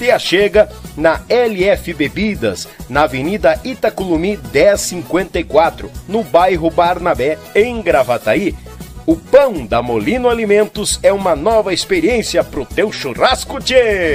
te achega na LF Bebidas, na Avenida Itaculumi 1054, no bairro Barnabé, em Gravataí. O pão da Molino Alimentos é uma nova experiência pro teu churrasco, tchê!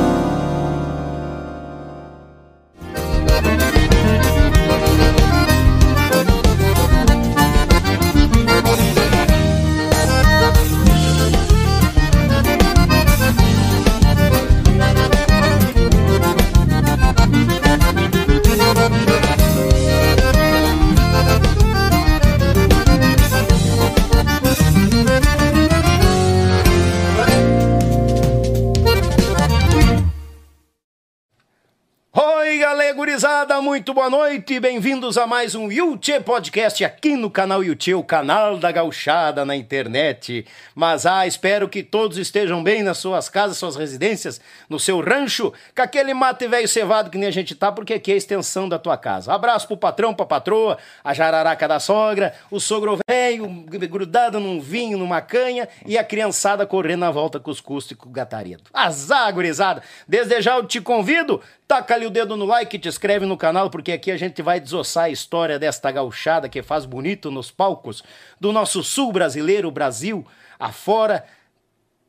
Muito boa noite, bem-vindos a mais um Yuchê Podcast aqui no canal Yuchê, o canal da gauchada na internet. Mas ah, espero que todos estejam bem nas suas casas, suas residências, no seu rancho, com aquele mate velho cevado que nem a gente tá, porque aqui é a extensão da tua casa. Abraço pro patrão, pra patroa, a jararaca da sogra, o sogro velho grudado num vinho, numa canha e a criançada correndo na volta com os custos e com o gataredo. Azar, gurizada! Desde já eu te convido, taca ali o dedo no like, te inscreve no canal, porque aqui a gente vai desossar a história desta gauchada que faz bonito nos palcos do nosso sul brasileiro, Brasil, afora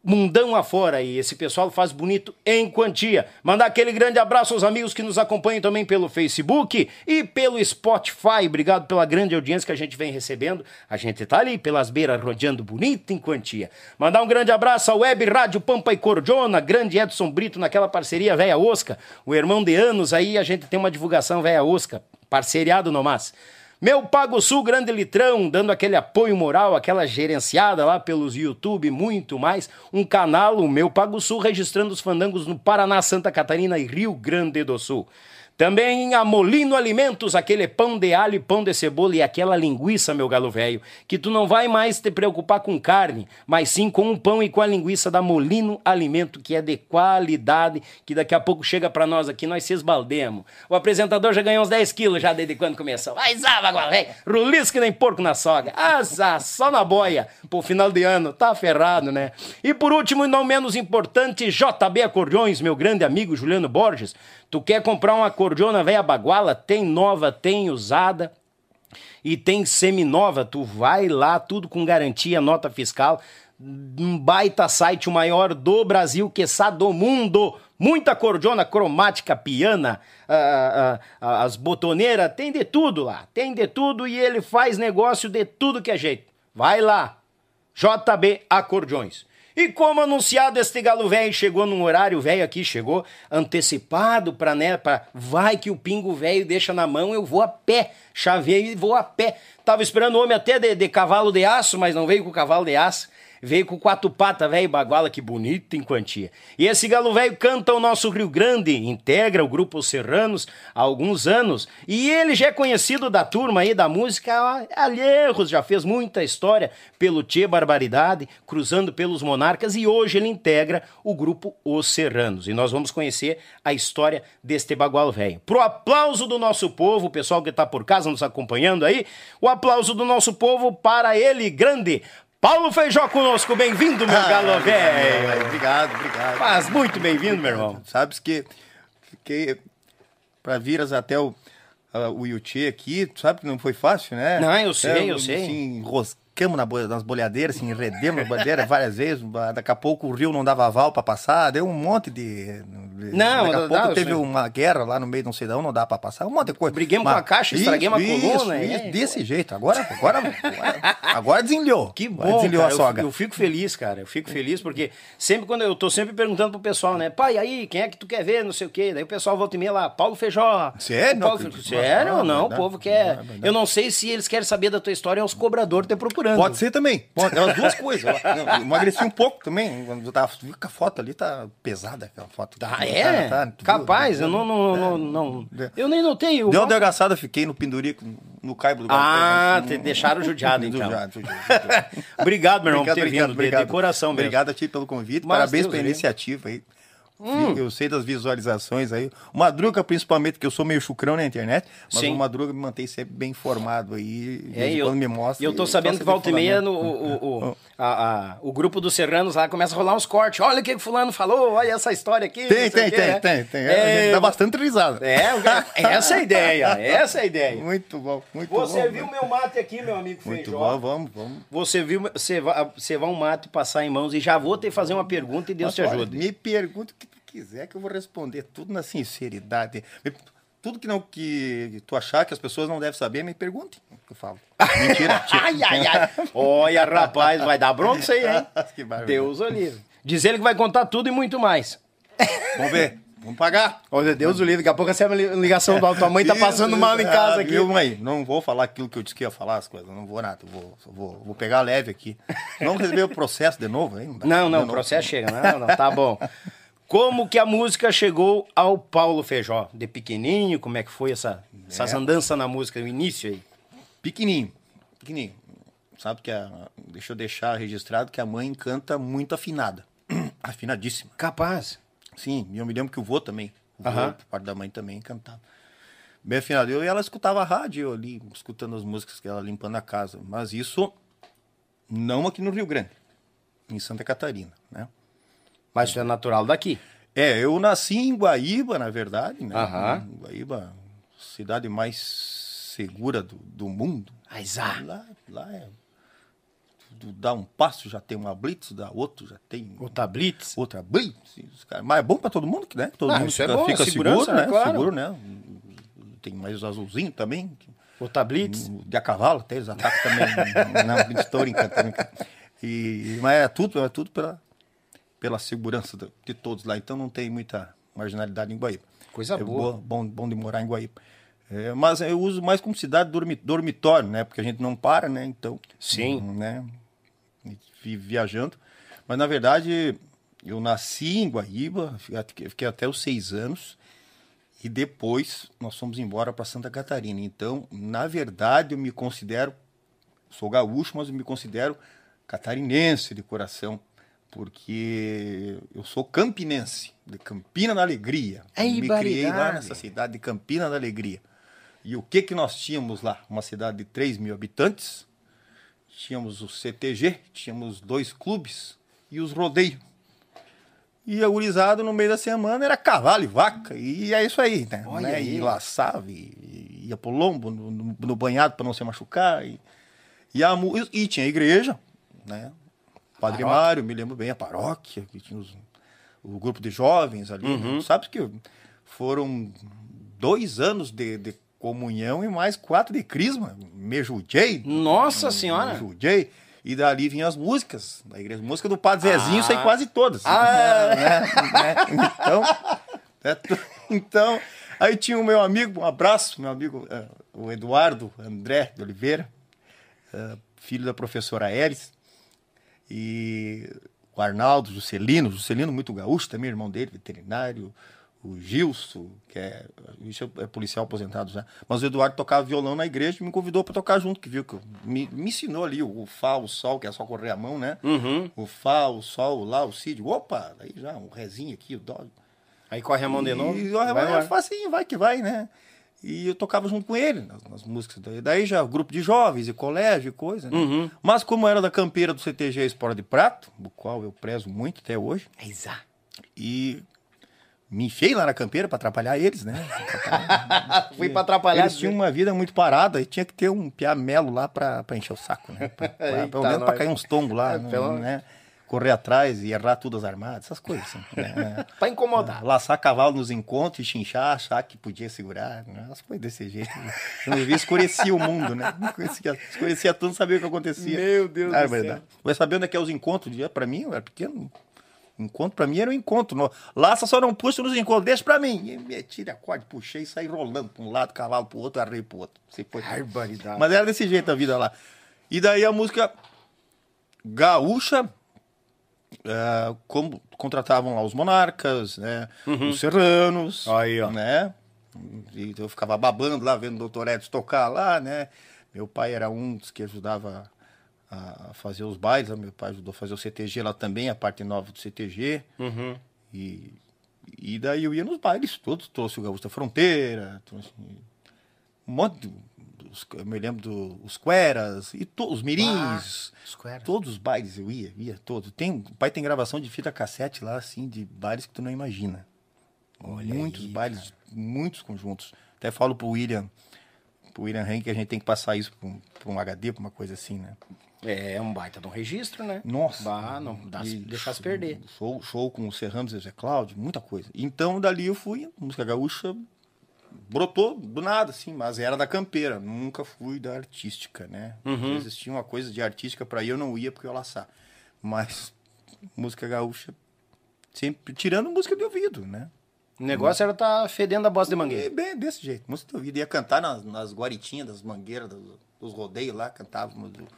mundão afora e esse pessoal faz bonito em quantia. Mandar aquele grande abraço aos amigos que nos acompanham também pelo Facebook e pelo Spotify. Obrigado pela grande audiência que a gente vem recebendo. A gente tá ali pelas beiras rodeando bonito em quantia. Mandar um grande abraço ao Web Rádio Pampa e Cordiona, grande Edson Brito naquela parceria Véia Osca, o irmão de anos aí, a gente tem uma divulgação Véia Osca, parceriado no mas. Meu Pago Sul Grande Litrão, dando aquele apoio moral, aquela gerenciada lá pelos YouTube, muito mais. Um canal, o Meu Pago Sul, registrando os fandangos no Paraná, Santa Catarina e Rio Grande do Sul. Também a Molino Alimentos, aquele pão de alho, pão de cebola e aquela linguiça, meu galo velho, que tu não vai mais te preocupar com carne, mas sim com o pão e com a linguiça da Molino Alimento, que é de qualidade, que daqui a pouco chega para nós aqui, nós se esbaldemos. O apresentador já ganhou uns 10 quilos já desde quando começou. Vai, zava, velho, rulisco que nem porco na soga. Asa, só na boia, pro final de ano, tá ferrado, né? E por último, e não menos importante, JB Acordeões, meu grande amigo Juliano Borges, Tu quer comprar uma cordiona velha baguala? Tem nova, tem usada e tem seminova. Tu vai lá, tudo com garantia, nota fiscal. Um baita site, o maior do Brasil, que do mundo. Muita cordiona cromática, piana, uh, uh, uh, as botoneiras, tem de tudo lá. Tem de tudo e ele faz negócio de tudo que é jeito. Vai lá, JB Acordeões. E como anunciado, este galo velho chegou num horário velho aqui, chegou antecipado para né, pra, vai que o pingo velho deixa na mão, eu vou a pé, chaveio e vou a pé. Tava esperando o homem até de, de cavalo de aço, mas não veio com cavalo de aço. Veio com quatro patas, velho, baguala, que bonito em quantia. E esse galo velho canta o nosso Rio Grande, integra o grupo Serranos há alguns anos. E ele já é conhecido da turma aí da música Alherros, já fez muita história pelo Tchê Barbaridade, cruzando pelos Monarcas. E hoje ele integra o grupo Os Serranos. E nós vamos conhecer a história deste bagual velho. Pro aplauso do nosso povo, o pessoal que está por casa nos acompanhando aí, o aplauso do nosso povo para ele, grande Paulo Feijó conosco, bem-vindo, meu ah, galo velho. Obrigado, obrigado. Mas muito bem-vindo, meu irmão. Sabes que fiquei para viras até o ah, o Yuchê aqui, tu sabe que não foi fácil, né? Não, eu sei, eu assim, sei. Enroscamos na nas bolhadeiras, assim, enredemos nas bolhadeiras várias vezes. Daqui a pouco o rio não dava aval pra passar, deu um monte de. Não, daqui a não, pouco não, teve uma guerra lá no meio de de onde, não dá pra passar, um monte de coisa. Briguemos com a caixa, estraguemos a coluna, Isso, é. desse jeito. Agora, agora, agora, agora desenliou. Que bom, desenliou cara. a Eu, sogra. eu fico feliz, cara. Eu fico feliz porque sempre quando eu tô sempre perguntando pro pessoal, né? Pai, aí, quem é que tu quer ver? Não sei o quê. Daí o pessoal volta e meia lá, Paulo Feijó. Sério? Paulo Feijó. Sério? Não, Não, o povo quer. Eu não sei se eles querem saber da tua história é os cobradores te procurando. Pode ser também. Pode, é as duas coisas. Eu, emagreci um pouco também. Quando eu tava, viu que a foto ali tá pesada, aquela foto. Ah, é? Tá, tá, tu viu? Capaz, eu não, não, não, não- Eu nem notei. Deu uma delgaçada, fiquei no pendurico, no caibo do Ah, gato. te deixaram judiado, então. Judiado, judiado, judiado. Obrigado, meu irmão, por Obrigado, ter obrigado, vindo. de- obrigado. De, coração mesmo. Obrigado a ti pelo convite. Mas Parabéns Deus pela livre. iniciativa aí. Eu sei das visualizações aí. O Madruga, principalmente, que eu sou meio chucrão na internet, mas Sim. o Madruga me mantém sempre bem informado aí. É, eu, quando me mostra. e eu tô sabendo que volta e meia no, fundamento. o, o, o, a- a- o grupo dos serranos lá começa a rolar uns cortes. Olha o que o fulano falou, olha essa história aqui. Tem, tem, tem, né? tem, tem. É, Dá bastante risada. é, essa é a ideia, essa é a ideia. Muito bom, muito Vou bom. servir o meu mate aqui, meu amigo Muito Feijó. bom, vamos, vamos. Você viu, você vai, você vai um mate passar em mãos e já vou te fazer uma pergunta e Deus Mas, te ajude. Me pergunta o que quiser que eu vou responder, tudo na sinceridade. Tudo que, não, que tu achar que as pessoas não devem saber, me pergunte. Eu falo. Mentira. Ai, ai, ai. Olha, rapaz, vai dar bronca isso aí, hein? Que barbaridade. Deus o livre. Diz ele que vai contar tudo e muito mais. Vamos ver. Vamos pagar. Olha, Deus o livre, daqui a pouco essa é a ligação da tua mãe tá passando mal em casa Ah, aqui. Viu, mãe? Não vou falar aquilo que eu disse que ia falar, as coisas. Não vou nada. Vou, vou, vou pegar leve aqui. Não receber o processo de novo, hein? Não, não, De o processo chega. Não, não, tá bom. Como que a música chegou ao Paulo Feijó? De pequenininho, como é que foi essa, essas andanças na música, o início aí? Pequenininho. Pequenininho. Sabe que a. Deixa eu deixar registrado que a mãe canta muito afinada. Afinadíssima. Capaz. Sim, e eu me lembro que o vô também. O vô, por parte da mãe também cantava. Bem afinado. Eu, e ela escutava a rádio eu ali, escutando as músicas que ela limpando a casa. Mas isso não aqui no Rio Grande, em Santa Catarina, né? Mas tu é natural daqui. É, eu nasci em Guaíba, na verdade, né? Aham. Guaíba, cidade mais segura do, do mundo. Aizá. Lá, lá é. Tu dá um passo, já tem uma blitz, dá outro, já tem O Tablitz. outra blitz. Os caras- Mas é bom pra todo mundo, né? Todo Ah, mundo isso é fica, bom, fica seguro, né? né? Claro. Seguro, né? Tem mais azulzinho também. que- O Tablitz. o De a cavalo, até eles atacam também. não, estou brincando, tô brincando. E, mas é tudo, é tudo pela, pela segurança de, todos lá. Então não tem muita marginalidade em Guaíba. Coisa é boa. Bom, bom de morar em Guaíba. É, mas eu uso mais como cidade dormi- dormitório, né? Porque a gente não para, né? Então. Sim. Né? Vi- Viajando. Mas na verdade, eu nasci em Guaíba, fiquei fiquei até os seis anos. E depois nós fomos embora para Santa Catarina. Então, na verdade, eu me considero, sou gaúcho, mas eu me considero catarinense de coração, porque eu sou campinense, de Campina da Alegria. Ei, me criei lá nessa cidade de Campina da Alegria. E o que que nós tínhamos lá? Uma cidade de 3 mil habitantes, tínhamos o CTG, tínhamos dois clubes e os rodeios. E a gurizada no meio da semana era cavalo e vaca. E é isso aí, né? Olha né? aí. E laçava, e, ia pro lombo, no, no- banhado para não se machucar. E, e, a, e tinha a igreja, né? Padre Paróquia. Mário, me lembro bem, a paróquia, que tinha os- o grupo de jovens ali. Uhum. né? Sabe que foram dois anos de, de comunhão e mais quatro de crisma. Me judiei. Nossa Senhora. Me judiei. E dali vinham as músicas da igreja. Música do Padre Zezinho, eu sei Ah. quase todas. Ah. Né? Né? Então, é então, aí tinha o meu amigo, um abraço, meu amigo, eh, o Eduardo André de Oliveira, eh, filho da professora Eris, e o Arnaldo Juscelino, Juscelino muito gaúcho também, irmão dele, veterinário, o Gilson, que é, isso é policial aposentado já. Mas o Eduardo tocava violão na igreja e me convidou para tocar junto, que viu que eu- me, me ensinou ali o, o Fá, o Sol, que é só correr a mão, né? Uhum. O Fá, o Sol, o Lá, o Si. Opa, aí já um rezinho aqui, o Dó. Aí corre a mão de novo. E vai vai, é facinho, vai que vai, né? E eu tocava junto com ele nas, nas músicas. Daí, daí já grupo de jovens e colégio e coisa, né? Uhum. Mas como era da campeira do CTG Espora de Prato, o qual eu prezo muito até hoje, Aizá. e me enfiei lá na campeira para atrapalhar eles, né? Fui para atrapalhar. Eles tinham uma vida muito parada e tinha que ter um piá melo lá para encher o saco, né? Pra, pra, Eita, pelo menos para cair uns tombos lá, É, né? pelo- né? Correr atrás e errar tudo as armadas, essas coisas assim. né? Para incomodar. Laçar cavalo nos encontros e chinchar, achar que podia segurar. Né? As coisas desse jeito. Eu não vi, escurecia o mundo, né? Escurecia, escurecia tudo, não sabia o que acontecia. Meu Deus Ah, do verdade. céu. Onde é que é os encontros. Para mim, eu era pequeno. Encontro pra mim era um encontro. Laça só não puxa nos encontros, deixa pra mim. E meti a corda, puxei e saí rolando pra um lado, cavalo pro outro, arrei pro outro. Assim foi. Barbaridade. Mas era desse jeito a vida lá. E daí a música gaúcha, é, como contratavam lá os monarcas, né? Os serranos. Uhum. Aí, ó. Né? E eu ficava babando lá, vendo o doutor Edson tocar lá, né? Meu pai era um dos que ajudava a fazer os bailes. né? Meu pai ajudou a fazer o CTG lá também, a parte nova do CTG. Uhum. E, e daí eu ia nos bailes todos, trouxe o Gaúcho da Fronteira, trouxe um monte de, os- eu me lembro dos Queras e to, os Mirins. os Queras. Todos os bailes eu ia, ia todos. Tem, o pai tem gravação de fita cassete lá, assim, de bailes que tu não imagina. muitos bailes, muitos conjuntos. Até falo pro William, pro William Henry que a gente tem que passar isso pra um, pra um HD, pra uma coisa assim, né? É um baita de um registro, né? Nossa. Bah, não dá E deixar se perder. Show, show com o Serrano Zé Cláudio, muita coisa. Então, dali eu fui, música gaúcha brotou do nada, assim, mas era da campeira, nunca fui da artística, né? Uhum. Existia uma coisa de artística para eu não ia porque eu laçar. Mas música gaúcha, sempre, tirando música de ouvido, né? O negócio era tá fedendo a bosta de mangueira. bem desse jeito, música de ouvido. Ia cantar nas, nas guaritinhas das mangueiras, dos, dos rodeios lá, cantava uma do,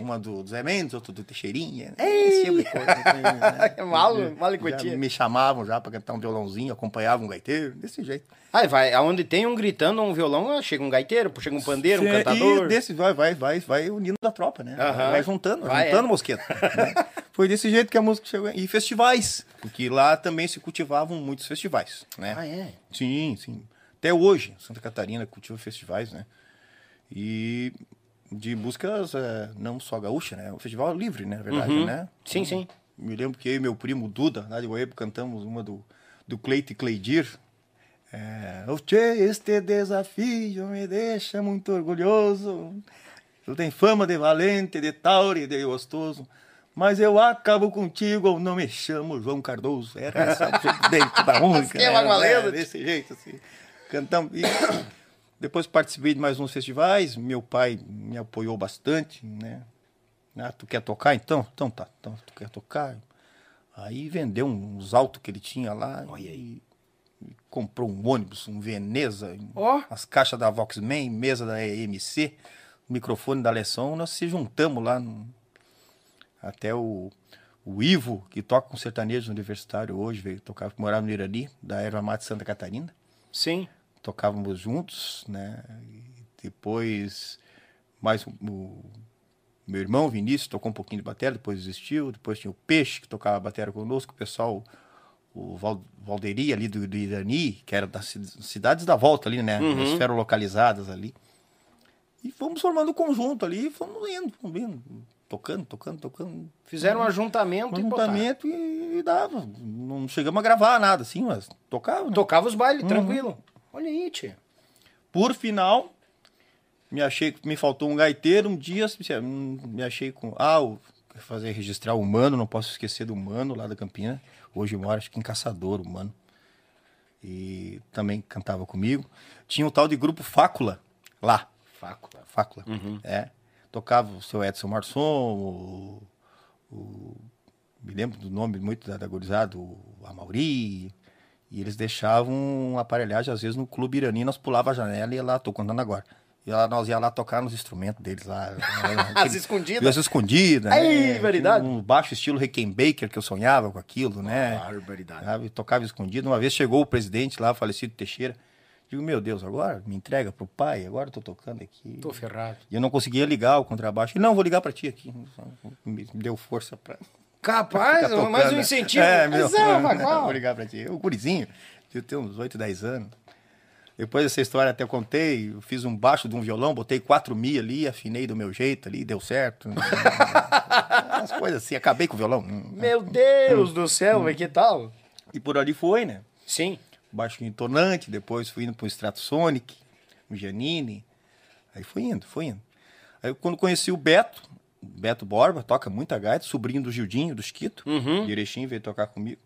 uma do Zé Mendes, outra do Teixeirinha. Esse tipo de coisa. né? Mal- mal e Já cotia. Me chamavam já para cantar um violãozinho, acompanhava um gaiteiro, desse jeito. Aí vai, aonde tem um gritando um violão, ah, chega um gaiteiro, chega um pandeiro, um Cê- cantador. E desse vai, vai, vai, vai unindo da tropa, né? Aham. Vai juntando, Vai, juntando é. mosqueta. né? Foi desse jeito que a música chegou. E festivais, porque lá também se cultivavam muitos festivais, né? Ah, é? Sim, sim. Até hoje, Santa Catarina cultiva festivais, né? E de músicas é, não só gaúcha, né? O festival é livre, né? Na verdade, Uhum. né? Sim, sim. Me lembro que eu e meu primo Duda, lá de Goiânia, cantamos uma do, do Cleito e Cleidir. É, "Oh, tchê, este desafio me deixa muito orgulhoso. Tu tem fama de valente, de taure, de gostoso. Mas eu acabo contigo, ou não me chamo João Cardoso. Era essa dentro da música. Esquema né? valendo. É, desse jeito, assim. Cantamos. E depois participei de mais uns festivais. Meu pai me apoiou bastante, né? Ah, tu quer tocar então? Então tá. Então tu quer tocar. Aí vendeu uns altos que ele tinha lá. Olha e comprou um ônibus, um Veneza, Ó. as caixas da Voxman, mesa da EMC, microfone da Lesson. Nós se juntamos lá. no- até o, o Ivo, que toca com sertanejo universitário hoje, veio tocar, morava no Irani, da Erva Mate Santa Catarina Sim. tocávamos juntos, né? E depois, mais o, o meu irmão Vinícius tocou um pouquinho de bateria, depois desistiu. Depois tinha o Peixe, que tocava bateria conosco, o pessoal, o Val, Valderi ali do, do Irani, que era das ci- cidades da volta ali, né? Uhum. Esfero localizadas ali. E fomos formando um conjunto ali, e fomos indo, fomos indo, tocando, tocando, tocando. Fizeram um ajuntamento Um e botaram. juntamento e, e dava. Não chegamos a gravar nada assim, mas tocava. né? Tocava os bailes, Uhum. tranquilo. Olha aí, tia. Por final, me achei me faltou um gaiteiro um dia, hum, me achei com ah, o, fazer registrar o Mano, não posso esquecer do Mano lá da Campina. Hoje eu moro acho que em Caçador, Mano. E também cantava comigo. Tinha o tal de grupo Fácula lá, Faco. Fácula. É. Tocava o seu Edson Marçom, o, o- me lembro do nome muito da, da gurizada, o Amauri. E eles deixavam aparelhagem, às vezes, no Clube Irani, nós pulava a janela e ia lá, tô contando agora. E lá, nós ia lá tocar nos instrumentos deles lá. As escondidas. As escondidas, Ai, né? verdade. Um baixo estilo Rickenbacker, que eu sonhava com aquilo, né? Barbaridade. Sabe? Tocava escondido. Uma vez chegou o presidente lá, falecido Teixeira. Digo, meu Deus, agora me entrega pro pai, agora eu tô tocando aqui. Tô ferrado. E eu não conseguia ligar o contrabaixo. E não, vou ligar pra ti aqui. Me deu força pra. Capaz, tocando, mais um incentivo. É, meu. Pois é, vou ligar pra ti. O gurizinho, eu tenho uns 8, 10 anos. Depois dessa história até eu contei, eu fiz um baixo de um violão, botei 4 mi ali, afinei do meu jeito ali, deu certo. As coisas assim, acabei com o violão. Meu Deus do céu, mas que tal? E por ali foi, né? Sim. Baixo entonante, depois fui indo pro Stratosonic, o Giannini. Aí foi indo, foi indo. Aí quando conheci o Beto, Beto Borba, toca muita gaita, sobrinho do Gildinho, do Chiquito, Uhum. de Erechim, veio tocar comigo.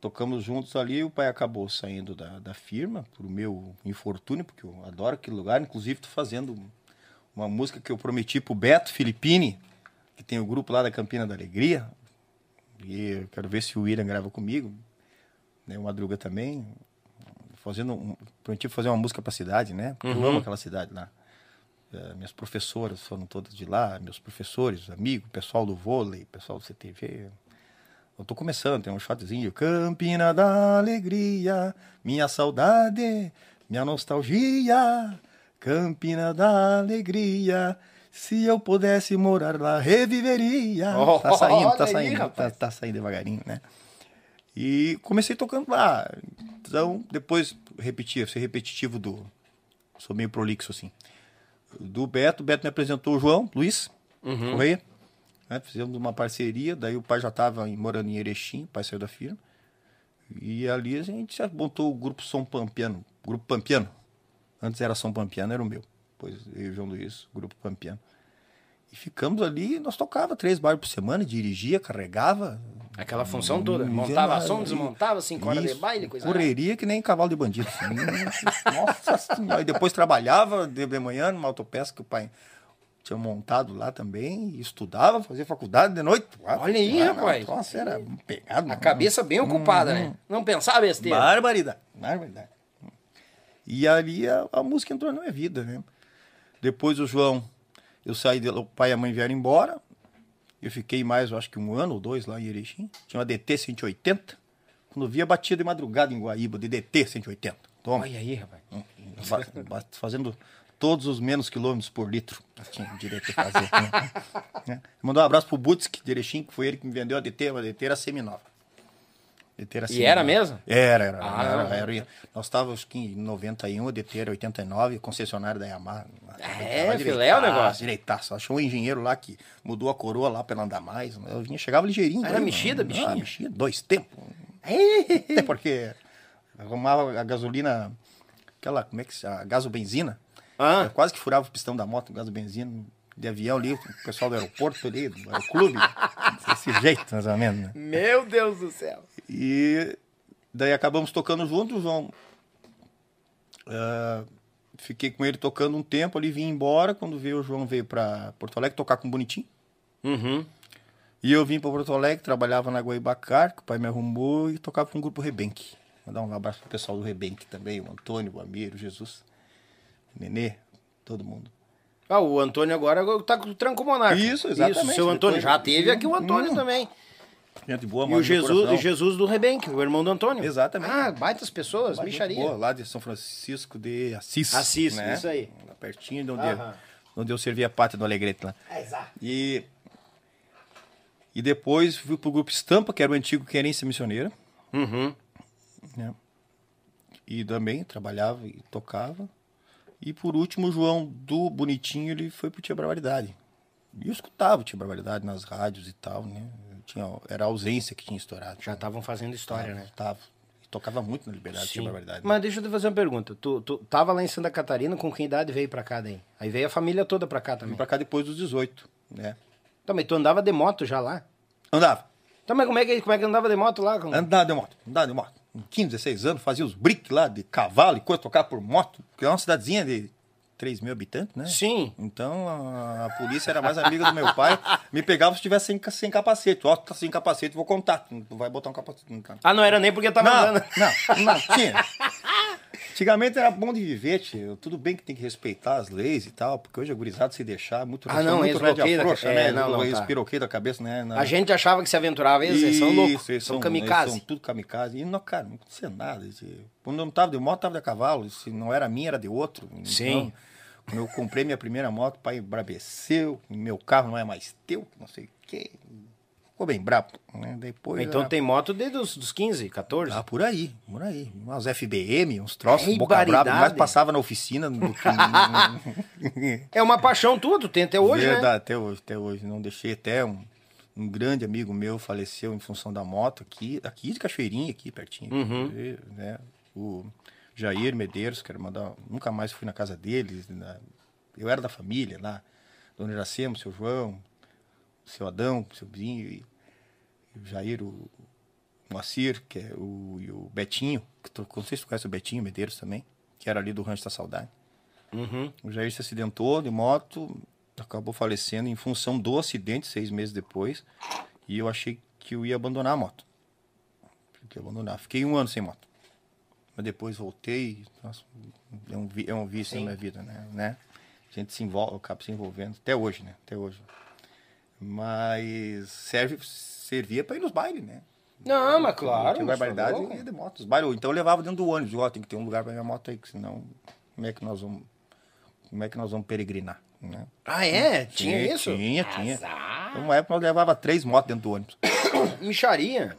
Tocamos juntos ali, o pai acabou saindo da, da firma, por meu infortúnio, porque eu adoro aquele lugar. Inclusive, tô fazendo uma música que eu prometi pro Beto Filippini, que tem o grupo lá da Campina da Alegria. E eu quero ver se o William grava comigo, né? O Madruga também. Fazendo um, prometi fazer uma música pra cidade, né? Porque eu amo aquela cidade lá. Eh, minhas professoras foram todas de lá, meus professores, amigos, pessoal do vôlei, pessoal do CTV. Eu tô começando, tem um shotzinho. Campina da Alegria, minha saudade, minha nostalgia. Campina da Alegria, se eu pudesse morar lá, reviveria. Oh, tá saindo, tá aí, saindo, tá, rapaz. tá saindo devagarinho, né? E comecei tocando lá. Então, depois repeti, ser repetitivo do. Sou meio prolixo assim. Do Beto, o Beto me apresentou o João, Luiz, Uhum. Correia. Né? Fizemos uma parceria, daí o pai já estava morando em Erechim, o pai saiu da firma. E ali a gente já montou o grupo São Pampiano, grupo Pampiano. Antes era São Pampiano, era o meu. Depois eu e o João Luiz, grupo Pampiano. E ficamos ali, nós tocava três bairros por semana, dirigia, carregava. Aquela função toda. Montava som, desmontava, cinco horas de baile, coisa Correria que nem cavalo de bandido. Nossa senhora. E depois trabalhava de de manhã numa autopeça que o pai tinha montado lá também. Estudava, fazia faculdade de noite. Olha aí, Ah, rapaz. Nossa, era pegado. A cabeça bem ocupada, né? Não pensava besteira. Barbaridade. Barbaridade. E ali a, a música entrou na minha vida, né? Depois o João, eu saí, de, o pai e a mãe vieram embora. Eu fiquei mais, eu acho que um ano ou dois lá em Erechim. Tinha uma DT 180. Quando via, batia de madrugada em Guaíba, de DT 180. Toma. Olha aí, rapaz. Ba- fazendo todos os menos quilômetros por litro tinha direito de fazer. né? Né? Mandar um abraço pro Butsk de Erechim, que foi ele que me vendeu a DT, a DT era seminova. DT era E era mesmo? Era, era. Ah, era, não. era. Nós estávamos em 91, a DT era 89, concessionária da Yamaha. É, filé é o negócio. Direitaço. Achou um engenheiro lá que mudou a coroa lá pra ela andar mais. Eu vinha, chegava ligeirinho. Era aí, mexida, mano. bichinha? Ah, mexida, dois tempos. Até porque arrumava a gasolina, aquela, como é que se a gasobenzina. Ah. Eu quase que furava o pistão da moto, gasobenzina, de avião ali, o pessoal do aeroporto ali, do aeroclube. Desse jeito, mais ou menos, né? Meu Deus do céu. E daí acabamos tocando juntos, o João. ah, fiquei com ele tocando um tempo ali, vim embora. Quando veio, o João veio pra Porto Alegre tocar com o Bonitinho. Uhum. E eu vim para Porto Alegre, trabalhava na Guaibacar, que o pai me arrumou, e tocava com o grupo Rebenque. Mandar um abraço pro pessoal do Rebenque também, o Antônio, o Amir, o Jesus, Nenê, todo mundo. Ah, o Antônio agora tá com o Tranco Monarca. Isso, exatamente. Isso, seu Antônio. Depois- Já teve aqui o Antônio Hum. também. Gente boa, E o Jesus, coração. o Jesus do Rebenque, o irmão do Antônio. Exatamente. Ah, baitas pessoas, Lá, bicharia. boa, lá de São Francisco de Assis. Assis, né? isso aí. Lá pertinho de onde, Aham. onde eu servi a pátria do Alegrete lá. É, exato. E, e depois fui pro grupo Estampa, que era o antigo Querência Missioneira. Uhum. né? E também trabalhava e tocava. E por último, o João do Bonitinho, ele foi pro Tia Barbaridade. E eu escutava o Tia Barbaridade nas rádios e tal, né? Eu Tinha, era a ausência que tinha estourado. Já estavam fazendo história, né? Tava. Tocava muito na Liberdade, Tia Barbaridade. Mas deixa eu te fazer uma pergunta. Tu, tu tava lá em Santa Catarina, com que idade veio pra cá daí? Aí veio a família toda pra cá Vim também. pra cá depois dos 18, né? Também, tu andava de moto já lá? Andava. Então, mas como é que, como é que andava de moto lá? Andava de moto, andava de moto. Com 15, 16 anos, fazia os briques lá de cavalo e coisa, tocava por moto. Porque é uma cidadezinha de 3 mil habitantes, né? Sim. Então a, a polícia era mais amiga do meu pai. Me pegava se estivesse sem, sem capacete. Ó, tá sem capacete, vou contar. Tu vai botar um capacete. Não, tá. Ah, não era nem porque tava não, andando. não, não, tinha. Antigamente era bom de viver, tio. Tudo bem que tem que respeitar as leis e tal, porque hoje é gurizado se deixar muito Ah, não, muito eles frouxa, é, né? não, não, Eles tá. da cabeça, né? Na- A gente achava que se aventurava, eles, eles são loucos. eles São, Eles kamikaze. são tudo kamikaze. E, não, cara, não acontecia nada. Quando eu não tava de moto, tava de cavalo. Se não era minha, era de outro. Então, Sim. quando eu comprei minha primeira moto, o pai brabeceu. Meu carro não é mais teu, não sei o quê. Ficou bem brabo. Né? Depois, Então ah, tem moto desde os dos 15, 14? ah, por aí, por aí. Umas FBM, uns troços, É boca barbaridade. Mais passava na oficina do que... É uma paixão tudo, tem até hoje, Verdade, né? até hoje, até hoje. Não deixei até um, um grande amigo meu faleceu em função da moto aqui, aqui de Cachoeirinha, aqui pertinho. Uhum. Né? O Jair Medeiros, quero mandar. Nunca mais fui na casa deles. né? Eu era da família lá. Dona Iracema, seu João, seu Adão, seu Binho, o Jair, o Moacir, que é o, e o Betinho, que tu, não sei se tu conhece o Betinho Medeiros também, que era ali do Rancho da Saudade. Uhum. O Jair se acidentou de moto, acabou falecendo em função do acidente seis meses depois. E eu achei que eu ia abandonar a moto. Fiquei abandonar. Fiquei um ano sem moto. Mas depois voltei. Nossa, é um, é um vício Sim. na minha vida, né? né? A gente se envolve, acaba se envolvendo. Até hoje, né? Até hoje. Mas serve, servia para ir nos bailes, né? Não, mas claro. Tinha tá barbaridade e ia de moto. Os bailes, então eu levava dentro do ônibus. Ó, tem que ter um lugar para minha moto aí, que senão como é que nós vamos, como é que nós vamos peregrinar, né? Ah, é? Tinha isso? Tinha, tinha. Azar. Uma época nós levava três motos dentro do ônibus. Micharia.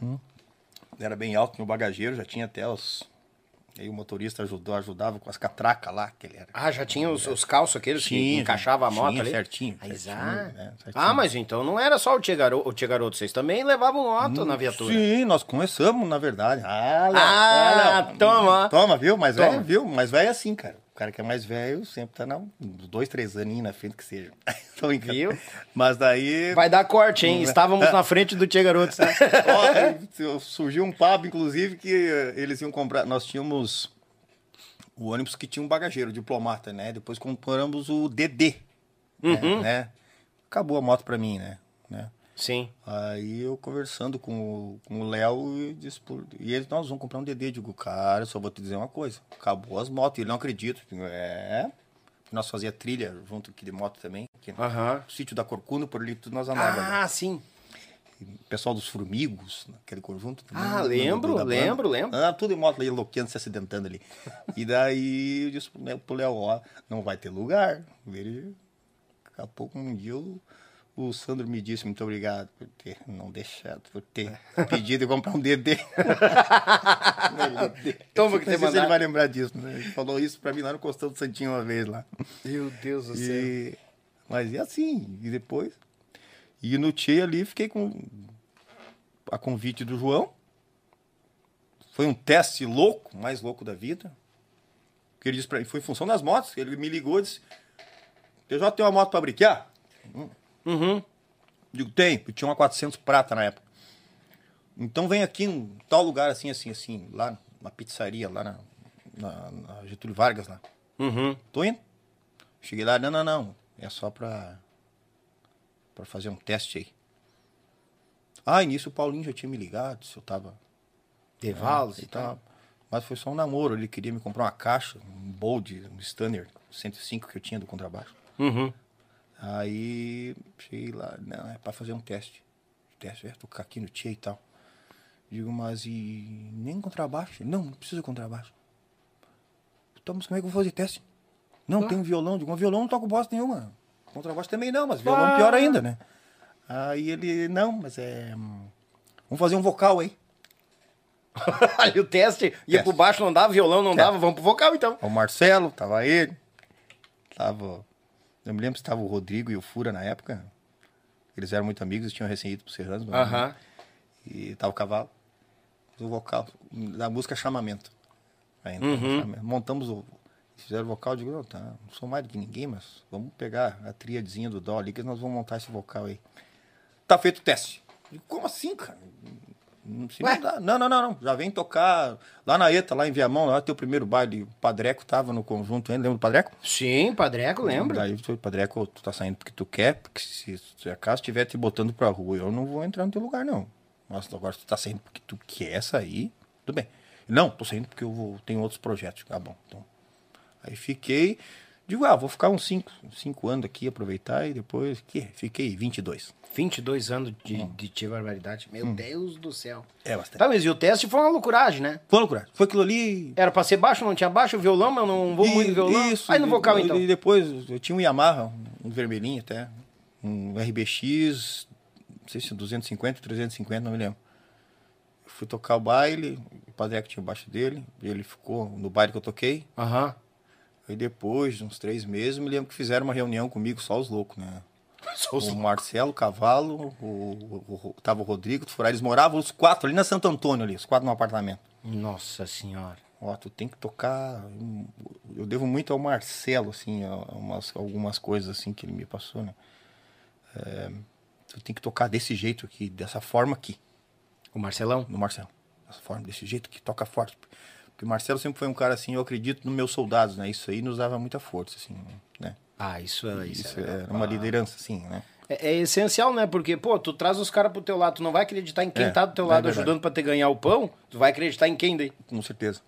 Era bem alto, tinha o bagageiro, já tinha até os. Aí o motorista ajudou, ajudava com as catracas lá, que ele era. Ah, já tinha os, os calços aqueles que Tinha, encaixava a moto tinha, ali? certinho, Ah, certinho, exato. né, certinho. Ah, mas então não era só o Tia Garoto, o tia Garoto vocês também levavam moto na viatura. Sim, nós começamos, na verdade. Ah, Ah, Léo. toma. Toma, viu? Mais Toma. velho, viu? Mais velho é assim, cara. O cara que é mais velho sempre tá na, uns dois, três aninhos na frente que seja. Tô brincando. Viu? Mas daí. Vai dar corte, hein? Estávamos na frente do Tia Garoto. né? Ó, surgiu um papo, inclusive, que eh, eles iam comprar. Nós tínhamos o ônibus que tinha um bagageiro, diplomata, né? Depois compramos o DD. né, Uhum. Né? Acabou a moto pra mim, né? né? Sim. Aí eu conversando com o, com o Léo e disse, por- e eles, nós vamos comprar um DD. Eu Digo, cara, só vou te dizer uma coisa. Acabou as motos. Ele não acredita. Eu é. Nós fazia trilha junto aqui de moto também. Aqui no Aham. sítio da Corcunda, por ali tudo nós andávamos. Ah, sim. O pessoal dos formigos, naquele conjunto. também, Ah, lembro, lembro, lembro. Ah, tudo em moto ali, loqueando, se acidentando ali. e daí eu disse pro Léo- ó, não vai ter lugar. Ele, daqui a pouco, um dia, o, o Sandro me disse, muito obrigado por ter não deixado, por ter pedido de comprar um DD. Toma que se ele vai lembrar disso, né? Ele falou isso pra mim lá no Costão do Santinho uma vez lá. Meu Deus do E, mas é assim, e depois. E no Tchê ali fiquei com a convite do João. Foi um teste louco, mais louco da vida. Que ele disse pra mim, foi em função das motos. Ele me ligou e disse: Eu já tenho uma moto pra brincar? Uhum. Digo, tem. Eu tinha uma 400 prata na época. Então vem aqui em tal lugar assim, assim, assim, lá na pizzaria, lá na, na- na Getúlio Vargas lá. Uhum. Tô indo. Cheguei lá, não, não, não. É só pra, pra fazer um teste aí. Ah, início o Paulinho já tinha me ligado se eu tava. Devalos Ah, e tal. Mas foi só um namoro. Ele queria me comprar uma caixa, um Bold, um Stunner 105 que eu tinha do contrabaixo. Uhum. Aí cheguei lá, não, é pra fazer um teste. Teste, é, tocar aqui no Tia e tal. Digo, mas e nem contrabaixo? Não, não precisa de contrabaixo. Então, mas como é que eu vou fazer teste? Não, tem um violão. Digo, um violão não toco bosta nenhuma. Contrabaixo também não, mas violão Ah. pior ainda, né? Aí ele, não, mas é. Vamos fazer um vocal aí. Aí o teste ia Teste. pro baixo, não dava, violão não dava, vamos pro vocal então. O Marcelo, tava ele. Tava. Eu me lembro se tava o Rodrigo e o Fura na época. Eles eram muito amigos, tinham recém ido pro Serranos. mas- Aham. E tava o cavalo. O vocal da música Chamamento. Ainda, Uhum. Montamos o. Fizeram o vocal, eu digo, não, tá, não sou mais do que ninguém, mas vamos pegar a tríadezinha do Dó ali que nós vamos montar esse vocal aí. Tá feito o teste. Digo, como assim, cara? Não, se não, dá. não, não, não, não. Já vem tocar lá na ETA, lá em Viamão, lá teu primeiro baile. O Padreco tava no conjunto ainda, lembra do Padreco? Sim, Padreco, lembra? Daí o Padreco, tu tá saindo porque tu quer, porque se, se acaso estiver te botando pra rua, eu não vou entrar no teu lugar, não. Mas agora tu tá saindo porque tu quer sair, tudo bem. Não, tô saindo porque eu vou, tenho outros projetos. Ah, bom, então. Aí fiquei, digo, ah, vou ficar uns 5 cinco, cinco anos aqui, aproveitar e depois, que? Fiquei 22. 22 anos de, de tia barbaridade. Meu Deus do céu. É bastante. Tá, mas e o teste foi uma loucuragem, né? Foi loucura. Foi aquilo ali. Era pra ser baixo, não tinha baixo, violão, mas eu não vou muito E- violão. Isso. Aí no vocal então. E depois eu tinha um Yamaha, um vermelhinho até, um RBX, não sei se 250, 350, não me lembro. Eu fui tocar o baile, o Padreco tinha o baixo dele, ele ficou no baile que eu toquei. Aham. Aí depois, de uns três meses, me lembro que fizeram uma reunião comigo, só os loucos, né? Só os- O Marcelo, o Cavalo, o, o, o- tava o Rodrigo, o Furá, eles moravam os quatro ali na Santo Antônio ali, os quatro no apartamento. Nossa senhora. Ó, tu tem que tocar. Eu devo muito ao Marcelo, assim, umas, algumas coisas assim que ele me passou, né? É, tu tem que tocar desse jeito aqui, dessa forma aqui, O Marcelão? no Marcelo. Dessa forma, desse jeito que toca forte. Porque o Marcelo sempre foi um cara assim, eu acredito nos meus soldados, né? Isso aí nos dava muita força, assim, né? Ah, isso é isso. Isso é era uma liderança, assim, né? É, é essencial, né? Porque, pô, tu traz os caras pro teu lado, tu não vai acreditar em quem É, tá do teu é lado verdade. ajudando pra te ganhar o pão, tu vai acreditar em quem daí? Com certeza.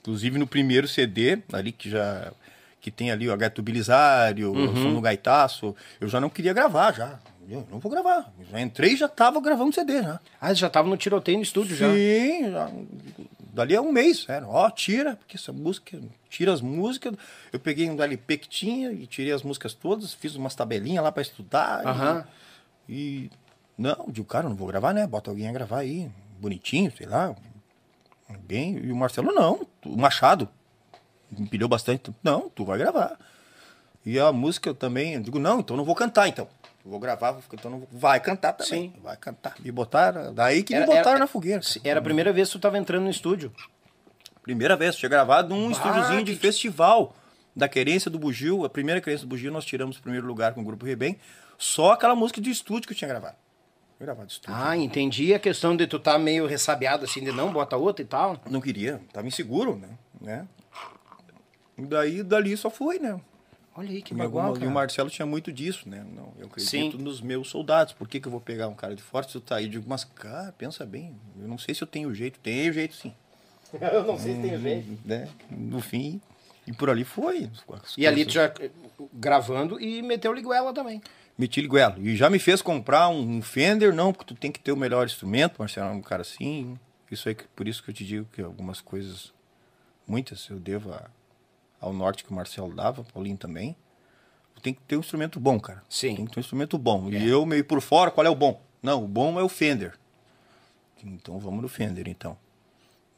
Inclusive no primeiro CD, ali que já que tem ali o Gato Bilisário, o som do Gaitaço, eu já não queria gravar já. Eu não vou gravar. Eu já entrei e já tava gravando CD já. Ah, já tava no tiroteio no estúdio já. Sim, já. Dali a um mês, sério. Ó, tira, porque essa música, tira as músicas. Eu peguei um LP que tinha e tirei as músicas todas, fiz umas tabelinhas lá pra estudar. e-. E, não, digo, cara, não vou gravar, né? Bota alguém a gravar aí, bonitinho, sei lá. Bem, e o Marcelo, não, o Machado me pediu bastante. Não, tu vai gravar. E a música eu também, eu digo, não, então não vou cantar, então. Vou gravar, vou- então não vai cantar também. Sim. Vai cantar. Me botaram, daí que Era- me botaram era- na fogueira. Era a primeira vez que tu tava entrando no estúdio. Primeira vez, tinha gravado num estúdiozinho de festival da Querência do Bugio. A primeira Querência do Bugio nós tiramos o primeiro lugar com o Grupo Rebem. Só aquela música de estúdio que eu tinha gravado. Eu gravado de estúdio. Ah, entendi a questão de tu tá meio ressabiado assim, de não, bota outra e tal. Não queria, tava inseguro, né? né? E daí, dali só foi, né? Olha aí que bagual, alguma- e o Marcelo tinha muito disso, né? Não, eu acredito Sim. nos meus soldados. Por que, que eu vou pegar um cara de fora se tu tá aí? Eu digo, mas, cara, pensa bem. Eu não sei se eu tenho jeito. Tenho jeito, sim. Eu não sei se tem jeito. Né? No fim, e por ali foi. E ali tu já eh, gravando e meteu liguela também. Meti liguelo. E já me fez comprar um, Fender, não, porque tu tem que ter o melhor instrumento, Marcelo é um cara assim. Isso aí, que- por isso que eu te digo que algumas coisas, muitas, eu devo a- ao norte que o Marcelo dava, Paulinho também. Tem que ter um instrumento bom, cara. Sim. Tem que ter um instrumento bom. E eu meio por fora, qual é o bom? Não, o bom é o Fender. Então vamos no Fender, então.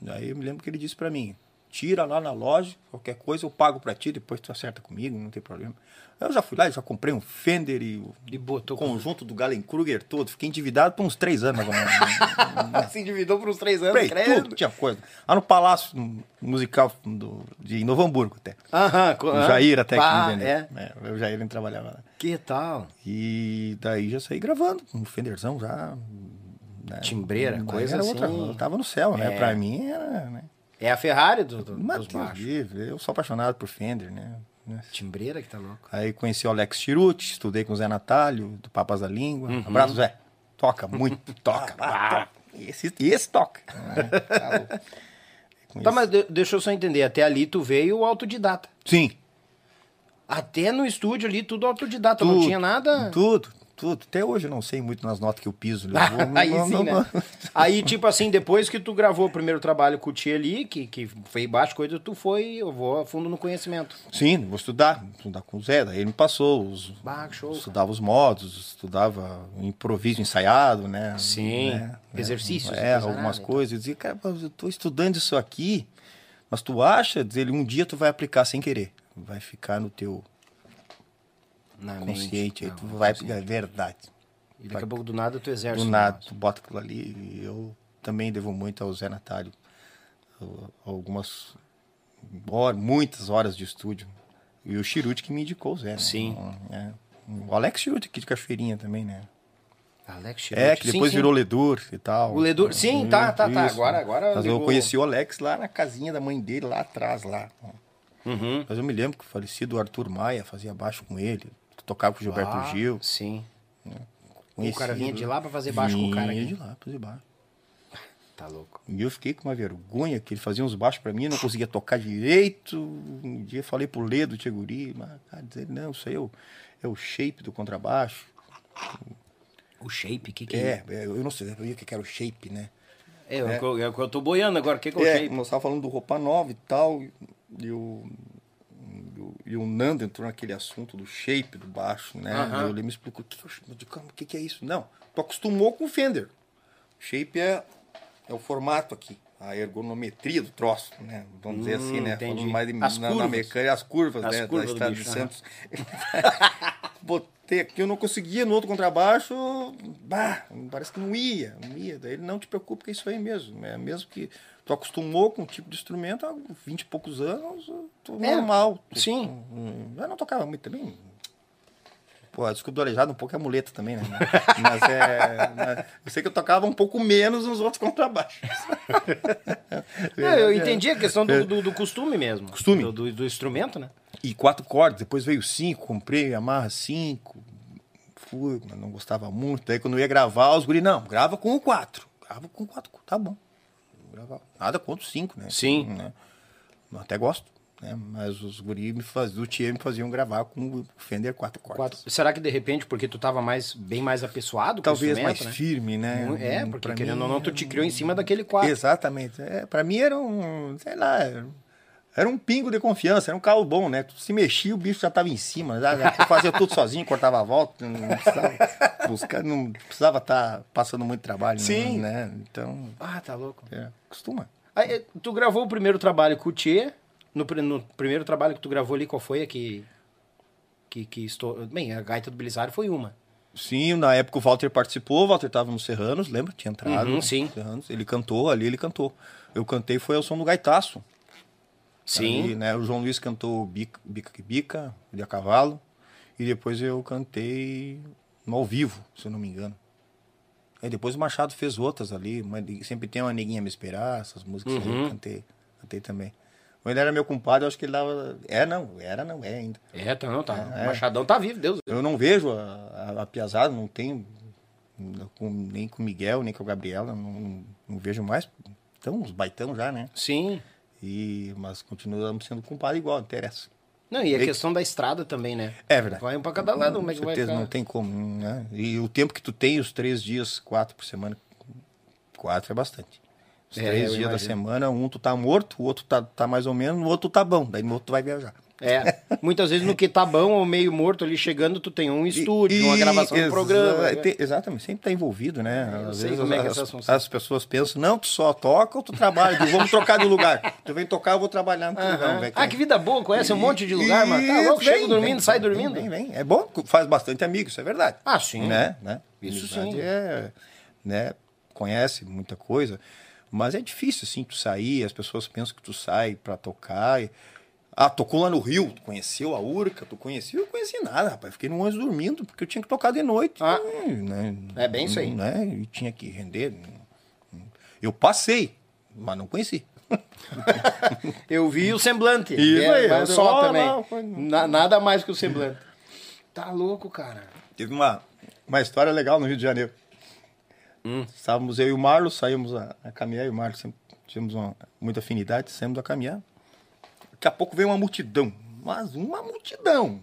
Daí eu me lembro que ele disse pra mim, tira lá na loja, qualquer coisa eu pago pra ti, depois tu acerta comigo, não tem problema. Eu já fui lá já comprei um Fender e o E botou o conjunto do Galen Kruger todo. Fiquei endividado por uns três anos, mais ou menos. Se endividou por uns três anos, Comprei credo. tudo, tinha coisa. Lá no Palácio Musical do, de Novo Hamburgo até. Aham, O Jair até que pá, é. É, o Jair ele trabalhava lá. Que tal? E daí já saí gravando, um Fenderzão já. né? Timbreira, coisa assim. outra, eu tava no céu, É. né? Pra mim era, né? É a Ferrari do, do, dos baixos. livre, eu sou apaixonado por Fender, né? Né? Timbreira que tá louco. Aí conheci o Alex Chiruti, estudei com o Zé Natálio, do Papas da Língua. Uhum. Abraço, Zé. Toca muito, toca. ah, toca. Esse, esse toca. É, tá Tá, mas de- deixa eu só entender. Até ali tu veio autodidata. Sim. Até no estúdio ali, tudo autodidata. não tudo, tinha nada. Tudo, tudo. Até hoje eu não sei muito nas notas que eu piso. Eu vou- Aí não- sim, não- né? não- Aí, tipo assim, depois que tu gravou o primeiro trabalho com o Tia ali, que, que foi baixo coisa, tu foi, eu vou a fundo no conhecimento. Sim, vou estudar. Estudar com o Zé. Daí ele me passou os... Bah, show, cara. Estudava os modos, estudava o improviso ensaiado, né? Sim, Né? exercícios. É, algumas nada, coisas. Eu dizia, cara, eu tô estudando isso aqui, mas tu acha, diz ele, um dia tu vai aplicar sem querer. Vai ficar no teu Na mente. consciente, aí Não, tu vai, consciente. é verdade. E daqui a pouco do nada tu exerce. Do nada, tu bota aquilo ali. E eu também devo muito ao Zé Natálio. ao- Algumas, hor- muitas horas de estúdio. E o Chirute que me indicou o Zé. né? Sim. É. O Alex Chirute aqui de Cachoeirinha também, né? Alex É, Chirute. que Sim, depois sim. virou Ledur e tal. O Ledur- sim, tá, tá, tá. Isso. Agora- agora Mas eu ligou. conheci o Alex lá na casinha da mãe dele, lá atrás, lá. Uhum. Mas eu me lembro que o falecido Arthur Maia fazia baixo com ele, tocava com o Gilberto Ah, Gil. Sim. O conhecido. cara vinha de lá pra fazer baixo com o cara Vinha aqui. de lá, fazer baixo. Tá louco. E eu fiquei com uma vergonha que ele fazia uns baixos pra mim, eu não conseguia tocar direito. Um dia falei pro Ledo, o Tcheguri, mas cara, dizer, não, isso aí é o, é o shape do contrabaixo. O shape, o que que É, é, eu não sei, eu ia que que era o shape, né? É, é. o que eu- é o que eu tô boiando agora. O que que é o É, shape? nós estávamos falando do roupa nova e tal, e o, e o, Nando entrou naquele assunto do shape do baixo, né? E ele me explicou, o que, que, é o shape? Eu digo, "Calma, o que, que é isso? Não, tu acostumou com o Fender. Shape é, é o formato aqui, a ergonometria do troço, né? Vamos dizer assim, Hum, né? entendi. Falando mais de, As na, na mecânica, as curvas, As né? curvas da Estrada de Santos. botei aqui, eu não conseguia, no outro contrabaixo, bah, parece que não ia, não ia. Daí ele não te preocupa que é isso aí mesmo. É mesmo que tu acostumou com o tipo de instrumento há 20 e poucos anos, tu É, normal. Tu- sim. Hum, Eu não tocava muito também. Pô, desculpa do aleijado, um pouco é muleta também, né? Mas é. mas eu sei que eu tocava um pouco menos nos outros contrabaixos. Não, eu entendi a questão do, do, do costume mesmo. Costume. Do, do- do instrumento, né? E quatro cordas, depois veio cinco, comprei Yamaha cinco, fui, mas não gostava muito. Daí quando eu ia gravar, os guri, não, grava com o quatro. Grava com o quatro, tá bom. Grava. Nada contra o cinco, né? Sim. Né? Eu até gosto, né? Mas os guri me faz, do Tia me faziam gravar com o Fender quatro cordas. Quatro. Será que de repente, porque tu tava mais, bem mais apessoado com Talvez o mais né? firme, né? É, porque Pra querendo mim, ou não, tu te criou em cima daquele quadro. Exatamente. É, pra mim era um, sei lá, era- um pingo de confiança, era um carro bom, né? Se mexia, o bicho já tava em cima, já, fazia tudo sozinho, cortava a volta, não precisava buscar, não precisava estar passando muito trabalho, Sim. né? Então, Ah, tá louco. é, costuma. Aí, eh, tu gravou o primeiro trabalho com o Tchê. No, no primeiro trabalho que tu gravou ali, qual foi a que. Que, que estou... Bem, a gaita do Belisário foi uma. Sim, na época o Walter participou, o Walter tava no Serranos, lembra? Tinha entrado. Uhum, no sim. Serranos, ele cantou, ali ele cantou. Eu cantei, foi ao som do gaitaço. Sim. Ali, né? O João Luiz cantou Bica Bica que Bica, de a cavalo. E depois eu cantei no ao vivo, se eu não me engano. Aí depois o Machado fez outras ali, mas sempre tem uma neguinha me esperar, essas músicas aí Uhum. eu cantei, cantei também. Mas ele era meu compadre, eu acho que ele dava. É, não, era, não, é ainda. É, tá, não, tá. É. O Machadão tá vivo, Deus. Eu não vejo a, a, a piazada, não tenho. com- nem com o Miguel, nem com a Gabriela, não, não vejo mais. Então, os baitão já, né? Sim. E, mas continuamos sendo compadre igual, não interessa. Não, e a E- questão da estrada também, né? É verdade. Vai um pra cada lado, como é que Com vai certeza, ficar? não tem como, né? E o tempo que tu tem, os três dias, quatro por semana, quatro é bastante. Os É, três dias da imagino. semana, um tu tá morto, o outro tá, tá mais ou menos, o outro tá bom, daí no outro tu vai viajar. É, muitas vezes no que tá bom ou meio morto ali chegando, tu tem um estúdio, uma E- gravação de exa- programa. né? te- exatamente, sempre tá envolvido, né? eu Às sei vezes como é que as, essas funções- as pessoas pensam, não, tu só toca ou tu trabalha, vamos trocar de lugar. Tu vem tocar, eu vou trabalhar no teu lugar. Aham. vem Ah, que vida boa, conhece um monte de lugar, mano. Tá louco, chega vem, dormindo, vem, sai vem, dormindo. Vem, vem. É bom, faz bastante amigo, isso é verdade. Ah, sim. Né? né? Isso sim. É, né? Conhece muita coisa, mas é difícil, assim, tu sair, as pessoas pensam que tu sai pra tocar. e- Ah, tocou lá no Rio, tu conheceu a Urca, tu conheceu? Eu não conheci nada, rapaz. Fiquei no ônibus dormindo, porque eu tinha que tocar de noite. Ah. Hum, né? É bem isso aí. Né? E tinha que render. Eu passei, mas não conheci. Eu vi o semblante. Isso é, aí, eu- só também. não, foi- Na- nada mais que o semblante. Tá louco, cara. Teve uma, uma história legal no Rio de Janeiro. Hum. Estávamos eu e o Marlos, saímos a, a caminhar, e o Marlos sempre tínhamos uma, muita afinidade, saímos a caminhar. Daqui a pouco veio uma multidão, mas uma multidão.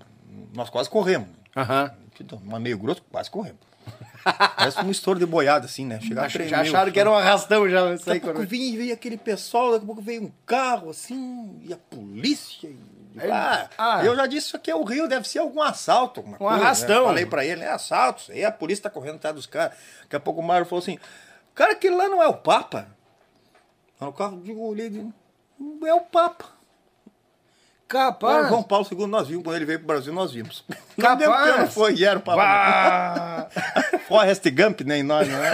Nós quase corremos. Aham. Multidão, Uma meio grosso, quase corremos. Parece um estouro de boiada, assim, né? Chegava a Já acharam que era um arrastão já. Daqui a pouco quando... veio, veio aquele pessoal, daqui a pouco veio um carro, assim, e a polícia. e- Aí- Ah, ah. eu já disse isso aqui é o Rio, deve ser algum assalto. Um coisa, né? arrastão. Falei pra ele, é assalto, isso aí a polícia tá correndo atrás dos caras. Daqui a pouco o Mário falou assim, cara, aquele lá não é o Papa? Aí o carro, eu olhei e é o Papa. Capaz. João Paulo II, nós vimos, quando ele veio pro Brasil, nós vimos. Capaz. Não foi, e era o Papa. Bah! Forrest Gump, nem nós, não é?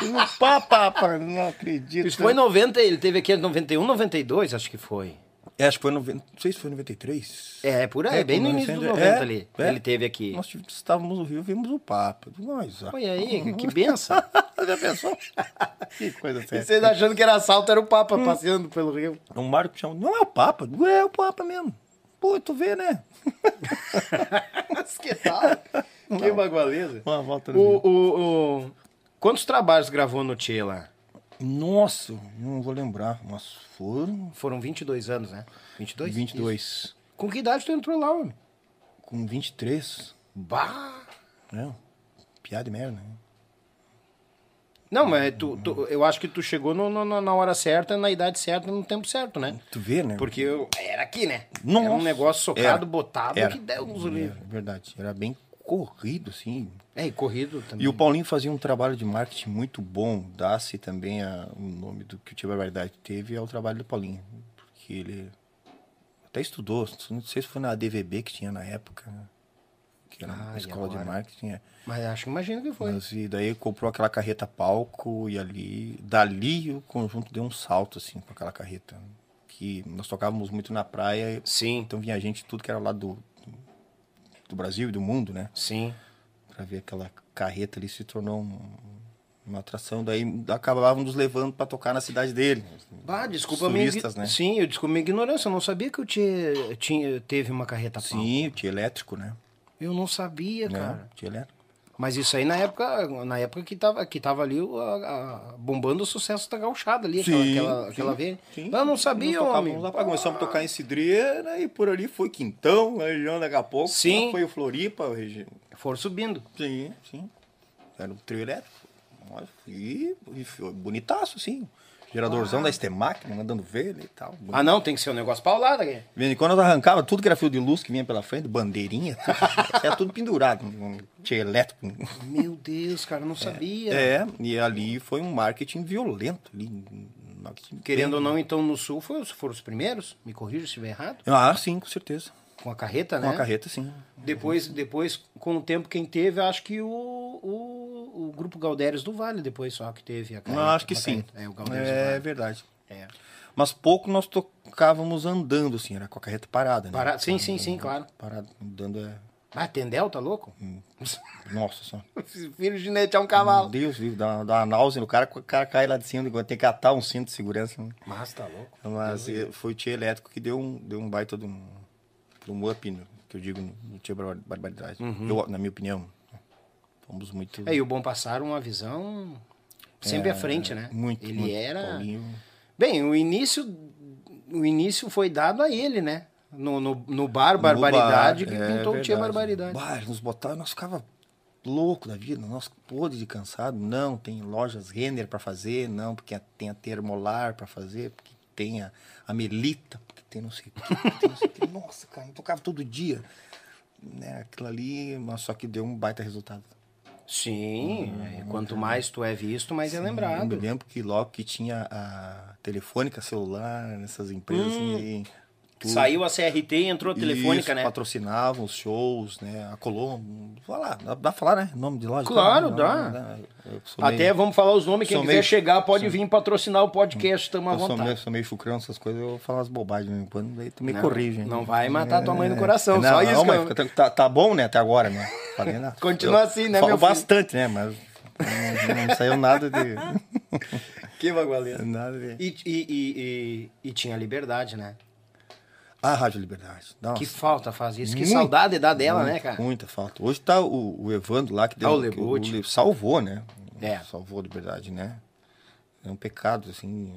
O Papa, não acredito. Isso foi em 90, ele teve aqui em 91, 92, acho que foi. É, acho que foi 90, não sei se foi em 93. É, por aí, bem no início dos nós 90 é, ali. é. Ele teve aqui. Nós estávamos no Rio, vimos o Papa. Nós. Olha aí, que benção. Já pensou? que coisa E séria. vocês achando que era assalto, era o Papa passeando pelo Rio. O Marco chama, não é o Papa, não é o Papa mesmo. Pô, tu vê, né? Mas que tal? Que bagualeza. Uma volta no O, o, o... Quantos trabalhos gravou no Tchê lá? Nossa, não vou lembrar, mas foram Foram 22 anos, né? 22? 22. Isso. Com que idade tu entrou lá, homem? Com 23, Bah! né? Piada de merda, né? Não, mas tu, tu- eu acho que tu chegou no- no- na hora certa, na idade certa, no tempo certo, né? Tu vê, né? Porque eu, era aqui, né? Nossa, era um negócio socado, era, botado, era. que deu nos livros. É verdade, era bem corrido, assim. É, e corrido também. E o Paulinho fazia um trabalho de marketing muito bom. Dá-se também a- o nome do que o Tio Barbaridade teve ao trabalho do Paulinho. Porque ele até estudou, não sei se foi na DVB que tinha na época. né? que era Ah, uma escola de marketing. é. Mas acho que imagino que foi. Mas, e daí comprou aquela carreta palco e ali, dali o conjunto deu um salto assim com aquela carreta. Que nós tocávamos muito na praia, Sim, então vinha gente tudo que era lá do, do Brasil e do mundo, né? sim. Pra ver aquela carreta ali se tornou um- uma atração. Daí acabavam nos levando pra tocar na cidade dele. Ah, desculpa a minha né? Sim, eu desculpa a minha ignorância. Eu não sabia que eu tinha, tinha, teve uma carreta pau. Sim, tinha elétrico, né? Eu não sabia, Né? cara. Tinha elétrico. Mas isso aí na época, na época que tava, que tava ali a- a- bombando o sucesso da gauchada ali, aquela, Sim, aquela, sim, aquela vez. sim. Eu não sabia, Nós homem. lá pra- começamos a tocar em Cidreira e por ali foi Quintão, a região daqui a pouco. Sim. Foi o Floripa, a região. Foram subindo. Sim, sim. Era um trio elétrico. E, e foi bonitaço, sim. Geradorzão da Estemac, mandando ver e tal. Ah, não, tem que ser um negócio paulado aqui. E quando nós arrancava tudo que era fio de luz que vinha pela frente, bandeirinha, tudo, era tudo pendurado. Tinha elétrico. Meu Deus, cara, eu não sabia. É, e ali foi um marketing violento. Ali, Querendo ou bem- não, então no sul foi, foram os primeiros? Me corrija se estiver errado. Ah, sim, com certeza. Com a carreta, Com né? a carreta, sim. Depois, depois, com o tempo, quem teve, acho que o, o, o grupo Galdérios do Vale, depois só que teve a carreta. Acho que sim. carreta. É, o Galdérios do É Vale. verdade. É. Mas pouco nós tocávamos andando, assim, era com a carreta parada, né? Para- Sim, sim, sim, claro. Parado, andando é. Ah, Tendel, tá louco? Nossa senhora. Filho de Nete é um Meu cavalo. Deus, viu? Dá, dá uma náusea no cara, o cara cai lá de cima, tem que catar um cinto de segurança. né? Mas tá louco. Mas eh, foi o Tia Elétrico que deu um, deu um baita de um, um up, no, que eu digo, no, Bar- Barbaridade. Eu, na minha opinião, fomos muito. Uhum. É, e o Bom Passar, uma visão sempre à frente, né? É, Muito, Ele muito. era... Paulinho. Bem, o início, o início foi dado a ele, né? No, no, no bar Barbaridade, No que bar, é pintou o Tia. Barbaridade. Eles nos botavam, nós ficava louco da vida, nós podre de cansado. Não, tem lojas Renner para fazer, não, porque tem a Termolar para fazer, porque tem a, a Melita, tem não sei o que, tem não sei o que. Nossa, cara, eu tocava todo dia. Né, aquilo ali, mas só que deu um baita resultado. Sim, é, quanto mais tu é visto, mais é Eu me lembrado. lembro que logo que tinha a telefônica celular nessas empresas, assim, tudo. Saiu a CRT e entrou a telefônica, Isso, né? patrocinavam os shows, né? A Colombo. Lá, dá, pra falar, né? Nome de loja? Claro, Não, dá. não, não, sou Até meio- vamos falar os nomes, quem quiser meio- chegar pode sou- vir patrocinar o podcast, estamos à Eu sou vontade. meio, sou meio chucrão, essas coisas, eu falo umas bobagens quando, daí tu me Não, corrige. não vai matar tua mãe no coração, não, só isso Não, que mas eu- fica- tá, tá bom, né, até agora, né? Falei nada. Continua Eu assim, né, falo meu filho? bastante, né, mas não, não saiu nada de... Que bagualeiro. nada de... E, e, e, e, e tinha liberdade, né? A Rádio Liberdade. Nossa. Que falta faz isso. Que Muito, saudade dá dela, né, Muito, cara? Muita falta. Hoje tá o, o Evandro lá que deu. Ah, o. Le- salvou, né? É. Salvou a liberdade, né? É um pecado, assim.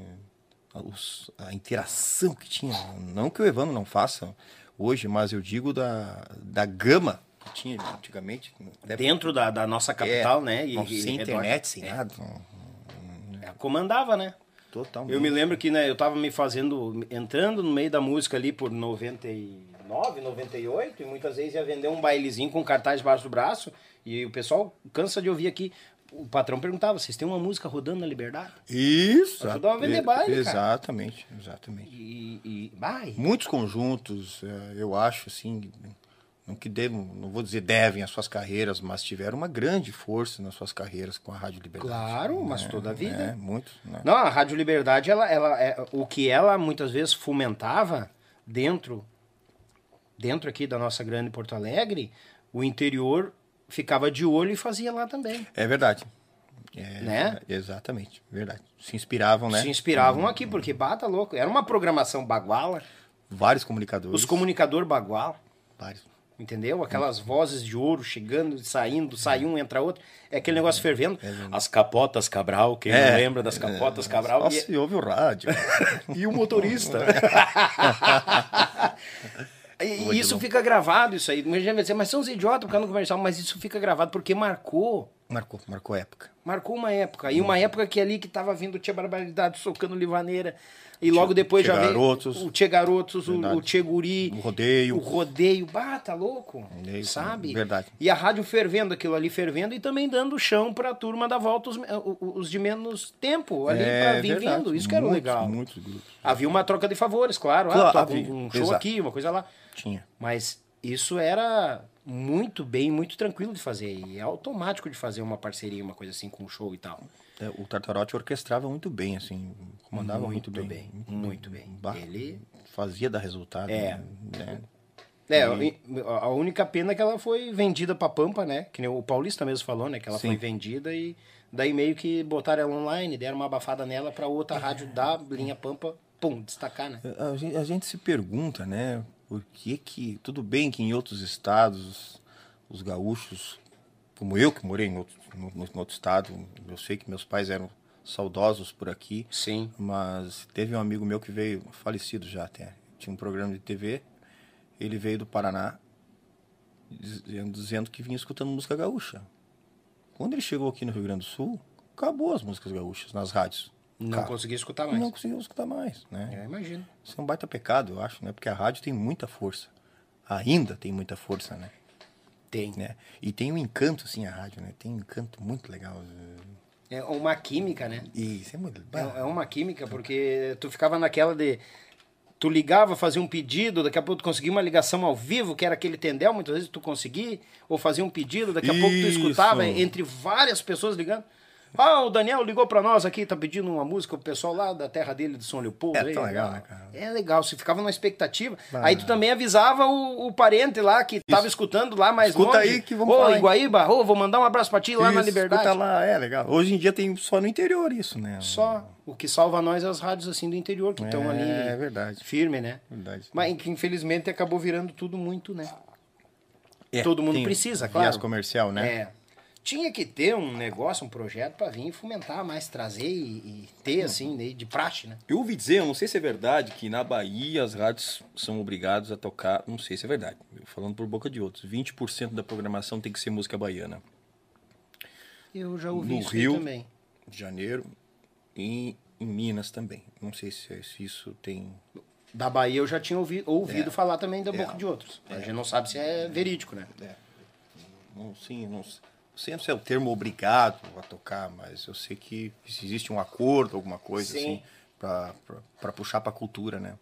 é, os- a interação que tinha. Não que o Evandro não faça hoje, mas eu digo da, da gama que tinha antigamente. Dentro da, da nossa capital, né? E, não, e sem redor. internet, sem É, nada. Comandava, né? Total. Eu me lembro que né, eu tava me fazendo, entrando no meio da música ali por 99, 98, e muitas vezes ia vender um bailezinho com cartaz debaixo do braço, e o pessoal cansa de ouvir aqui. O patrão perguntava: vocês têm uma música rodando na liberdade? Isso. Ajudava a vender baile, cara. Exatamente, exatamente. E. e muitos conjuntos, eh, eu acho, assim, não que devem, não vou dizer devem as suas carreiras, mas tiveram uma grande força nas suas carreiras com a Rádio Liberdade. Claro, mas toda a vida. É, muitos, né? Não, a Rádio Liberdade, ela, ela, é, o que ela muitas vezes fomentava dentro, dentro aqui da nossa grande Porto Alegre, o interior ficava de olho e fazia lá também. É verdade. É, Né? Exatamente, verdade. Se inspiravam, né? Se inspiravam aqui, porque bata louco. Era uma programação baguala, Vários comunicadores. os comunicador bagual, Vários. Entendeu? Aquelas vozes de ouro chegando, saindo, sai um, entra outro. É aquele negócio fervendo. As capotas Cabral, quem não lembra das capotas Cabral? Só E- se ouve o rádio. E o motorista. Isso fica gravado, isso aí. Vai dizer, mas são os idiotas por causa do comercial, mas isso fica gravado porque marcou. marcou, marcou época. Marcou uma época. E uma época que ali que tava vindo o Tia Barbaridade socando Livaneira. E logo depois Tia já veio Garotos. o Tia Garotos, o, Verdade. o Tia Guri. O rodeio. O rodeio. Bah, tá louco. Rodeio, sabe? verdade. E a rádio fervendo, aquilo ali fervendo e também dando chão pra turma dar volta, os, os de menos tempo ali É pra vir verdade. vindo. Isso que era o Muitos, legal. Muitos grupos. Havia uma troca de favores, claro. Claro, ah, havia. um, um show Exato. aqui, uma coisa lá. Tinha. Mas isso era muito bem, muito tranquilo de fazer. E é automático de fazer uma parceria, uma coisa assim, com um show e tal. É, o Tartarotti orquestrava muito bem, assim, comandava muito, Muito bem. bem, muito bem. Bah, Ele- fazia dar resultado. É. Né? É, a única pena é que ela foi vendida pra Pampa, né? Que nem o Paulista mesmo falou, né? Que ela Sim. foi vendida e daí meio que botaram ela online, deram uma abafada nela pra outra rádio da linha Pampa, pum, destacar, né? A gente, a gente se pergunta, né, por que que... Tudo bem que em outros estados, os gaúchos, como eu que morei em outro, no, no- outro estado, eu sei que meus pais eram saudosos por aqui, Sim. mas teve um amigo meu que veio, falecido já até, tinha um programa de TV, ele veio do Paraná, dizendo, dizendo que vinha escutando música gaúcha. Quando ele chegou aqui no Rio Grande do Sul, acabou as músicas gaúchas nas rádios. Não Cara, consegui escutar mais. não conseguiu escutar mais, né? Eu imagino. Isso é um baita pecado, eu acho, né? Porque a rádio tem muita força. Ainda tem muita força, né? Tem. né? E tem um encanto, assim, a rádio, né? Tem um encanto muito legal. É uma química, né? Isso é muito... É, é uma química, porque tu ficava naquela de. Tu ligava, fazia um pedido, daqui a pouco tu conseguia uma ligação ao vivo, que era aquele tendel, muitas vezes tu conseguia, ou fazia um pedido, daqui a pouco tu Isso. escutava entre várias pessoas ligando. Ah, o Daniel ligou pra nós aqui, tá pedindo uma música, o pessoal lá da terra dele, de São Leopoldo. É aí, tão legal, né, cara? É legal, você ficava numa expectativa. Ah. Aí tu também avisava o, o parente lá que tava escutando lá mais Escuta longe. aí que vamos Ô, falar? Iguaíba, ô, vou mandar um abraço pra ti lá na Isso, Liberdade. escuta lá, é legal. Hoje em dia tem só no interior isso, né? Só. O que salva nós é as rádios assim do interior, que estão ali É verdade. firme, né? Verdade. Mas que infelizmente acabou virando tudo muito, né? É, todo mundo tem precisa, viés claro. comercial, né? É. Tinha que ter um negócio, um projeto pra vir fomentar mais, trazer e, e ter assim, né, de praxe, né? Eu ouvi dizer, eu não sei se é verdade, que na Bahia as rádios são obrigados a tocar, não sei se é verdade, falando por boca de outros, 20% da programação tem que ser música baiana. Eu já ouvi No isso Rio. também. De janeiro e em Minas também. Não sei se, se isso tem... Da Bahia eu já tinha ouvi, ouvido É. falar também da boca É. de outros. A gente não sabe se é verídico, né? Não, sim, não sei se é o termo obrigado a tocar, mas eu sei que existe um acordo, alguma coisa Sim. assim, pra puxar pra cultura, né?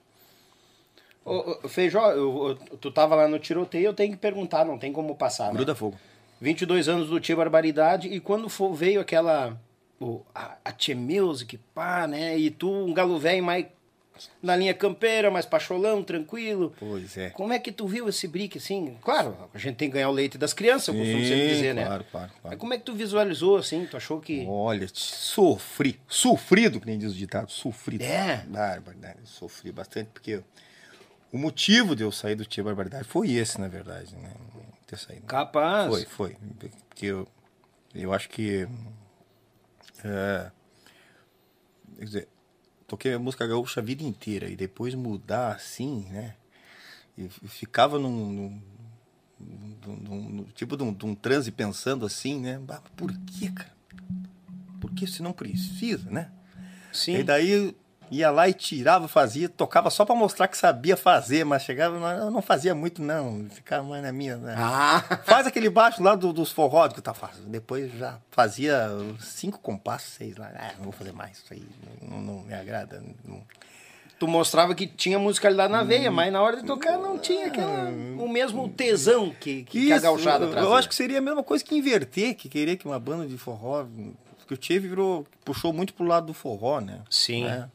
Ô, ô, Feijó, eu- eu- tu tava lá no tiroteio, eu tenho que perguntar, não tem como passar. né? Gruda fogo. 22 anos do Tia Barbaridade, e quando for, veio aquela. O, a, a Tia Music, pá, né? E tu, um galo velho mais na linha campeira, mais pacholão, tranquilo. Pois é. Como é que tu viu esse brick assim? Claro, a gente tem que ganhar o leite das crianças, eu costumo sempre dizer, né? claro, claro, claro. Mas como é que tu visualizou assim? Tu achou que. Olha, sofri. Sofrido, que nem diz o ditado. Sofrido. É? Barbaridade. Sofri bastante, porque o motivo de eu sair do Tia Barbaridade foi esse, na verdade, né? Ter saído. Capaz. Foi, foi. Porque eu, eu acho que. É, quer dizer, toquei a música gaúcha a vida inteira e depois mudar assim, né? E ficava num. num- num- num- tipo de um, de um transe pensando assim, né? Por que, cara? Porque se não precisa, né? Sim. E daí ia lá e tirava, fazia, tocava só pra mostrar que sabia fazer, mas chegava, eu não fazia muito não, ficava mais na minha, né? Ah! Faz aquele baixo lá do- dos forró que tá fazendo. Depois já fazia cinco compassos, seis lá. Ah, não vou fazer mais, isso aí não, não me agrada. não- Tu mostrava que tinha musicalidade na veia, mas na hora de tocar não tinha aquela, o mesmo tesão que, que, que a Isso, gauchada eu, trazia. eu acho que seria a mesma coisa que inverter, que querer que uma banda de forró. Porque o Tchê virou, puxou muito pro lado do forró, né? Sim. Né?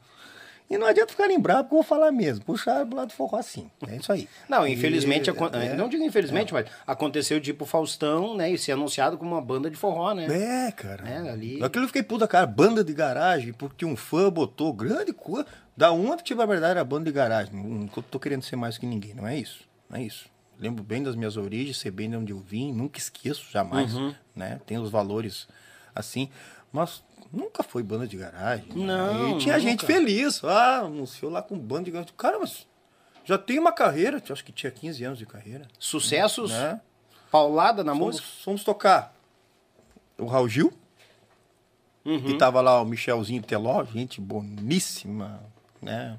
E não adianta ficarem bravos, porque eu vou falar mesmo. Puxar pro lado do forró sim. É isso aí. Não, infelizmente, E, acon- é, não digo infelizmente, mas aconteceu tipo Faustão, né, e ser anunciado como uma banda de forró, né? É, cara. É, ali- Aquilo eu fiquei puta, cara. Banda de garagem, porque um fã botou grande coisa. Da onde tive a verdade era banda de garagem. Não tô- querendo ser mais que ninguém, não é isso. Não é isso. Lembro bem das minhas origens, sei bem de onde eu vim, nunca esqueço, jamais. Uhum. Né? Tem os valores assim. Mas nunca foi banda de garagem. Não, E tinha nunca. gente feliz. Ah, anunciou lá com banda de garagem. Cara, mas já tem uma carreira. Acho que tinha 15 anos de carreira. Sucessos, Né? paulada na Fomos, música. fomos tocar o Raul Gil. Uhum. E tava lá o Michelzinho Teló, gente boníssima, né?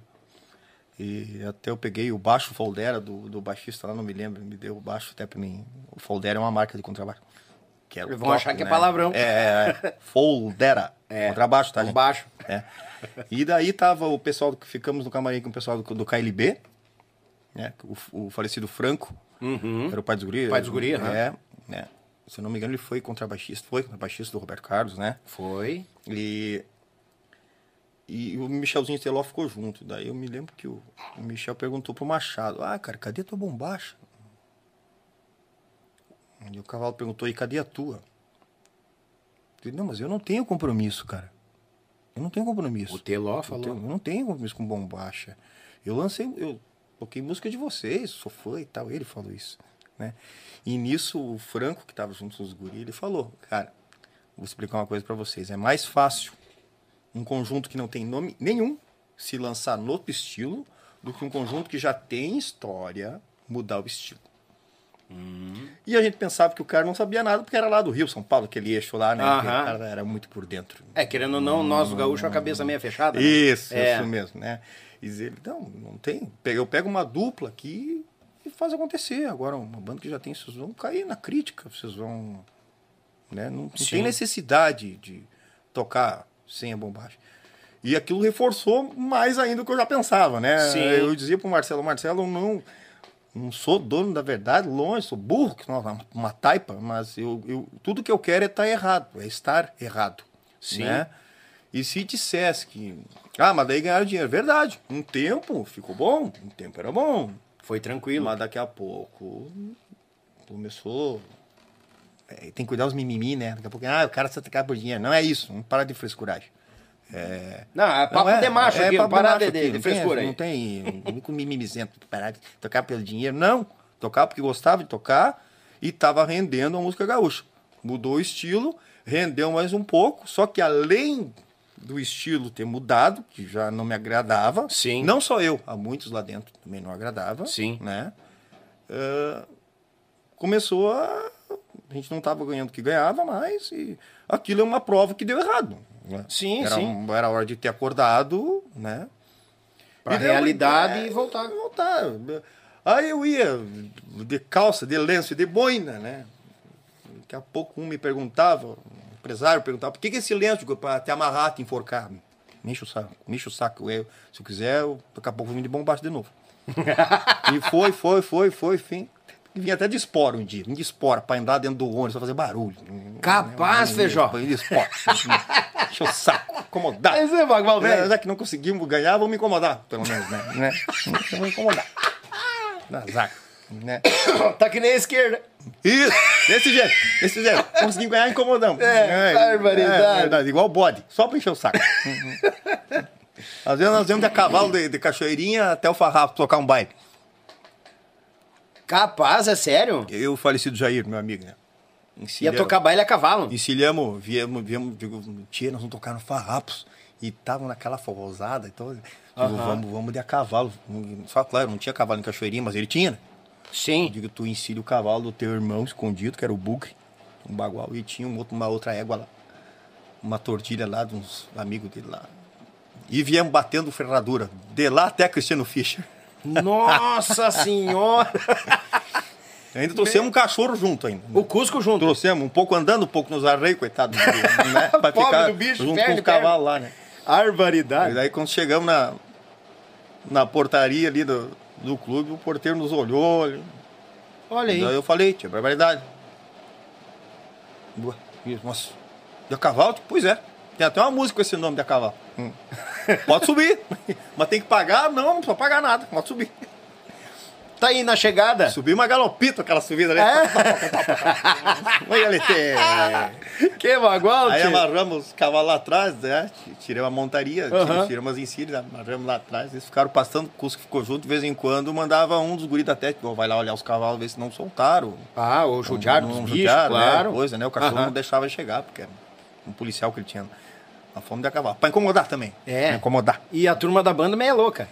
E até eu peguei o baixo Foldera do, do baixista lá, não me lembro, me deu o baixo até pra mim. O Foldera é uma marca de contrabaixo. Que o Vão achar que é né? palavrão. É, é, Foldera. É, Contrabaixo, tá, gente? baixo. É. E daí tava o pessoal que ficamos no camarim com o pessoal do, do KLB. né? O, o falecido Franco Uhum. era o pai dos guri. Pai dos guri, aham. É, né? Se eu não me engano, ele foi contrabaixista, foi contrabaixista do Roberto Carlos, né? Foi. E, e o Michelzinho Teló ficou junto. Daí eu me lembro que o, Michel perguntou pro Machado: Ah, cara, cadê tua bombacha? E o cavalo perguntou: E cadê a tua? Eu disse, não, mas eu não tenho compromisso, cara. Eu não tenho compromisso. O Teló Eu, falou. tenho- eu não tenho compromisso com bombacha. Eu lancei, eu toquei música de vocês, sou fã e tal. Ele falou isso, né? E nisso o Franco, que tava junto com os guris, ele falou, cara, vou explicar uma coisa pra vocês. É mais fácil um conjunto que não tem nome nenhum se lançar no outro estilo do que um conjunto que já tem história mudar o estilo. E a gente pensava que o cara não sabia nada porque era lá do Rio, São Paulo, aquele eixo lá, né? O cara era muito por dentro. É, querendo ou não, nós, o gaúcho, a cabeça meia fechada. né? Isso, É. isso mesmo, né? E ele, não, não tem. Eu pego uma dupla aqui e faz acontecer. Agora, uma banda que já tem, vocês vão cair na crítica, vocês vão. Né? Não, não tem necessidade de tocar sem a bombagem. E aquilo reforçou mais ainda o que eu já pensava, né? Sim. Eu dizia pro Marcelo, Marcelo, não, não sou dono da verdade, longe, sou burro, que não, uma, uma taipa, mas eu, eu, tudo que eu quero é estar errado, é estar errado. Sim. Né? E se dissesse que. Ah, mas daí ganharam dinheiro. Verdade. Um tempo ficou bom, um tempo era bom. Foi tranquilo. Mas daqui a pouco começou. É, tem que cuidar os mimimi, né? Daqui a pouco, ah, o cara só atacar por dinheiro. Não é isso, não para de frescuragem. É, Não, é papo não é, de macho é aqui, papo parar macho de, de não tem- frescura aí. Não tem único mimimizento, parar de tocar pelo dinheiro. Não, tocar porque gostava de tocar e estava rendendo a música gaúcha. Mudou o estilo, rendeu mais um pouco, só que além do estilo ter mudado, que já não me agradava, Sim. não só eu, há muitos lá dentro também não agradava, Sim. né? Ah, começou a... A gente não estava ganhando o que ganhava mais e aquilo é uma prova que deu errado. Né? Sim, era, sim. era hora de ter acordado, né? Pra E realidade eu- e voltar. voltar. Aí eu ia de calça, de lenço de boina, né? Daqui a pouco um me perguntava, um empresário perguntava, por que, que esse lenço? Para te amarrar, te enforcar. Me enche o saco, me enche o saco. Eu, se eu quiser, eu, daqui a pouco eu vim de bombacho de novo. e foi, foi, foi, foi, fim. Vinha até de espora um dia, de espora, pra andar dentro do ônibus, pra fazer barulho. Capaz, Feijó. De espora. Enche o saco, incomodar. Esse é velho. Já que não conseguimos ganhar, vamos me incomodar, pelo menos, né? né? Vamos incomodar. Azar, né? Tá que nem a esquerda. Isso, desse jeito, desse jeito. Conseguimos ganhar, incomodamos. É, barbaridade. É, verdade, igual bode, só pra encher o saco. Às vezes nós vamos de a cavalo de, de cachoeirinha até o farrapo tocar um baile. Capaz, é sério? Eu e o falecido Jair, meu amigo, né? Ia tocar baile a cavalo. Encilhamos, viemos, viemos, digo, tia, nós vamos tocar no Farrapos. E estavam naquela forrosada, então, digo, vamos, vamos de a cavalo. Só, claro, não tinha cavalo em Cachoeirinha, mas ele tinha, né? Eu Sim. digo, tu encilha o cavalo do teu irmão escondido, que era o Bugre, um bagual, e tinha um outro- uma outra égua lá. Uma tortilha lá de uns amigos dele lá. E viemos batendo ferradura, de lá até Cristiano Fischer. Nossa senhora. Ainda trouxemos um cachorro junto ainda. O Cusco junto. Trouxemos um pouco andando, um pouco nos arreios, coitado. do- Né? Pra Pobre ficar do bicho, junto perde com os cavalos lá, né? E Barbaridade. daí quando chegamos na, na portaria ali do, do clube, o porteiro nos olhou. ele- Olha aí. Daí eu falei, tinha barbaridade. Boa. E, Nossa, de a cavalo? Pois é. Tem até uma música com esse nome de a cavalo. Hum. Pode subir. Mas tem que pagar? Não, não precisa pagar nada. Pode subir. Tá aí na chegada. Subir uma galopita aquela subida ali. É? Oi, LT. Que bagual, Aí amarramos os cavalos lá atrás, né? Tirei uma montaria, Aham. tiramos as encilhas, amarramos lá atrás. Eles ficaram passando, o Cusco ficou junto, de vez em quando mandava um dos guris da técnica, vai lá olhar os cavalos, ver se não soltaram. Ah, o judiar dos Não bichos, judiaram, né? claro. Coisa, né? O cachorro não deixava chegar, porque um policial que ele tinha. A fome de cavalo. Pra incomodar também. É. Pra incomodar. E a turma da banda meio louca.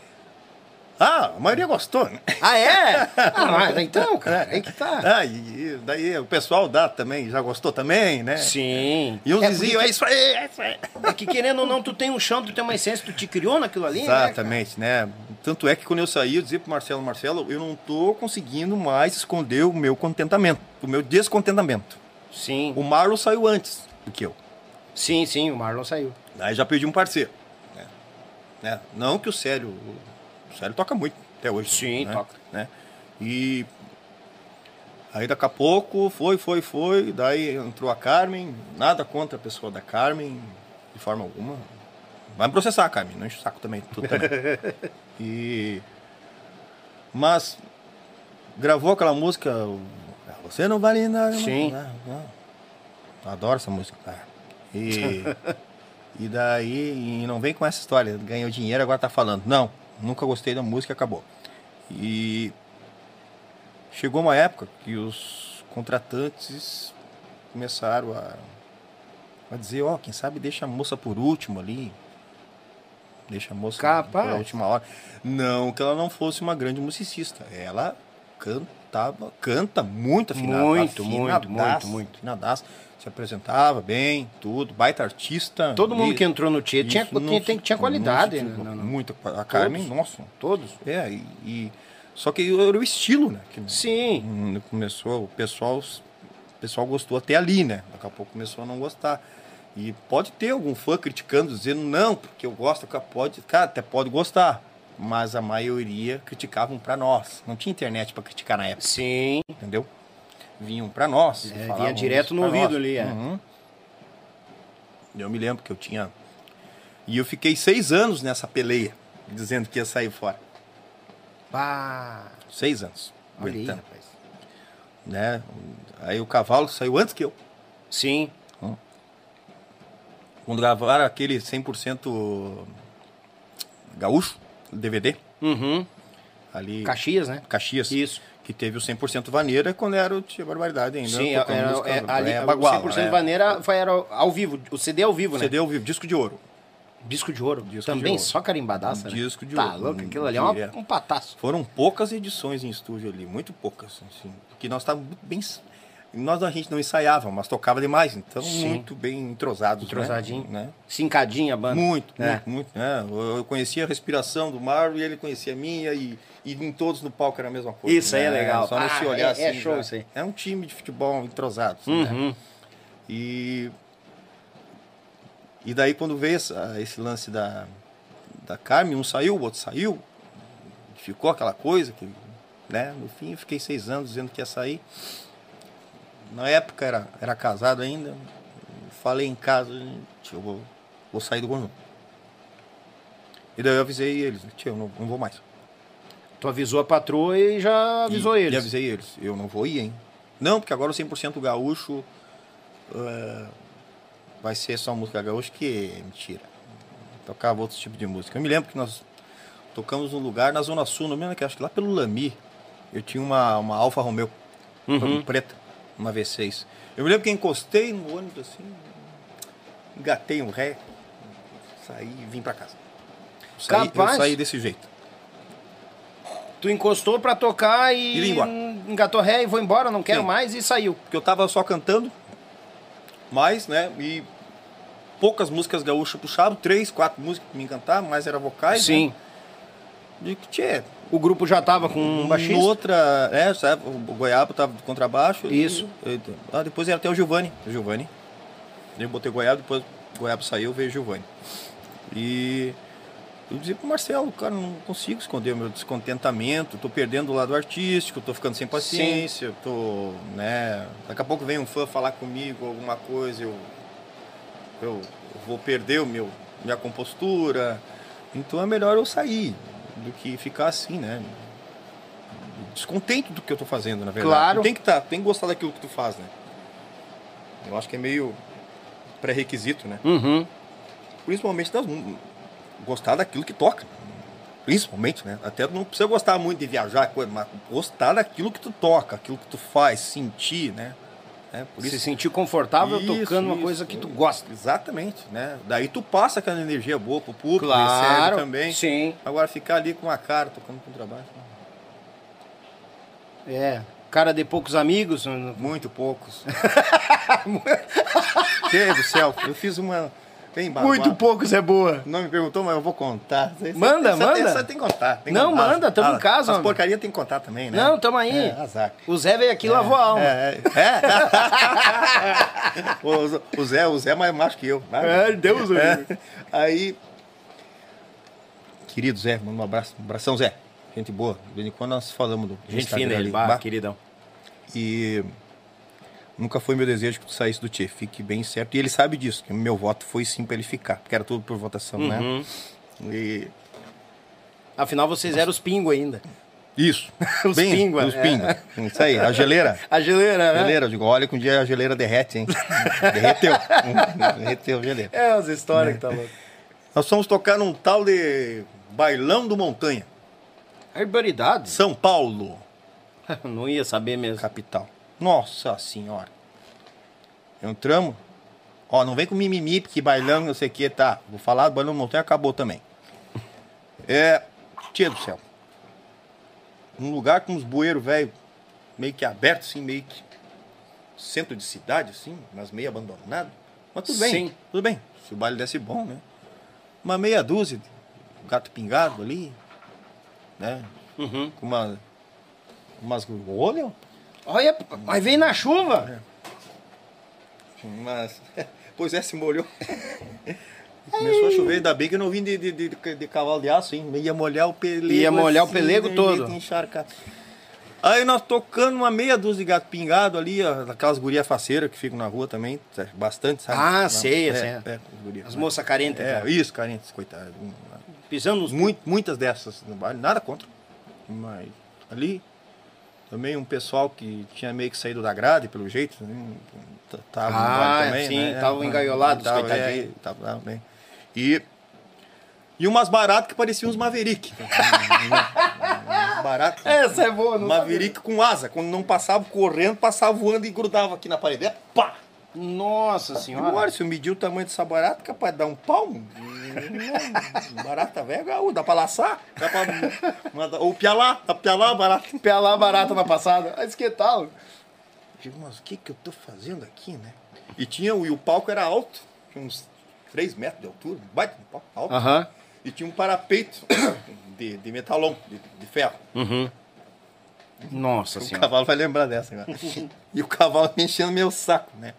Ah, a maioria gostou, né? Ah, é? Ah, mas então, cara, aí que tá. Ah, e, daí o pessoal da também, já gostou também, né? Sim. E uns é diziam, é isso aí, é isso aí. É que querendo ou não, tu tem um chão, tu tem uma essência, tu te criou naquilo ali, né? Exatamente, né? Tanto é que quando eu saí, eu dizia pro Marcelo, Marcelo, eu não tô conseguindo mais esconder o meu contentamento, o meu descontentamento. Sim. O Marlon saiu antes do que eu. Sim, sim, o Marlon saiu. Aí já perdi um parceiro. né? Né? Não que o Célio, o Célio toca muito. Até hoje. Sim, né? toca. Né? E aí daqui a pouco foi, foi, foi. Daí entrou a Carmen. Nada contra a pessoa da Carmen, de forma alguma. Vai me processar a Carmen, não enche o saco também. Também. e... Mas gravou aquela música. Você não vale nada. Sim. Não, não. Adoro essa música, cara. E, e daí, e não vem com essa história, ganhou dinheiro, agora tá falando. Não, nunca gostei da música, acabou. E chegou uma época que os contratantes começaram a, a dizer, ó, quem sabe deixa a moça por último ali. Deixa a moça Capaz. por última hora. Não que ela não fosse uma grande musicista. Ela cantava, canta muito afinada. Muito, muito, afinadaça, muito, muito. afinadaça. Se apresentava bem, tudo, baita artista. Todo mundo E- que entrou no Tchê tinha, tinha, tinha não qualidade. né? Não, não. Muita. A Carmen, nossa. Todos. É, e, e- só que era o estilo, né? Que Sim. começou, o pessoal, o pessoal gostou até ali, né? Daqui a pouco começou a não gostar. E pode ter algum fã criticando, dizendo não, porque eu gosto, pode, cara, até pode gostar, mas a maioria criticavam pra nós. Não tinha internet pra criticar na época, Sim. entendeu? Vinham pra nós. É, vinha direto no ouvido nós. ali, é. Uhum. Eu me lembro que eu tinha. E eu fiquei seis anos nessa peleia, dizendo que ia sair fora. Pá. Seis anos. Olha aí, rapaz. né? Aí o cavalo saiu antes que eu. Sim. Quando gravaram aquele 100% gaúcho, DVD, Uhum. ali. Caxias, né? Caxias. Isso. Que teve o 100% vaneira quando era o Tia Barbaridade ainda. Sim, era, é, ali, é, o baguala, 100% é. Vaneira foi, era ao vivo, o CD ao vivo, né? CD ao vivo, disco de ouro. Disco de ouro. Disco Também de ouro. só carimbadaça, né? Disco de tá ouro. louco, aquilo ali é uma- Direto. um pataço. Foram poucas edições em estúdio ali, muito poucas, assim, porque nós estávamos bem. Nós a gente não ensaiava, mas tocava demais, então Sim. muito bem entrosados. né? Entrosadinho. Né? Cincadinha a banda. Muito, É. muito, muito. né? Eu conhecia a respiração do Mar e ele conhecia a minha e, e em todos no palco era a mesma coisa. Isso aí é né? legal. Só não se Ah, olhar é- é assim. show já. isso aí. É um time de futebol entrosado. assim, né? Uhum. E, e daí quando veio essa- esse lance da, da Carmen, um saiu, o outro saiu, ficou aquela coisa que, né? No fim eu fiquei seis anos dizendo que ia sair. Na época era, era casado ainda. Falei em casa, eu vou, vou sair do Gornô. E daí eu avisei eles, tio, eu não, não vou mais. Tu avisou a patroa e já avisou e, eles. E avisei eles, eu não vou ir, hein? Não, porque agora o 100% gaúcho eh, vai ser só música gaúcha, que é mentira. Tocava outros tipos de música. Eu me lembro que nós tocamos num lugar na Zona Sul, não me lembro que acho que lá pelo Lami. Eu tinha uma, uma Alfa Romeo Uhum. preta, uma V6. Eu me lembro que encostei no ônibus assim, engatei um ré, saí e vim pra casa. Eu saí, eu Capaz. saí desse jeito. Tu encostou pra tocar e E vim embora. engatou ré e vou embora, não quero Sim. mais e saiu. porque eu tava só cantando, mais, né? E poucas músicas gaúchas puxavam, três, quatro músicas que me encantavam, mas era vocais. Sim. Né? Que tchê, O grupo já tava com um baixista. outra, é, sabe, o Goiaba tava de contrabaixo. e- Isso. e- ah, depois era até o Giovanni. O Giovanni. Eu botei Goiaba, depois o Goiaba saiu, veio o Giovanni. E eu dizia pro Marcelo, cara, não consigo esconder o meu descontentamento, tô perdendo o lado artístico, tô ficando sem paciência, tô, né, daqui a pouco vem um fã falar comigo alguma coisa, eu eu vou perder o meu minha compostura. Então é melhor eu sair do que ficar assim, né? Descontente do que eu tô fazendo, na verdade. Claro. Tu tem que tá, tem que gostar daquilo que tu faz, né? Eu acho que é meio pré-requisito, né? Uhum. Principalmente das gostar daquilo que toca. Principalmente, né? Até não precisa gostar muito de viajar, mas gostar daquilo que tu toca, aquilo que tu faz, sentir, né? É, por Se isso sentir confortável Isso, tocando uma isso. coisa que tu gosta. Exatamente, né? Daí tu passa aquela energia boa pro público, Claro. também. Sim. Agora ficar ali com a cara, tocando com trabalho. É. Cara de poucos amigos. Muito poucos. Deus do céu, eu fiz uma. Babá. Muito poucos é boa. Não me perguntou, mas eu vou contar. Manda, essa- manda. Essa tem que contar. tem Não, contar. manda, tamo em casa, As homem. porcarias tem que contar também, né? Não, tamo aí. É, azar. O Zé veio aqui e lavou a alma. É, é. é. o, o Zé, o Zé é mais macho que eu. É, Deus, É. Aí. Querido Zé, manda um abraço. Um abração, Zé. Gente boa. De vez em quando nós falamos do Gente fina ele, ali. bah, Bah. queridão. E nunca foi meu desejo que tu saísse do Tchê. Fique bem certo. E ele sabe disso, que meu voto foi sim pra ele ficar. Porque era tudo por votação, Uhum. né? E Afinal, vocês eram os pingos ainda. isso. Os bem, pingua, Os é. pingos. Isso aí, a geleira. A geleira, né? Geleira, eu digo, olha que um dia a geleira derrete, hein? Derreteu. Derreteu a geleira. É, as histórias que tá louco. Nós fomos tocar num tal de Bailão do Montanha, Barbaridade. São Paulo, Não ia saber mesmo. capital. Nossa senhora. Entramos. Ó, não vem com mimimi, porque bailão, não sei o que, tá. Vou falar do Bailão do Montanha, acabou também. É. Tia do céu. Um lugar com os bueiros, velho, meio que abertos, assim, meio que. Centro de cidade, assim, mas meio abandonado. Mas tudo bem, Sim. tudo bem. Se o baile desse bom, né? Uma meia dúzia de gato pingado ali, né? Uhum. Com uma. Umas. Olha! Olha, mas veio na chuva. Mas. Pois é, se molhou. Começou a chover, ainda bem que eu não vim de, de, de, de cavalo de aço, hein? Ia molhar o pelego. Ia molhar o assim, pelego de todo. jeito encharcado. Aí nós tocando uma meia dúzia de gato pingado ali, ó, aquelas gurias faceiras que ficam na rua também, tá, bastante, sabe? Ah, sei, é, sei. é, as moças carentes. É, cara. isso, carentes, coitado. Pisando nos... Muito, muitas dessas no baile, nada contra. Mas ali também um pessoal que tinha meio que saído da grade, pelo jeito, né? Tava Ah, também, sim, né? tavam É, engaiolados, tava, coitadinho. é, tava né? E e umas baratas que pareciam uns Maverick. Barato. Essa é boa, não Maverick com asa. Quando não passava correndo, passava voando e grudava aqui na parede. É, pá! Nossa senhora. Agora, se eu medir o tamanho dessa barata, capaz de dar um palmo. barata velha, gaúda, dá pra laçar. Dá pra mandar, ou pialá, dá pra pialá, barata. Pelar barata na passada. Mas que tal? Digo, mas o que que eu tô fazendo aqui, né? E, tinha, e o palco era alto, tinha uns 3 metros de altura, baita um palco alto. Aham. E tinha um parapeito de, de metalon, de, de ferro. Nossa O senhora. cavalo vai lembrar dessa agora. e o cavalo enchendo meu saco, né?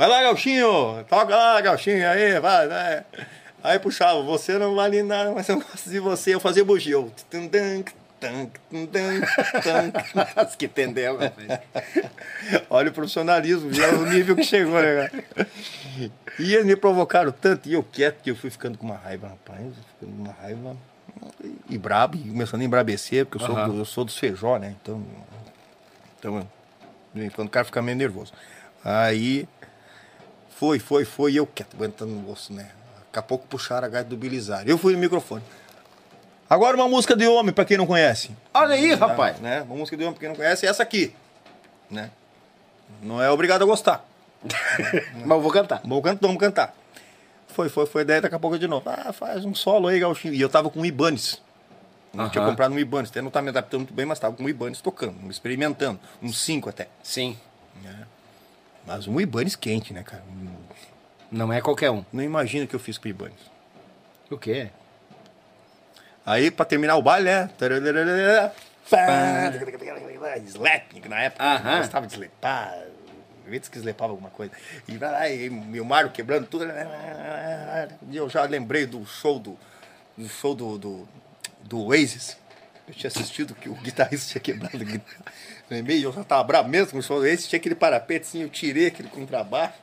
Vai lá, Gauchinho! Toca lá, Gauchinho, aí, vai, vai. Aí puxava, você não vale nada, mas eu gosto de você. Eu fazia bugio. As que entendeu, rapaz. Olha o profissionalismo, já o nível que chegou, né, cara? E eles me provocaram tanto, e eu quieto, que eu fui ficando com uma raiva, rapaz. Ficando com uma raiva. E brabo, e começando a embrabecer, porque eu sou, do, eu sou do Feijó, né? Então. Então, quando o cara fica meio nervoso. Aí. Foi, foi, foi, e eu quieto, aguentando no osso, né? Daqui a pouco puxaram a gaita do Bilizar. Eu fui no microfone. Agora uma música de homem, pra quem não conhece. Olha aí, rapaz. Né? Uma música de homem, pra quem não conhece, é essa aqui. Né? Não é obrigado a gostar. Mas eu vou cantar. Vamos cantar, vamos cantar. Foi, foi, foi. Daí daqui a pouco de novo. Ah, faz um solo aí, Gauchinho. E eu tava com um Ibanez. Não tinha comprado um Ibanez. Até não tá me adaptando muito bem, mas tava com um Ibanez tocando, experimentando. Uns cinco até. Sim. Mas um Ibanez quente, né, cara? Não é qualquer um. Não imagina o que eu fiz com o Ibanez. O quê? Aí, pra terminar o baile, né? Slap, na época. Aham. Eu gostava de slepar. Vezes que slepava alguma coisa. E vai lá, e meu Mário quebrando tudo. E eu já lembrei do show do. Do show do. do, do Oasis. Eu tinha assistido que o guitarrista tinha quebrado a guitarra. Lembrei, eu já tava bravo mesmo com o show. Tinha aquele parapete assim, eu tirei aquele contrabaixo.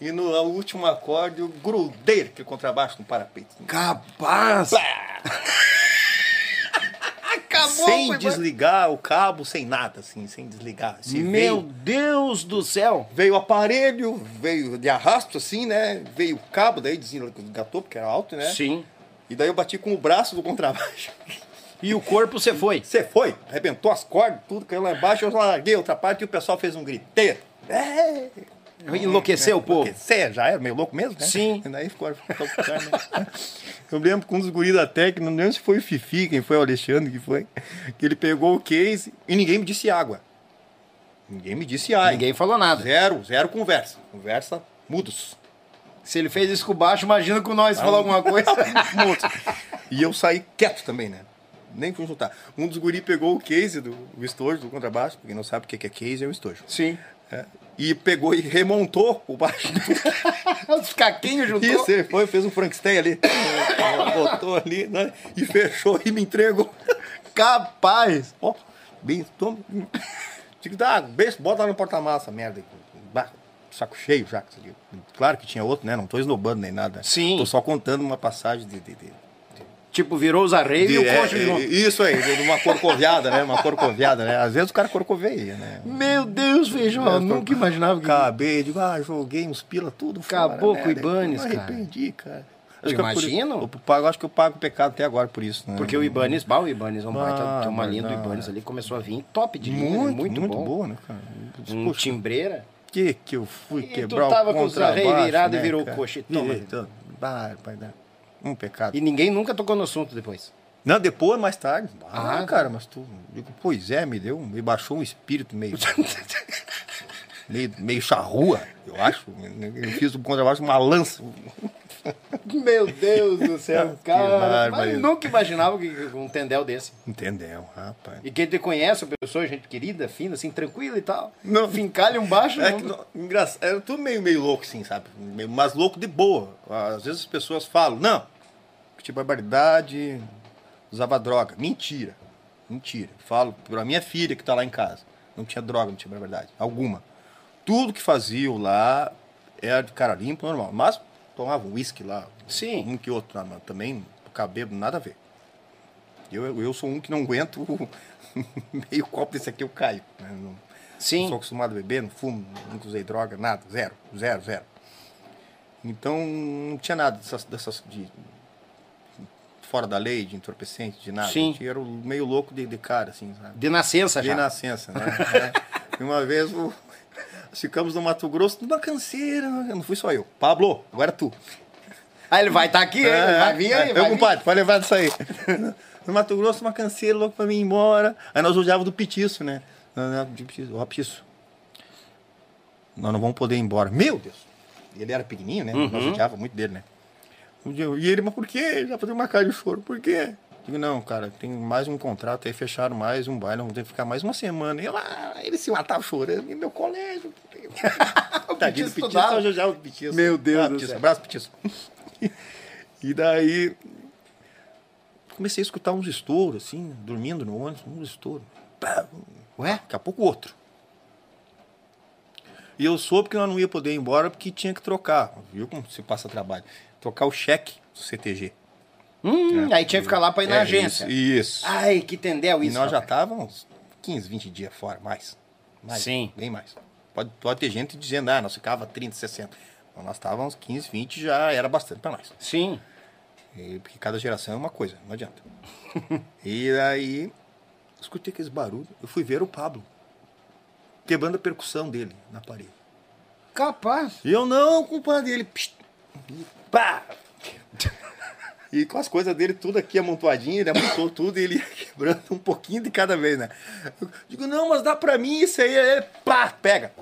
E no último acorde eu grudei aquele contrabaixo no parapete. Capaz! Acabou! sem foi- desligar o cabo, sem nada, assim, sem desligar. Assim, Meu veio, Deus do céu! veio o aparelho, veio de arrasto, assim, né? Veio o cabo, daí desgatou, porque era alto, né? Sim. E daí eu bati com o braço do contrabaixo. E o corpo você foi. Você foi, arrebentou as cordas, tudo caiu lá embaixo, eu larguei outra parte e o pessoal fez um griteiro. É, Enlouqueceu o povo. Você já era meio louco mesmo, né? Sim. E daí ficou. né? Eu lembro que um dos guris da técnica, não lembro se foi o Fifi, quem foi o Alexandre, que foi, que ele pegou o case e ninguém me disse água. Ninguém me disse água. Ninguém falou nada. Zero, zero conversa. Conversa mudos. Se ele fez isso com baixo, imagina com nós falou alguma coisa. Mudos. E eu saí quieto também, né? Nem fui juntar. Um dos guris pegou o case do o estojo do contrabaixo, porque não sabe o que é case, é o estojo. Sim. É. E pegou e remontou o baixo. Os caquinhos juntou. Isso, ele foi, fez um Frankenstein ali. Botou ali, né? E fechou e me entregou. Capaz! Ó, bem, toma. Que dar, beijo, bota lá no porta-massa, merda. Bah, saco cheio já. Claro que tinha outro, né? Não tô esnobando nem nada. Sim. Tô só contando uma passagem de. de, de- Tipo, virou os arreios e o coxo é, é, Isso aí, uma corcoviada, né? Uma corcoviada, né? Às vezes o cara corcoveia, né? Meu Deus, feijão, eu nunca imaginava que... Acabei, digo, ah, joguei uns pila tudo fora, Acabou né? com o Ibanez, cara. arrependi, cara. Por- imagino. Eu, pago, acho que eu pago pecado até agora por isso, né? Porque o Ibanez, bah, o Ibanez é um baita, Ah, tem uma linha do Ibanez ali, começou a vir top de linha, Muito, muito, muito, bom. boa, né, cara? Um Poxa, timbreira. que que eu fui E tu quebrar tava o com os contrabaixo, arreios virados e né, virou cara? coxa e toma. Eita, vai, vai dar. Um pecado. E ninguém nunca tocou no assunto depois. Não, depois, mais tarde. Ah, Ah, cara, mas tu... Digo, pois é, me deu, me baixou um espírito meio... meio, meio charrua, eu acho. Eu fiz o contrabaixo uma lança. Meu Deus do céu, bárbaro. Mas nunca imaginava que um tendel desse. Entendeu, rapaz. E quem te conhece, pessoa, gente querida, fina, assim, tranquila e tal. Não. Fincalha um baixo, É não. que, não- engraçado, é tudo meio, meio louco, assim, sabe? Mas louco de boa. Às vezes as pessoas falam, não, tinha barbaridade, usava droga. Mentira. Mentira. Falo pra minha filha que tá lá em casa. Não tinha droga, não tinha barbaridade. Alguma. Tudo que faziam lá era de cara limpo, normal. Mas tomava uísque lá. Sim. Um que outro, lá, mas também cabelo, nada a ver. Eu, eu sou um que não aguento meio copo desse aqui, eu caio. né? Não- Sim. não sou acostumado a beber, não fumo, nunca usei droga, nada, zero, zero, zero. Então não tinha nada dessas, dessas de fora da lei, de entorpecente, de nada. Sim. Eu era o meio louco de, de cara, assim, sabe? De nascença De já. nascença, né? É. E Uma vez o- ficamos no Mato Grosso, numa canseira, não fui só eu. Pablo, agora tu. Aí ele vai estar aqui, ele vai vir aí, é, Meu vir. compadre, pode levar disso aí. No Mato Grosso, uma canseira, louco pra mim ir embora. Aí nós olhávamos do petiço, né? De petiço, Ó, petiço. Nós não vamos poder ir embora. Meu Deus! Ele era pequenininho, né? Uhum. Nós odiávamos muito dele, né? Eu- E ele, mas por quê? Já fazia uma cara de choro. Por quê? Digo, não, cara, tem mais um contrato aí, fecharam mais um baile, vamos ter que ficar mais uma semana. E lá, ele se matava chorando em meu colégio. Tadinho do Petiço eu já o petiço. Meu Deus Ah, do céu. Abraço, petiço. E daí comecei a escutar uns estouros, assim, dormindo no ônibus, uns estouros. Ué? Daqui a pouco outro. E eu soube que nós não ia poder ir embora porque tinha que trocar. Viu como se passa trabalho? Trocar o cheque do CTG. Hum, aí tinha que ficar lá pra ir na É, agência. Isso. isso. Ai, que tendel e isso. nós já rapaz. estávamos 15, 20 dias fora, mais. mais Sim. Bem mais. Pode, pode ter gente dizendo, ah, nós ficava 30, 60. Mas nós estávamos 15, 20, já era bastante para nós. Sim. E- porque cada geração é uma coisa, não adianta. e aí, escutei aqueles barulhos. Eu fui ver o Pablo, quebrando a percussão dele na parede. Capaz. E eu não, compadre, ele. psh, e pá! E com as coisas dele tudo aqui amontoadinho, ele amontou tudo e ele ia quebrando um pouquinho de cada vez, né? Eu digo, não, mas dá pra mim isso aí. Ele, pá, pega.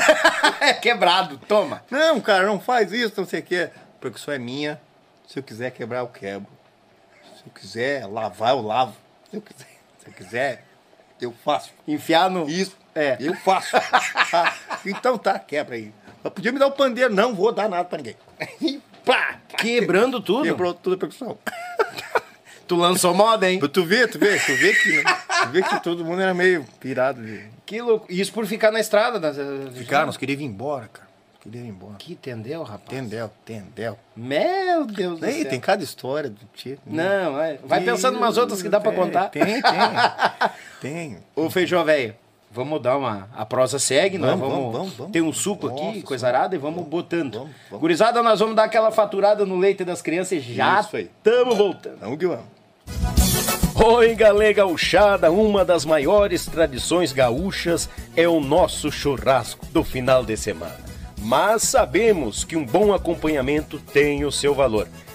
é quebrado, toma. Não, cara, não faz isso, não sei o quê. A percussão é minha. Se eu quiser quebrar, eu quebro. Se eu quiser lavar, eu lavo. Se eu quiser, se eu, quiser, eu faço. Enfiar no. Isso, É. eu faço. Então tá, quebra aí. Mas podia me dar o pandeiro, não vou dar nada pra ninguém. Quebrando tudo. Quebrou tudo a percussão. Tu lançou moda, hein? Tu vê, tu vê, tu vê que, tu vê que todo mundo era meio pirado de Que louco. Isso por ficar na estrada. Das... ficar. Nós queríamos ir embora, cara. Queria ir embora. Que tendeu, rapaz. Tendel, tendel. Meu Deus do céu. tem cada história do tipo. Não, é. vai pensando umas outras que dá pra contar. Tem, tem. tem. Ô, Feijão, velho, vamos dar uma. A prosa segue, nós Vamos, vamos. vamos, vamos, vamos. Tem um suco aqui, Nossa coisa arada, e vamos botando. vamos. Gurizada, nós vamos dar aquela faturada no leite das crianças e já Isso aí. estamos voltando. Vamos que vamos. Oi, galera gauchada, uma das maiores tradições gaúchas é o nosso churrasco do final de semana. Mas sabemos que um bom acompanhamento tem o seu valor.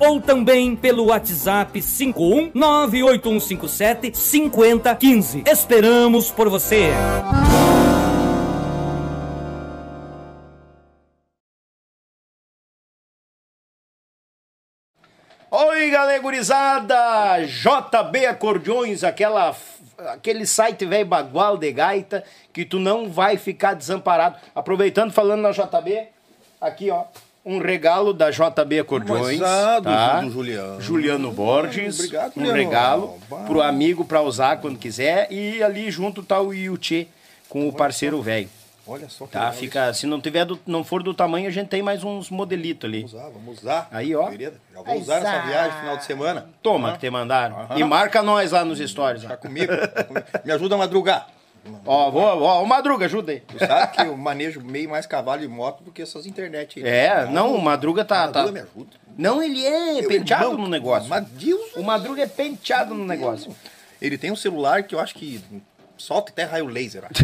ou também pelo WhatsApp 51 98157 5015. Esperamos por você. Oi, galera gurizada! JB Acordeões, aquela, aquele site velho bagual de gaita que tu não vai ficar desamparado. Aproveitando, falando na JB, aqui ó, um regalo da JB Acordeões. Mas, ah, do- tá? do Juliano. Juliano Borges. Obrigado, um regalo Ah, pro amigo pra usar quando quiser. E ali junto tá o Yuchê com o parceiro velho. Olha só que Tá, legal fica, se não tiver do- não for do tamanho, a gente tem mais uns modelitos ali. isso. Vamos usar, vamos usar. Aí, ó. Querida, Já vou usar nessa viagem final de semana. Toma que te mandaram. E marca nós lá nos stories. ó. Tá comigo, tá comigo. Me ajuda a madrugar. Ó, vou, ó, o Madruga, ajuda aí. Tu sabe que eu manejo meio mais cavalo e moto do que essas internet aí. É, não, o Madruga tá. Madruga tá- me ajuda. Não, ele é Eu penteado banco. no negócio. Mas Deus, O Madruga é penteado no negócio. ele tem um celular que eu acho que solta até raio laser.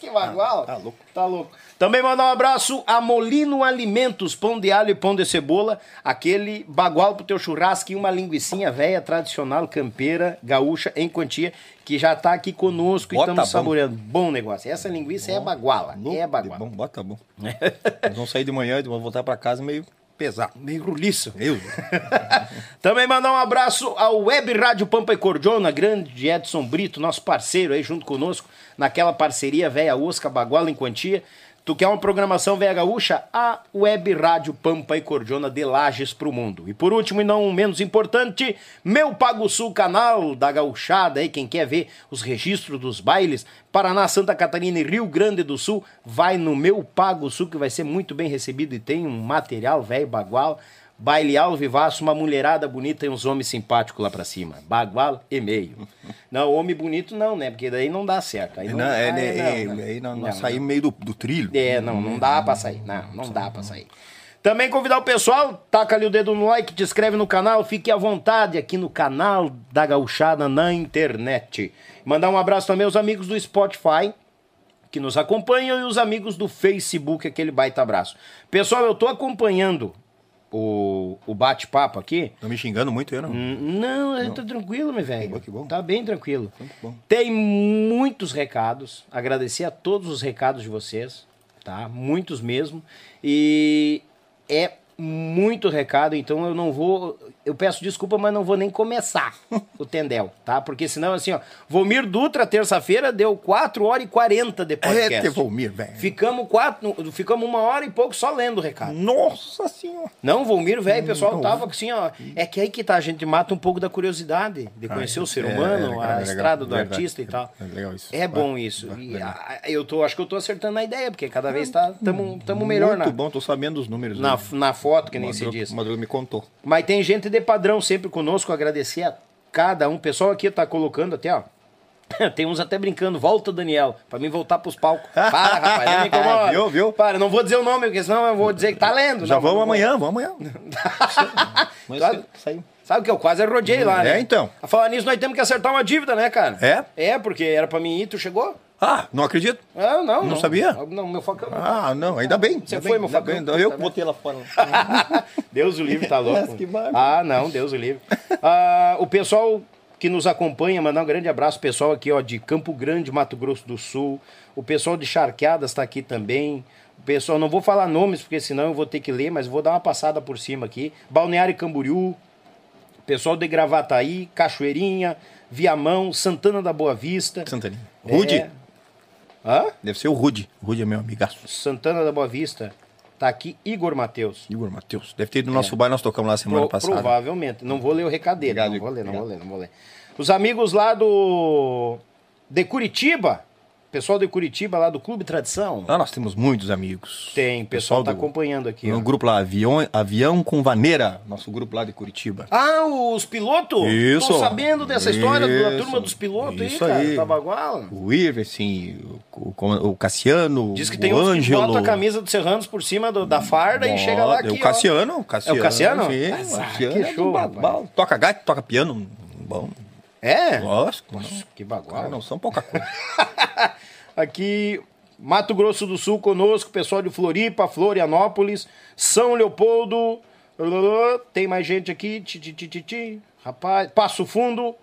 Que bagual. Tá louco. Tá louco. Também mandar um abraço a Molino Alimentos, pão de alho e pão de cebola, aquele bagual pro teu churrasco e uma linguicinha velha, tradicional, campeira, gaúcha, em quantia, que já tá aqui conosco e Bota estamos bom. saboreando. Bom negócio. Essa linguiça é baguala. É baguala. Bom, bota bom. Nós vamos sair de manhã e vamos voltar pra casa meio pesado. Meio ruliço. Deus. Também mandar um abraço ao Web Rádio Pampa e Cordiona, grande Edson Brito, nosso parceiro aí junto conosco, naquela parceria Véia Osca, Baguala em Quantia. Tu quer uma programação Véia Gaúcha? A Web Rádio Pampa e Cordiona de Lages pro mundo. E por último e não menos importante, Meu Pago Sul, canal da gauchada aí, quem quer ver os registros dos bailes, Paraná, Santa Catarina e Rio Grande do Sul, vai no Meu Pago Sul, que vai ser muito bem recebido e tem um material velho bagual. Baile ao vivaço, uma mulherada bonita e uns homens simpáticos lá pra cima. Bagual e meio. Não, homem bonito não, né? Porque daí não dá certo. Aí não, Não, é, aí né, é, não, não. aí nós, nós Não, saímos meio do, do trilho. É, não, não dá pra sair. Não, não dá pra sair. Também convidar o pessoal, taca ali o dedo no like, te inscreve no canal, fique à vontade aqui no canal da Gauchada na internet. Mandar um abraço também aos amigos do Spotify, que nos acompanham, e os amigos do Facebook, aquele baita abraço. Pessoal, eu tô acompanhando o, o bate-papo aqui. Tô me xingando muito, eu não. Não, a gente tá tranquilo, meu velho. bom, que bom. Tá bem tranquilo. Bom. Tem muitos recados. Agradecer a todos os recados de vocês, tá? Muitos mesmo. E é muito recado, então eu não vou. Eu peço desculpa, mas não vou nem começar o Tendel, tá? Porque senão, assim, ó. Volmir Dutra, terça-feira, deu 4 horas e 40 de podcast. É, te Volmir, velho. Ficamos quatro, ficamos uma hora e pouco só lendo o recado. Nossa senhora. Não, Volmir, velho, o pessoal tava assim, ó. É que aí que tá, a gente mata um pouco da curiosidade de conhecer o ser é, humano, é legal, a é legal, estrada do verdade. artista e tal. É legal isso. É bom isso. E, a- eu tô, acho que eu tô acertando a ideia, porque cada vez tá, tamo, tamo melhor Muito na, bom, tô sabendo dos números. na, né? na foto, que nem se Madruga- diz. Madruga me contou. Mas tem gente de padrão sempre conosco, agradecer a cada um. O pessoal aqui tá colocando até, ó. Tem uns até brincando, volta Daniel, pra mim voltar pros palcos. Para, rapaz, não me incomoda. Viu, viu? Para, não vou dizer o nome, porque senão eu vou dizer que tá lendo. Já Não, vamos não amanhã, vamos amanhã. Mas Sabe? saiu. Sabe que eu quase rodei lá, É, né? então. A falar nisso, nós temos que acertar uma dívida, né, cara? É? É, porque era pra mim ir, tu chegou? Ah, não acredito. Ah, não, não. sabia? Não, meu facão. Ah, não, ainda bem. Você ainda foi, bem, meu facão? bem. Eu Tá botei lá fora. Deus o livre, tá louco. Ah, não, Deus o livre. Ah, o pessoal que nos acompanha, mandar um grande abraço, pessoal aqui, ó, de Campo Grande, Mato Grosso do Sul. O pessoal de Charqueadas tá aqui também. O pessoal, não vou falar nomes, porque senão eu vou ter que ler, mas vou dar uma passada por cima aqui. Balneário Camboriú, pessoal de Gravataí, Cachoeirinha, Viamão, Santana da Boa Vista. Santaninha. Rude. É. Hã? Deve ser o Rude. O Rude é meu amigaço. Santana da Boa Vista. Tá aqui Igor Matheus. Igor Matheus. Deve ter ido no nosso bar, nós tocamos lá semana Pro- passada. Provavelmente. Não vou ler o recado dele. Obrigado, não vou ler, não vou Obrigado. ler, não vou ler. Os amigos lá do. De Curitiba. Pessoal de Curitiba, lá do Clube Tradição. Lá nós temos muitos amigos. Tem, o pessoal tá do- acompanhando aqui. No ó. grupo lá, Avião, Avião com Vaneira, nosso grupo lá de Curitiba. Ah, os pilotos? Isso. Tô sabendo dessa história da Isso. turma dos pilotos Isso aí, cara. aí. Tá bagual. O Iverson, o, o- o Cassiano, Diz que o tem uns que Ângelo. botam a camisa do Serranos por cima do- da farda e chega lá aqui. O Cassiano, o Cassiano. É o Cassiano? Sim, Ah, o Cassiano que é show, bom. Toca gaita, toca piano. Bom, Ó. É? lógico. não. Que Cara, bagual. não são pouca coisa. Aqui, Mato Grosso do Sul conosco, pessoal de Floripa, Florianópolis, São Leopoldo. Tem mais gente aqui. Ti, ti, ti, ti. Rapaz, Passo Fundo.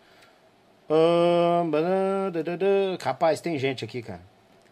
Rapaz, tem gente aqui, cara.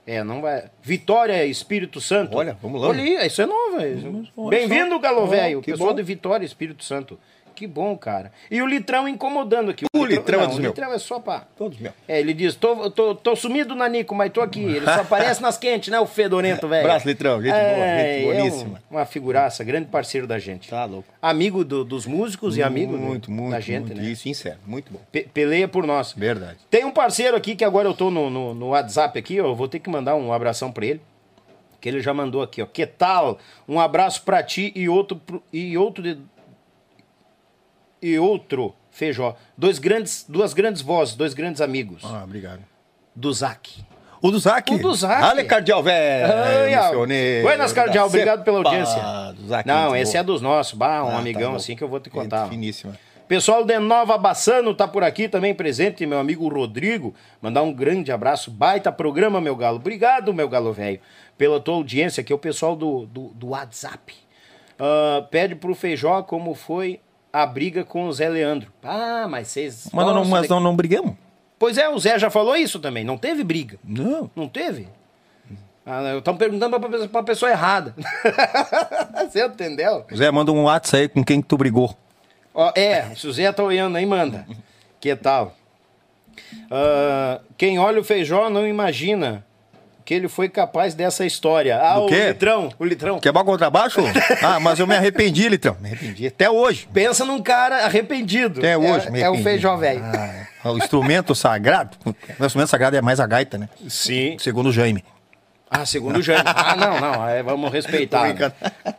É, não vai. Vitória, Espírito Santo. Olha, vamos lá. Olha isso é novo. Bem-vindo. Galo Velho. Pessoal de Vitória, Espírito Santo. Que bom, cara. E o Litrão incomodando aqui. O Litrão é não, dos o meus. Litrão é só pra. Todos meus. É, ele diz, tô, tô, tô sumido, Nanico, mas tô aqui. Ele só aparece nas quentes, né, o fedorento, velho. Abraço, Litrão. Gente boa, gente é um- boníssima. uma figuraça, grande parceiro da gente. Tá louco. Amigo do- dos músicos e amigo muito, muito, da gente, muito. né? E sincero, muito bom. Pe- peleia por nós. Verdade. Tem um parceiro aqui que agora eu tô no, no, no WhatsApp aqui, ó, eu vou ter que mandar um abração pra ele. Que ele já mandou aqui, ó. Que tal? Um abraço pra ti e outro pro- e outro de- e outro Feijó. Dois grandes, duas grandes vozes, dois grandes amigos Ah, obrigado. do Zac. O do Zac. O do Zac. Ale Cardial, velho. Missioneiro Buenas, Cardial, obrigado pela audiência. do Zac, Não, esse boa. é dos nossos. Bah, um Ah, tá amigão bom. assim que eu vou te contar. ó. Finíssima. Pessoal de Nova Bassano tá por aqui também presente, meu amigo Rodrigo. Mandar um grande abraço. Baita programa, meu galo. Obrigado, meu galo velho, pela tua audiência, que é o pessoal do, do, do WhatsApp. Ah, pede pro Feijó como foi a briga com o Zé Leandro. Ah, mas vocês. Mas, não, mas de- não, não brigamos? Pois é, o Zé já falou isso também. Não teve briga. Não. Não teve? Estão perguntando pra, pra pessoa errada. Você entendeu? Zé, manda um WhatsApp aí com quem que tu brigou. Ó, é, se o Zé tá olhando aí, manda. Que tal? Ah, quem olha o Feijó não imagina que ele foi capaz dessa história. Ah, Do o quê? Litrão, o Litrão. Quer contra baixo? ah, mas eu me arrependi, Litrão. Me arrependi até hoje. Pensa num cara arrependido. Até hoje. É, é o. Feijó velho. Ah, é. o instrumento sagrado. O instrumento sagrado é mais a gaita, né? Sim. Segundo o Jaime. Ah, segundo o Jânio. Ah, não, não. aí vamos respeitar. Né?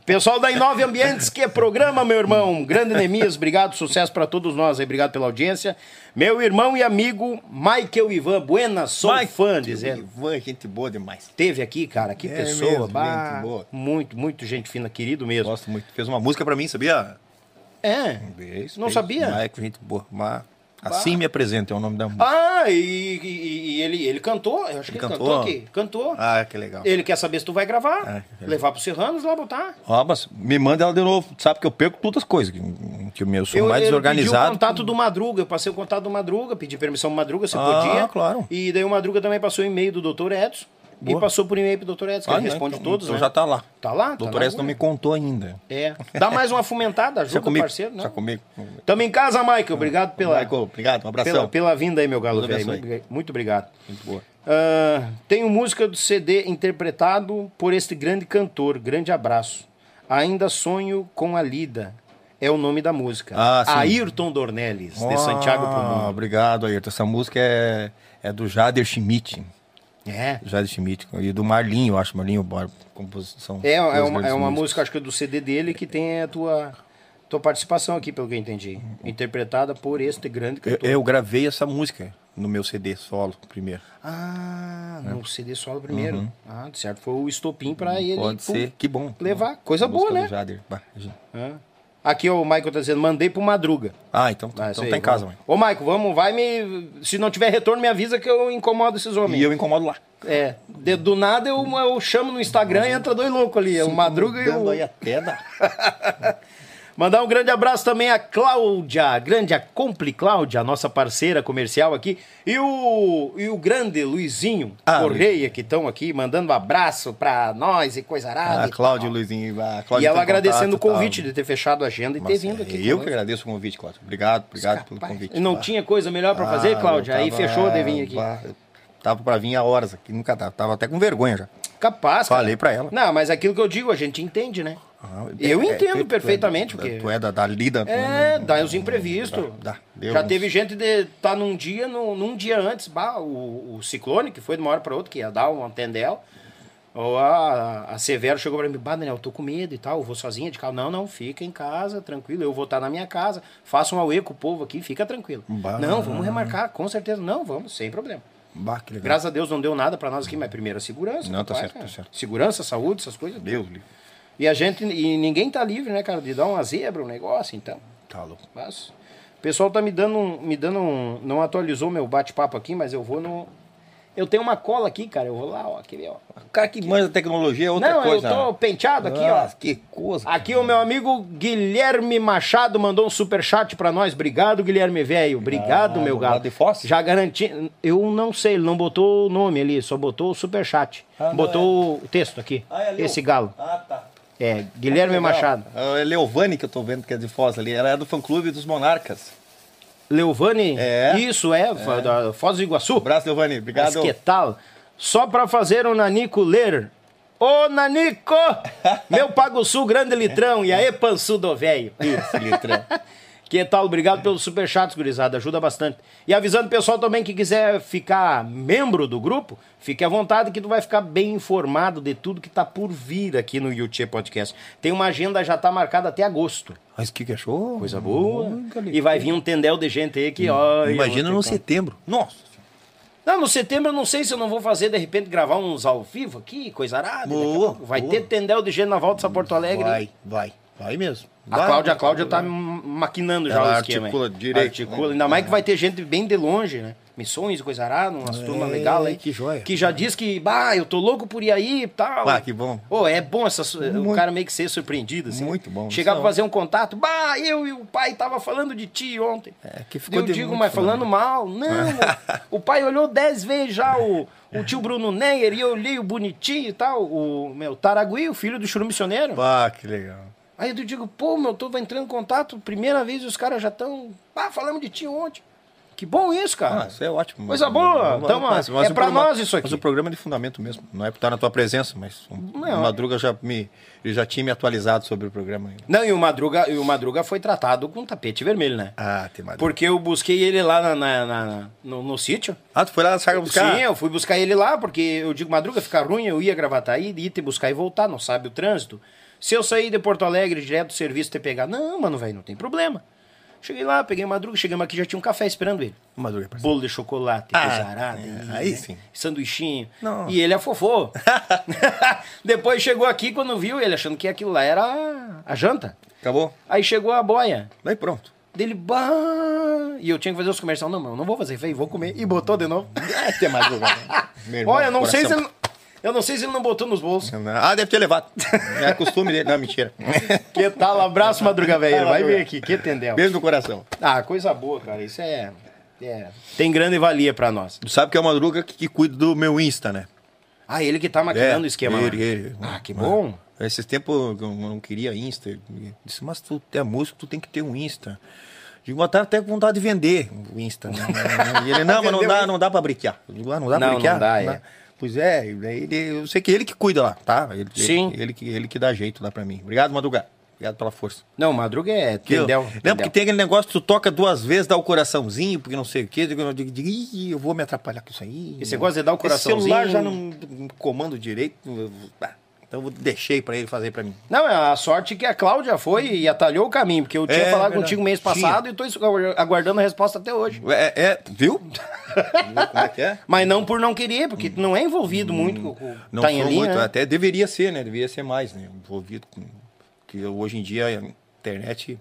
Pessoal da Inove Ambientes, que é programa, meu irmão. Grande Nemias, obrigado, sucesso pra todos nós aí. Obrigado pela audiência. Meu irmão e amigo, Michael Ivan Buenas, sou fã, dizendo. Ivan, gente boa demais. Teve aqui, cara, que É pessoa. mesmo, bah, gente boa. Muito, muito gente fina, querido mesmo. Gosto muito. Fez uma música pra mim, sabia? É. Fez, Não fez. sabia? Michael, gente boa. Mas assim me apresenta, é o nome da música. Ah, e, e- e ele, ele cantou, eu acho que ele cantou, Cantou? aqui. Cantou. Ah, que legal. Ele quer saber se tu vai gravar. Ah, levar pro Serranos lá botar. Ó, mas me manda ela de novo. Sabe que eu perco todas as coisas. Que, que o meu sou mais ele desorganizado. pediu o contato do Madruga, eu passei o contato do Madruga, pedi permissão do Madruga, se Ah, podia. claro. E daí o Madruga também passou o e-mail do Dr. Edson. Boa. E passou por e-mail pro Dr. Edson, que Ah, ele não, responde então- todos, então né? já tá lá. Tá lá? Tá doutor na S não me contou ainda. É. Dá mais uma fomentada, ajuda o comigo. parceiro, né? Já comigo. Tamo em casa, Michael. Obrigado pela, Michael, obrigado. Um abração. pela, pela vinda aí, meu galo velho. Muito, muito obrigado. Muito boa. Ah, tenho música do CD interpretado por este grande cantor. Grande abraço. Ainda sonho com a Lida. É o nome da música. Ah, sim. Ayrton Dornelles, de Santiago pro Ah, mundo. Obrigado, Ayrton. Essa música é, é do Jader Schmidt. É. Jader Schmidt. E do Marlinho, eu acho. Marlinho Borba. Composição. É, é uma, é uma músicas. música, acho que é do CD dele, que tem a tua, tua participação aqui, pelo que eu entendi. Interpretada por este grande Eu, cantor. eu gravei essa música no meu CD solo primeiro. Ah, no CD solo primeiro. Ah, certo. Foi o estopim pra ele Uhum. Pode ser. Que bom. levar. Coisa boa, né? do Jader. Bah, gente. Ah. Aqui ó, o Michael tá dizendo, mandei pro Madruga. Ah, então, Ah, isso então aí, tá em casa, mãe. Ô, Michael, vamos, vai me. Se não tiver retorno, me avisa que eu incomodo esses homens. E eu incomodo lá. É. de- do nada eu, eu chamo no Instagram e entra dois loucos ali. é O Madruga e o. aí até dá. Mandar um grande abraço também a Cláudia, a grande a Compli Cláudia, a nossa parceira comercial aqui, e o, e o grande Luizinho Ah, Correia, que estão aqui mandando um abraço pra nós e coisa arada. Ah, e Cláudio. Luizinho. Ah, E Cláudio ela agradecendo o contato, convite tal. de ter fechado a agenda e ter vindo aqui. Eu que agradeço o convite, Cláudio. Obrigado, obrigado pelo convite. E não Bah. tinha coisa melhor pra fazer, Ah, Cláudia? eu Aí tava- fechou de vir aqui. Tava pra vir há horas aqui, nunca tava. Tava até com vergonha já. Capaz. Falei pra ela. Não, mas aquilo que eu digo, a gente entende, né? Ah, Eu é, entendo é- perfeitamente, é- porque- Tu é da, da lida. É, dá os imprevistos. Dá, deu Já uns- teve gente de tá num dia, no, num dia antes, bah, o, o ciclone, que foi de uma hora para outra, que ia dar um tendel. Ou a, a Severo chegou para mim, bah, Daniel, eu tô com medo e tal, eu vou sozinha de carro. Não, não, fica em casa, tranquilo, eu vou estar na minha casa, faça um auê com o povo aqui, fica tranquilo. Bah. Não, vamos remarcar, com certeza. Não, vamos, sem problema. Bah. Graças a Deus não deu nada para nós aqui, mas primeiro a segurança. Não, tá papai, certo, tá certo. Segurança, saúde, essas coisas. Deus livre. E a gente, e ninguém tá livre, né, cara, de dar uma zebra, um negócio, então. Tá louco. Mas o pessoal tá me dando um, me dando um, não atualizou meu bate-papo aqui, mas eu vou no eu tenho uma cola aqui, cara, eu vou lá, ó, aqui, ó. O cara que manja tecnologia é outra não, coisa. eu tô penteado aqui, ó. Ah, Que coisa. Aqui o meu amigo Guilherme Machado mandou um super chat pra nós. Obrigado, Guilherme velho. Obrigado, Ah, meu lado de Foz? Já garanti. Eu não sei, ele não botou o nome ali, só botou o super chat. Ah, não, botou o texto aqui. Ah, é ali, esse ó. galo. Ah, tá. É, Guilherme Legal. Machado. É Leovane que eu tô vendo que é de Foz ali. Ela é do fã clube dos Monarcas. Leovani? É. Isso, é, da Foz do Iguaçu. Abraço, Leovane. Obrigado. Mas que tal? Só pra fazer o Nanico ler. Ô, Nanico! Meu Pago Sul, grande litrão. E aí, pançudo velho. Isso, litrão. Que tal? Obrigado pelo superchat, gurizada. Ajuda bastante. E avisando o pessoal também que quiser ficar membro do grupo, fique à vontade que tu vai ficar bem informado de tudo que tá por vir aqui no YouTube Podcast. Tem uma agenda já tá marcada até agosto. Mas que que achou? Coisa boa. Nunca. E vai vir um tendel de gente aí que, ó. Imagina no setembro. Nossa. Não, no setembro eu não sei se eu não vou fazer, de repente, gravar uns ao vivo aqui, coisa arada. a Boa, Vai boa. ter tendel de gente na volta de Porto Alegre. Vai, vai. Vai mesmo. A Vai, Cláudia, a Cláudia tá maquinando já Ela o esquema. articula hein? direito, Articula. né? Ainda mais que vai ter gente bem de longe, né? Missões, coisa arada, umas turmas legais aí. que joia. Que já diz que, bah, eu tô louco por ir aí e tal. Ah, que bom. Pô, é bom essa, o Muito- cara meio que ser surpreendido, assim. Muito bom. Chegar pra é fazer um contato, bah, eu e o pai tava falando de ti ontem. É, que ficou eu de digo, mas falando falando. mal. Não, o, o pai olhou dez vezes já o, o tio Bruno Neyer e eu olhei o bonitinho e tal, o meu Taragui, o filho do churu missioneiro. Ah, que legal. Aí eu digo, pô, meu, tô entrando em contato, primeira vez e os caras já estão. Ah, falamos de ti ontem. Que bom isso, cara. Ah, isso é ótimo. Coisa boa. Mas- Então, mas- é mas pra programa- nós isso aqui. Mas o programa é de fundamento mesmo. Não é por estar na tua presença, mas o Não. Madruga já me, ele já tinha me atualizado sobre o programa. Não, e o Madruga, e o Madruga foi tratado com tapete vermelho, né? Ah, tem Madruga. Porque eu busquei ele lá na, na- na- no, no sítio. Ah, tu foi lá na Saga buscar? Sim, eu fui buscar ele lá, porque eu digo, Madruga, fica ruim, eu ia Gravataí, ir te buscar e voltar, não sabe o trânsito. Se eu sair de Porto Alegre direto do serviço te pegar, não, mano, velho, não tem problema. Cheguei lá, peguei Madruga, chegamos aqui, já tinha um café esperando ele. Madruga, parceiro. Bolo de chocolate, Ah, é, e, aí né, sim. Sanduichinho. Não. E ele afofou. Depois chegou aqui, quando viu, ele achando que aquilo lá era a, janta. Acabou? Aí chegou a boia. Daí pronto. Dele, bah! E eu tinha que fazer os comerciais. Não, não, não vou fazer. Falei, vou comer. E botou de novo. Ah, tem Madruga. né? Olha, não sei se ele. Eu não sei se ele não botou nos bolsos. Ah, deve ter levado. É costume dele. Não, mentira. Que tal? Abraço, Madruga Velho. Vai ver aqui. Que tendel. Beijo no coração. Ah, coisa boa, cara. Isso é. é tem grande valia pra nós. Tu sabe que é o Madruga que, que cuida do meu Insta, né? Ah, ele que tá maquinando É, o esquema. ele, lá. ele. Ah, que bom. Esses tempos eu não queria Insta. Ele disse, mas tu é músico, tu tem que ter um Insta. Digo, mas tá até com vontade de vender o Insta. Né? E ele, não, mas não dá, não dá pra briquear. Eu digo, ah, não dá pra Não, briquear? não dá, é. Pois é, daí ele, eu sei que ele que cuida lá, tá? Ele, Sim. Ele, ele, que- ele que dá jeito lá pra mim. Obrigado, Madruga. Obrigado pela força. Não, Madruga é tendel. Lembra tendel. que tem aquele negócio que tu toca duas vezes, dá o coraçãozinho, porque não sei o quê. Eu digo, "Ih, eu vou me atrapalhar com isso aí. E você gosta de dar o Esse celular coraçãozinho? já não, não comando direito. ah, Então eu deixei pra ele fazer pra mim. Não, é a sorte que a Cláudia foi e atalhou o caminho, porque eu tinha É, falado verdade. contigo mês Tinha. passado e tô aguardando a resposta até hoje. É, é viu? como é que é? Mas não por não querer, porque tu não é envolvido muito com, Hum. Não tá linha, muito, né? até deveria ser, né? Deveria ser mais, né? Envolvido com. Que hoje em dia a internet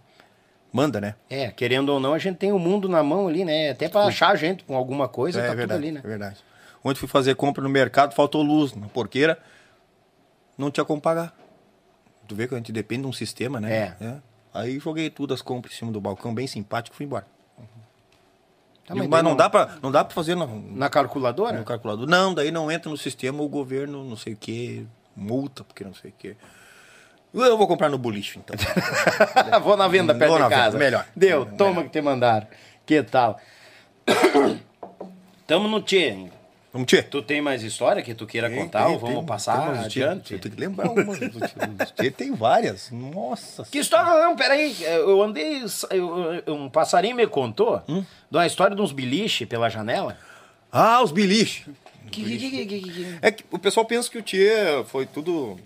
manda, né? É, querendo ou não, a gente tem o mundo na mão ali, né? Até pra achar a gente com alguma coisa, é, tá verdade, tudo ali, né? é verdade. Ontem fui fazer compra no mercado, faltou luz na porqueira, não tinha como pagar. Tu vê que a gente depende de um sistema, né? É. Aí joguei tudo as compras em cima do balcão, bem simpático, fui embora. Tá, Digo, mas mas não, não- dá pra, não dá pra fazer no, Na calculadora? no calculador. Não, daí não entra no sistema, o governo não sei o que, multa, porque não sei o que. Eu vou comprar no boliche, então. Vou na venda perto Vou de na venda, casa. melhor. Deu, Melhor. toma que te mandaram. Que tal? Tamo no Tchê. Vamos, tchê. Tu tem mais história que tu queira Tem, contar tem, ou vamos tem, passar tem, adiante? Eu tenho que lembrar tchê, tem várias. Nossa Que história? Não, peraí. Eu andei. eu- um passarinho me contou Hum? de uma história de uns beliche pela janela. Ah, os biliches. Que, que, que, É que o pessoal pensa que o Tchê foi tudo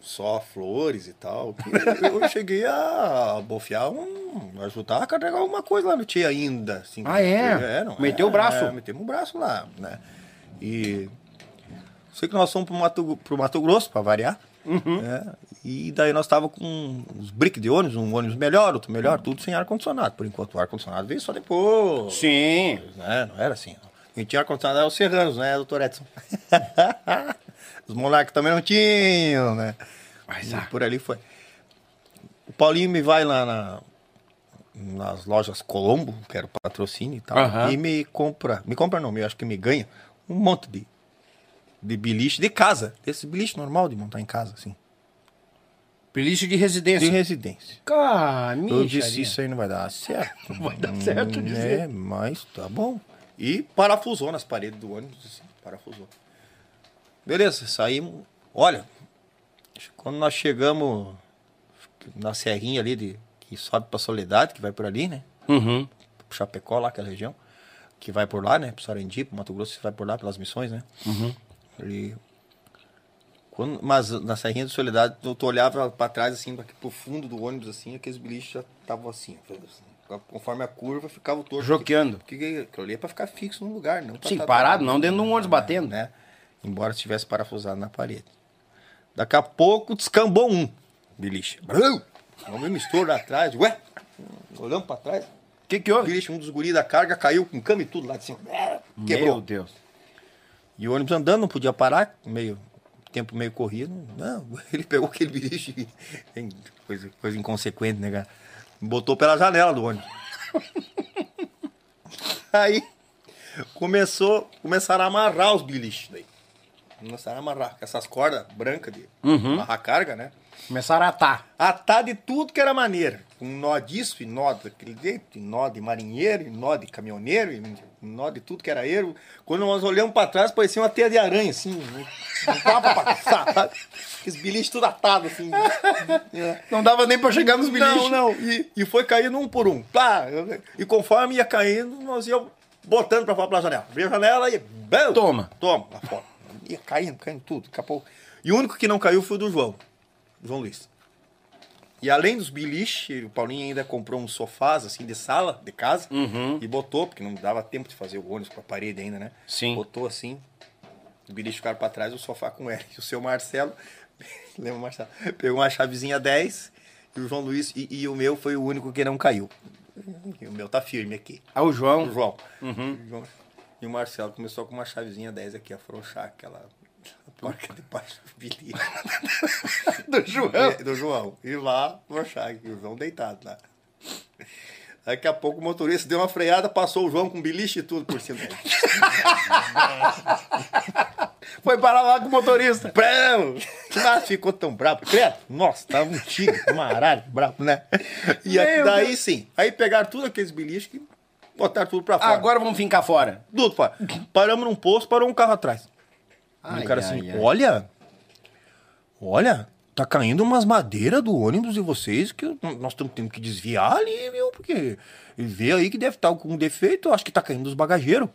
só flores e tal. Eu cheguei a bofiar um. ajudar a carregar alguma coisa lá no Tchê ainda. Assim, Ah, é? não, Meteu o braço? É, metemos o braço lá, né? E. Sei que nós fomos pro Mato, pro Mato Grosso, pra variar. Uhum. né? E daí nós tava com uns brick de ônibus, um ônibus melhor, outro melhor, tudo sem ar-condicionado. Por enquanto o ar-condicionado veio só depois. Sim. Né? Não era assim. Quem tinha ar-condicionado era os serranos, né, doutor Edson? os monarcas também não tinham, né? Mas, E ah. por ali foi. O Paulinho me vai lá na, nas lojas Colombo, que era o patrocínio e tal, Aham. e me compra, me compra não, eu acho que me ganha um monte de, de beliche de casa, desse beliche normal de montar em casa, assim, Beliche de de residência. residência. Cara, Eu disse, isso aí não vai dar certo. Não vai dar certo, Hum, dizer. É, mas tá bom. E parafusou nas paredes do ônibus, assim, parafusou. Beleza, saímos. Olha, quando nós chegamos na serrinha ali de, que sobe pra Soledade, que vai por ali, né? Uhum. Chapecó, lá, aquela região. Que vai por lá, né? Pro Sarandi, pro Mato Grosso, vai por lá, pelas missões, né? Ali. Quando, mas na Serrinha de Soledade, eu tu olhava pra trás, assim, aqui pro fundo do ônibus, assim, aqueles biliches já estavam assim, assim. Conforme a curva, ficava o torto. Joqueando. Porque que- aquilo ali é pra ficar fixo num lugar, não pra Sim, tá- parado, não dentro de um ônibus batendo. Né? Embora estivesse parafusado na parede. Daqui a pouco descambou um beliche. Vamos me estouro lá atrás. Ué? Olhamos pra trás. O que que O houve? um dos guris da carga, caiu com cama e tudo lá de cima. Quebrou. Meu Deus. E o ônibus andando, não podia parar, meio tempo meio corrido. Não, ele pegou aquele bicho e coisa, coisa inconsequente, né, cara? Botou pela janela do ônibus. Aí começou, começaram a amarrar os biliches daí. Começaram a amarrar com essas cordas brancas de amarrar carga, né? Começaram a atar. Atar de tudo que era maneira. Com nó disso, e nó daquele jeito, e nó de marinheiro, e nó de caminhoneiro, e nó de tudo que era erro. Quando nós olhamos pra trás, parecia uma teia de aranha, assim. né? Não dava pra passar, sabe? Aqueles biliches tudo atados, assim. É. Não dava nem pra chegar nos Não, não. E, e foi caindo um por um. Pá, e conforme ia caindo, nós íamos botando pra fora pela janela. Abria a janela e... bam, Toma. Toma, lá fora. Ia caindo, caindo tudo. Daqui. E o único que não caiu foi o do João. João Luiz. E além dos biliches, o Paulinho ainda comprou uns sofás, assim, de sala, de casa. E botou, porque não dava tempo de fazer o ônibus com a parede ainda, né? Sim. Botou assim. Os biliches ficaram pra trás, o sofá com ele. E o seu Marcelo, lembra o Marcelo? Pegou uma chavezinha 10 e o João Luiz, e, e o meu foi o único que não caiu. E o meu tá firme aqui. Ah, o João. O João. O João. E o Marcelo começou com uma chavezinha 10 aqui, afrouxar aquela porca de baixo do João. É, do João. E lá, aqui, o João deitado lá. Daqui a pouco o motorista deu uma freada, passou o João com beliche e tudo por cima dele. Foi parar lá com o motorista. Bravo! Mas ficou tão bravo. Credo, nossa, tava um tigre, uma arara, bravo, né? E aí, Meu daí Deus. sim, aí pegaram tudo aqueles biliches e botaram tudo pra fora. Agora vamos fincar fora. Tudo fora. Paramos num posto, parou um carro atrás. E Ai, o cara ai, assim, ai. olha, olha, tá caindo umas madeiras do ônibus de vocês que nós estamos tendo que desviar ali, meu, porque vê aí que deve estar com defeito, acho que tá caindo dos bagageiros.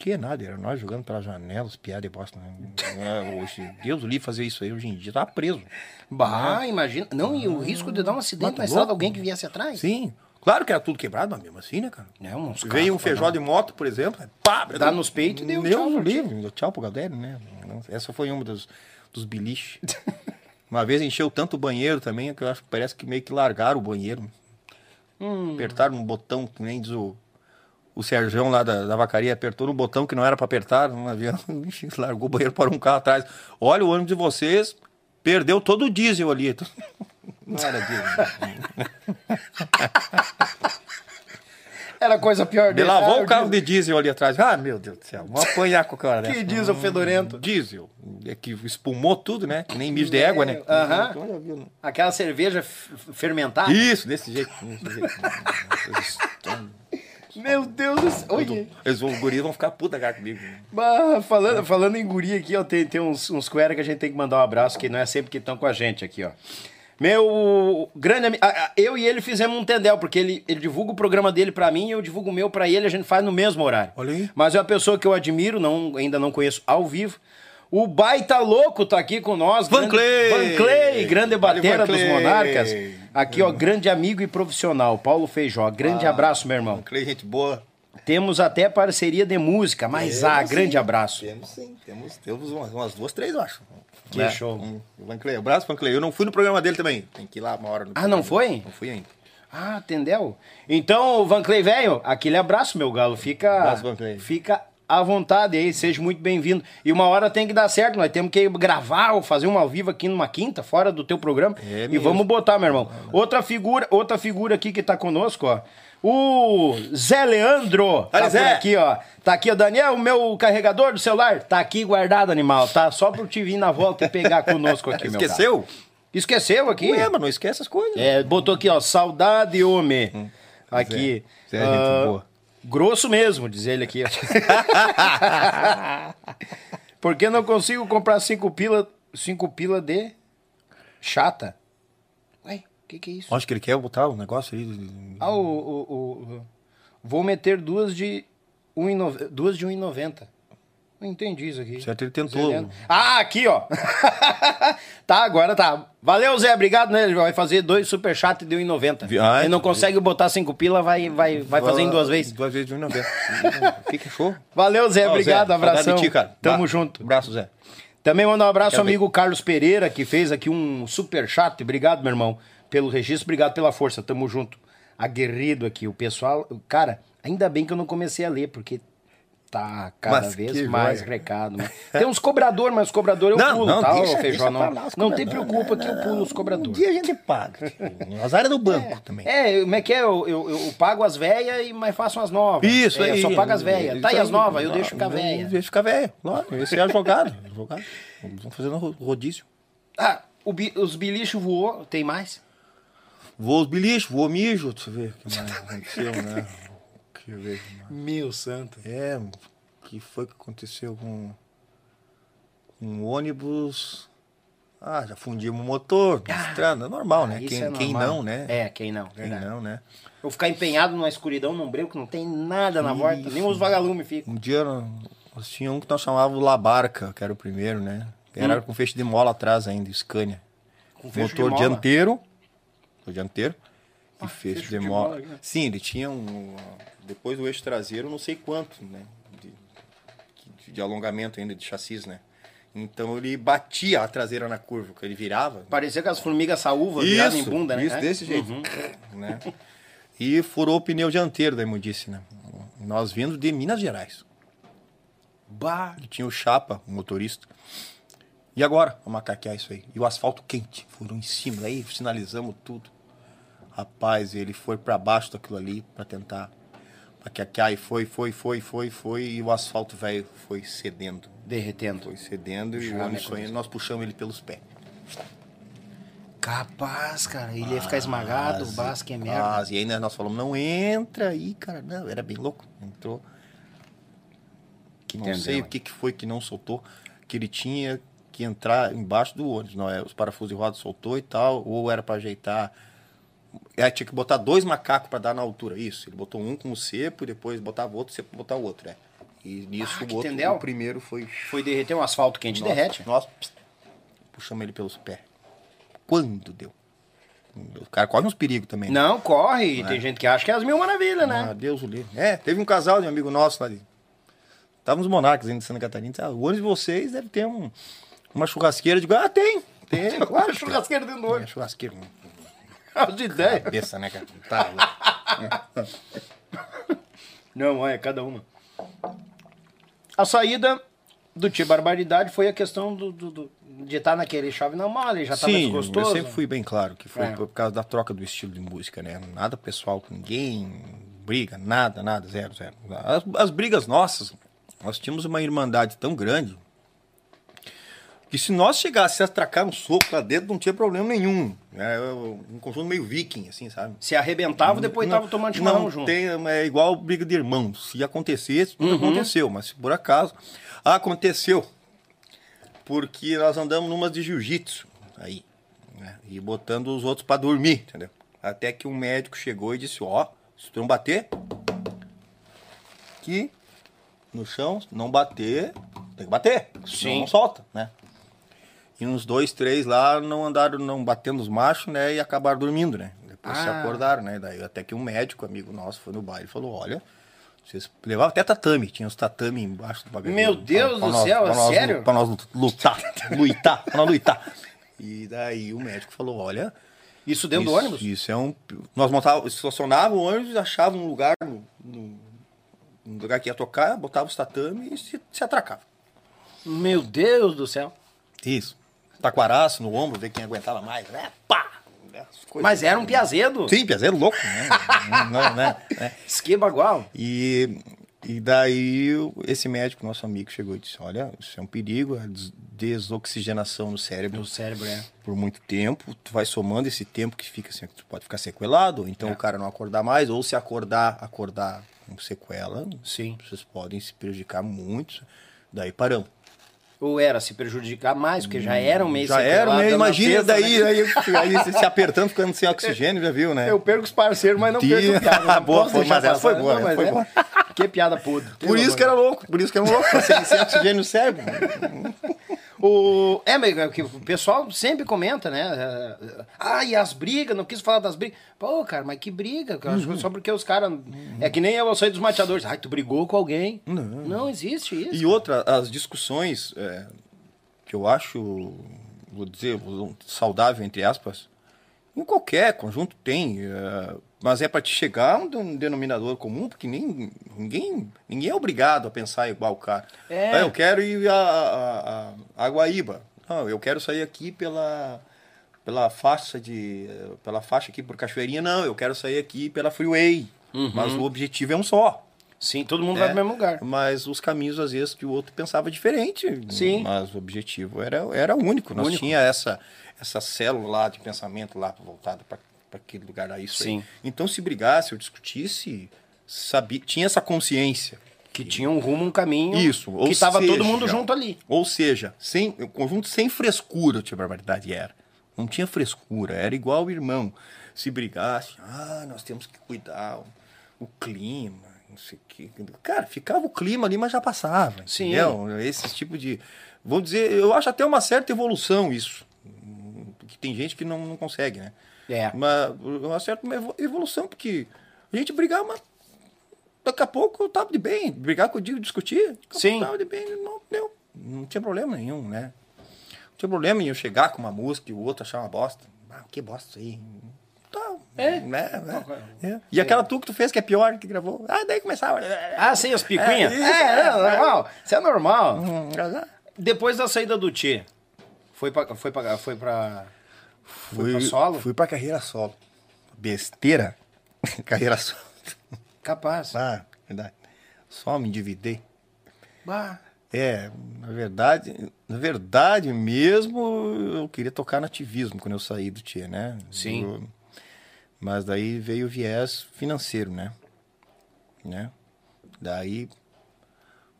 Que é nada, era nós jogando pela janela, os piadas de bosta. Né? É, hoje, Deus livre fazer isso aí hoje em dia, tá preso. Bah, imagina. Não, e o risco de dar um acidente Mas na tá estrada, alguém que viesse atrás. Sim, claro que era tudo quebrado, mas mesmo assim, né, cara? É, uns Veio um feijó de moto, por exemplo, pá, Dá nos peitos e deu Deus tchau livre, tchau pro galera, né? Essa foi uma dos, dos biliches. uma vez encheu tanto o banheiro também, que eu acho que parece que meio que largaram o banheiro. Hum. Apertaram um botão, que nem diz o, o Serjão lá da, da vacaria, apertou no botão que não era pra apertar, um avião, ixi, largou o banheiro para um carro atrás. Olha, o ônibus de vocês perdeu todo o diesel ali. Era coisa pior Ele dele. lavou Ah, o carro de diesel ali atrás. Ah, meu Deus do céu. Vamos apanhar com o cara dessa. Que diesel fedorento. Diesel. É que espumou tudo, né? Que nem mijo de égua, né? Aham. Viu, né? Aquela cerveja fermentada. Isso, desse jeito. Desse jeito. Meu Deus do céu. Eles vão, os guris vão ficar puta cara comigo. Bah, falando, falando em guri aqui, ó, tem, tem uns, uns que a gente tem que mandar um abraço, que não é sempre que estão com a gente aqui, ó. Meu grande amigo, eu e ele fizemos um tendel, porque ele, ele divulga o programa dele pra mim e eu divulgo o meu pra ele, a gente faz no mesmo horário. Olha aí. Mas é uma pessoa que eu admiro, não, ainda não conheço ao vivo. O Baita Louco tá aqui com nós. Van grande- Clay! Van Clay, grande batera Van dos! Monarcas. Aqui, ó, grande amigo e profissional, Paulo Feijó. Grande abraço, meu irmão. Clay, gente boa. Temos até parceria de música, mas ah, Temos grande sim, abraço. Temos sim, temos, temos umas, umas duas, três, eu acho. Que show. Um, o Van Clay, abraço, Van Clay. Eu não fui no programa dele também. Tem que ir lá uma hora Ah, não foi? Não fui ainda. Ah, entendeu? Então, Van Clay velho, aquele abraço, meu galo. Fica, Abraço, Van Clay. fica à vontade aí, seja muito bem-vindo. E uma hora tem que dar certo, nós temos que gravar ou fazer um ao vivo aqui numa quinta, fora do teu programa. É e mesmo. vamos botar, meu irmão. Outra figura, outra figura aqui que tá conosco, ó. O Zé Leandro. Tá Zé. aqui, ó. Tá aqui, ó. Daniel, o meu carregador do celular. Tá aqui guardado, animal. Tá só pro te vir na volta e pegar conosco aqui, meu. Esqueceu? Esqueceu aqui? Ué, mas não esquece as coisas. É, botou aqui, ó, saudade, homem. Aqui. Zé, Zé, gente ah, boa. Grosso mesmo, diz ele aqui. Porque não consigo comprar cinco pila, cinco pila de chata. O que que é isso? Acho que ele quer botar um negócio aí. Ah, o, o, o- Vou meter duas de 1,90 duas de 1,90. Não entendi isso aqui. Certo, ele tentou. Zé. Ah, aqui, ó. tá, agora tá. Valeu, Zé, obrigado, né? Ele vai fazer dois superchat e deu em 90. Vi- ah? Ele não consegue botar cinco pila, vai, vai, vai fazer em duas vezes. Duas vezes de 1,90. Fica show. Valeu, Zé, Ó, obrigado, Zé, abração. de ti. Tamo Ba- junto. Abraço, Zé. Também mandar um abraço ao ver. amigo Carlos Pereira, que fez aqui um super chat. Obrigado, meu irmão, pelo registro. Obrigado pela força. Tamo junto. Aguerrido aqui. O pessoal. Cara, ainda bem que eu não comecei a ler, porque tá cada Mas vez mais joia. recado. né? Tem uns cobrador, mas cobrador eu Não, pulo, não, tá, deixa- Feijó? deixa Não, lá não tem preocupa que eu pulo os Um cobradores. dia a gente paga. As áreas do banco também. É, como é que é? Eu, eu, eu pago as velhas, mas faço as novas. Isso é, aí. Eu só pago as velhas. Tá, e Isso as aí. novas? Eu Não, deixo ficar velha. Deixa ficar velho. Claro, esse é a jogada. Vamos fazendo ro- rodízio. Ah, o os bilichos voou, tem mais? Voou os bilichos, voou mijo. Deixa eu ver o que mais aconteceu, né? Deixa eu ver. que mais. Meu santo. É, o que foi que aconteceu com um ônibus? Ah, já fundimos o motor, estrada, é normal, né? Ah, isso Quem, é quem normal. não, né? É, quem não, Quem verdade. não, né? Eu ficar empenhado numa escuridão, num breu que não tem nada na volta, nem os vagalumes ficam. Um dia nós tínhamos um que nós chamávamos Labarca, que era o primeiro, né? Era com feixe de mola atrás ainda, Scania. Hum. Com fecho de Motor mola. dianteiro. Motor dianteiro. E feixe fecho de, de mola, né? Sim, ele tinha um. Depois do eixo traseiro, não sei quanto, né? De, de- alongamento ainda de chassis, né? Então ele batia a traseira na curva, que ele virava. Parecia que as formigas saúvas viradas em bunda, né? Isso, É? desse jeito. Uhum. Né? E furou o pneu dianteiro da imundice, né? Nós vindo de Minas Gerais. Bah. E tinha o Chapa, o motorista. E agora? Vamos macaquear isso aí. E o asfalto quente, furou em cima. Aí sinalizamos tudo. Rapaz, ele foi pra baixo daquilo ali pra tentar macaquear. E foi, foi, foi, foi, foi. E o asfalto velho foi cedendo. Derretendo. Foi cedendo e o ônibus foi nós puxamos ele pelos pés. Capaz, cara. Ele ia ficar esmagado, o basque é merda. E aí nós falamos, não entra aí, cara. Não, era bem louco. Entrou. Que não sei o que, que foi que não soltou, que ele tinha que entrar embaixo do ônibus. Não, é, os parafusos de roda soltou e tal, ou era para ajeitar. É, tinha que botar dois macacos para dar na altura. Isso. Ele botou um com o cepo e depois botava outro cepo botar o outro. É. E nisso Ah, o outro, tendel. o primeiro foi. Foi derreter um asfalto quente, Nós- derrete. Nós pss, puxamos ele pelos pés. Quando deu? O cara corre uns perigos também. né? Não, corre. E tem gente que acha que é as mil maravilhas, né? Ah, Deus o livre. É, teve um casal de um amigo nosso lá de. Estávamos monarcas ainda de Santa Catarina. disse, Ah, o ônibus de vocês deve ter um, uma churrasqueira. Eu digo, ah, tem. Tem, claro. que Churrasqueiro dentro do. É, churrasqueira. As ideias. Cabeça, né, cara? Tá. Não, olha, cada uma. A saída do Tia Barbaridade foi a questão do, do- do- de estar naquele chave na mala, ele já tá mais Sim, eu sempre fui bem claro que foi É. por causa da troca do estilo de música, né? Nada pessoal com ninguém, briga, nada, nada, zero, zero. As, as brigas nossas, nós tínhamos uma irmandade tão grande Porque se nós chegássemos a atracar um soco lá dentro, não tinha problema nenhum. É um conjunto meio viking, assim, sabe? Se arrebentava, depois Não- tava tomando chimarrão não junto. Tem, é igual briga de irmãos. Se acontecesse, Uhum. tudo aconteceu. Mas se por acaso aconteceu, porque nós andamos numas de jiu-jitsu aí, né? E botando os outros pra dormir, entendeu? Até que um médico chegou e disse, ó, se tu não bater, aqui no chão, não bater, tem que bater. Sim. não solta, né? E uns dois, três lá não andaram, não batendo os machos, né? E acabaram dormindo, né? Depois se Ah. acordaram, né? Daí até que um médico, amigo nosso, foi no baile e falou, olha, vocês levavam até tatame, tinha os tatame embaixo do bagulho. Meu Deus do céu, é sério? Pra nós lutar, lutar, pra nós lutar. E daí o médico falou, olha... Isso dentro do isso- ônibus? Isso é um... Nós montávamos, estacionava o ônibus, achava um lugar, no, no- um lugar que ia tocar, botava os tatame e se, se atracava. Meu Deus do céu. Isso. Taquaraço no ombro, ver quem aguentava mais, né? Pá! Mas era um piazedo. Sim, piazeiro louco, né? não, né? Que bagual. E, e daí esse médico, nosso amigo, chegou e disse, olha, isso é um perigo, a des- desoxigenação no cérebro No cérebro, é. por muito tempo, tu vai somando esse tempo que fica assim, tu pode ficar sequelado, ou então o cara não acordar mais, ou se acordar, acordar com sequela, Sim. vocês podem se prejudicar muito, daí paramos. Ou era se prejudicar mais, porque já era um mês Já era, né? na Imagina daí, né? aí, aí se apertando, ficando sem oxigênio, já viu, né? Eu perco os parceiros, mas não Tia- perco piada. Não Boa, posso foi- mas essa foi boa, Não, mas foi é- boa. Que piada podre. Por isso que era louco, por isso que era um louco, sem, sem oxigênio no cérebro. O... É, mas é que o pessoal sempre comenta, né? É, Ah, e as brigas, não quis falar das brigas. Pô, cara, mas que briga? cara? Uhum. Só porque os caras. É que nem eu, eu saí dos mateadores. Ai, tu brigou com alguém. Não, existe isso. E outra, as discussões é, que eu acho, vou dizer, saudável, entre aspas, em qualquer conjunto tem, é, mas é para te chegar a um den- denominador comum, porque nem, ninguém, ninguém é obrigado a pensar igual o cara. É. Ah, eu quero ir a, a, a, a Guaíba. Não, eu quero sair aqui pela pela faixa de pela faixa aqui por Cachoeirinha, não, eu quero sair aqui pela Freeway. Mas o objetivo é um só. Sim, todo mundo vai É, pro mesmo lugar. Mas os caminhos, às vezes, que o outro pensava diferente. Sim. Mas o objetivo era, era único. Nós Único. tinha essa, essa célula lá de pensamento lá voltada para aquele lugar lá. Isso aí. Sim. Então, se brigasse ou discutisse, sabia, tinha essa consciência. Que tinha um rumo, um caminho. Isso. ou Que tava todo mundo junto ali. Ou seja, sem, o conjunto sem frescura, tinha barbaridade era. Não tinha frescura, era igual o irmão. Se brigasse, ah, nós temos que cuidar o, o clima, não sei o quê. Cara, ficava o clima ali, mas já passava. Sim. Entendeu? Esse tipo de. Vou dizer, eu acho até uma certa evolução isso. Porque tem gente que não, não consegue, né? É. Mas uma certa evo- evolução, porque a gente brigava, mas daqui a pouco eu tava de bem. Brigar com o Digo, discutir, Sim. eu tava de bem, não, deu. não tinha problema nenhum, né? Não tinha problema em eu chegar com uma música e o outro achar uma bosta. Ah, que bosta isso aí. Tá, É. né? né? É. E aquela tu que tu fez que é pior que gravou. Ah, daí começava. Ah, sim, as picuinhas? É, isso, É, é, é. normal. Isso é normal. Hum, Depois da saída do Tchê, foi pra, foi pra, foi pra, foi pra solo? Fui pra carreira solo. Besteira. carreira solo. Capaz. Ah, verdade. Só me endividei. Bah. É, na verdade, na verdade mesmo, eu queria tocar no ativismo quando eu saí do Tia, né? Sim. Eu- mas daí veio o viés financeiro, né? né? Daí,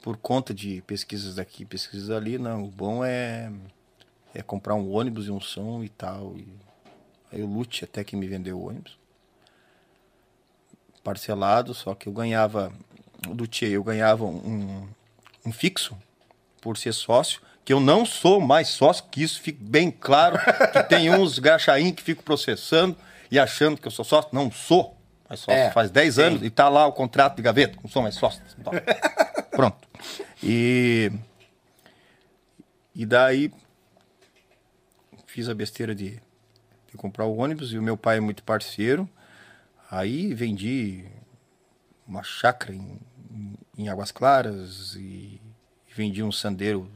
por conta de pesquisas daqui, pesquisas ali, não, o bom é, é comprar um ônibus e um som e tal. E, aí o Lute até que me vendeu o ônibus. Parcelado, só que eu ganhava, do Tia, eu ganhava um, um fixo por ser sócio, que eu não sou mais sócio, que isso fique bem claro, que tem uns graxaim que ficam processando e achando que eu sou sócio. Não sou mais sócio, É, faz 10 anos e tá lá o contrato de gaveta, não sou mais sócio. Pronto. E, e daí fiz a besteira de, de comprar o ônibus e o meu pai é muito parceiro. Aí vendi uma chácara em, em- Águas Claras e, e vendi um sandeiro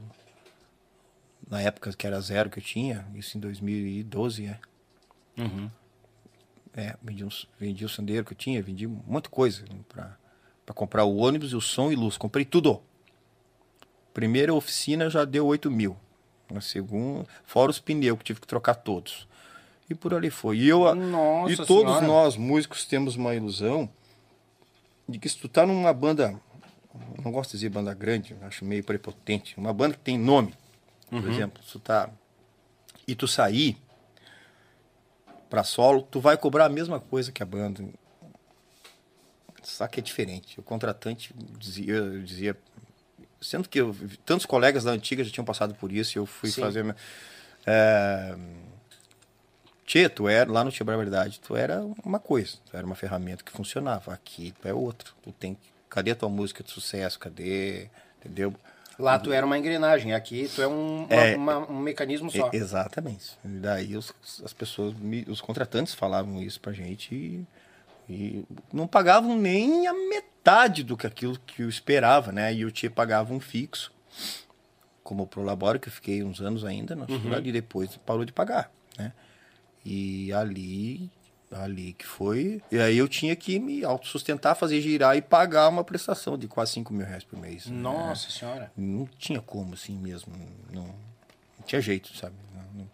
na época que era zero que eu tinha, isso em 2012, é. É, vendi, uns, vendi o sandeiro que eu tinha, vendi um monte de coisa para comprar o ônibus, o som e luz. Comprei tudo. Primeira oficina já deu 8 mil. Na segunda, fora os pneus que tive que trocar todos. E por ali foi. E eu Nossa e todos Senhora. nós músicos temos uma ilusão de que se tu tá numa banda, não gosto de dizer banda grande, acho meio prepotente, uma banda que tem nome, por exemplo, se tu tá e tu sair para solo, tu vai cobrar a mesma coisa que a banda. Só que é diferente. O contratante dizia, dizia sendo que eu, tantos colegas da antiga já tinham passado por isso, eu fui Sim. fazer. É, Tchê, tu era, lá no Tia Verdade, tu era uma coisa, tu era uma ferramenta que funcionava. Aqui tu é outra. Tu tem Cadê a tua música de sucesso? Cadê? Entendeu? Lá tu era uma engrenagem, aqui tu é um, uma- É. uma- um mecanismo só. E- exatamente. E daí os, as pessoas, os contratantes falavam isso pra gente e, e não pagavam nem a metade do que aquilo que eu esperava, né? E o Tia pagava um fixo, como pro Labora, que eu fiquei uns anos ainda na faculdade, e depois parou de pagar, né? E ali, ali que foi. E aí eu tinha que me autossustentar, fazer girar e pagar uma prestação de quase 5 mil reais por mês. né? Nossa senhora. Não tinha como assim mesmo. Não, não tinha jeito, sabe? Não- não.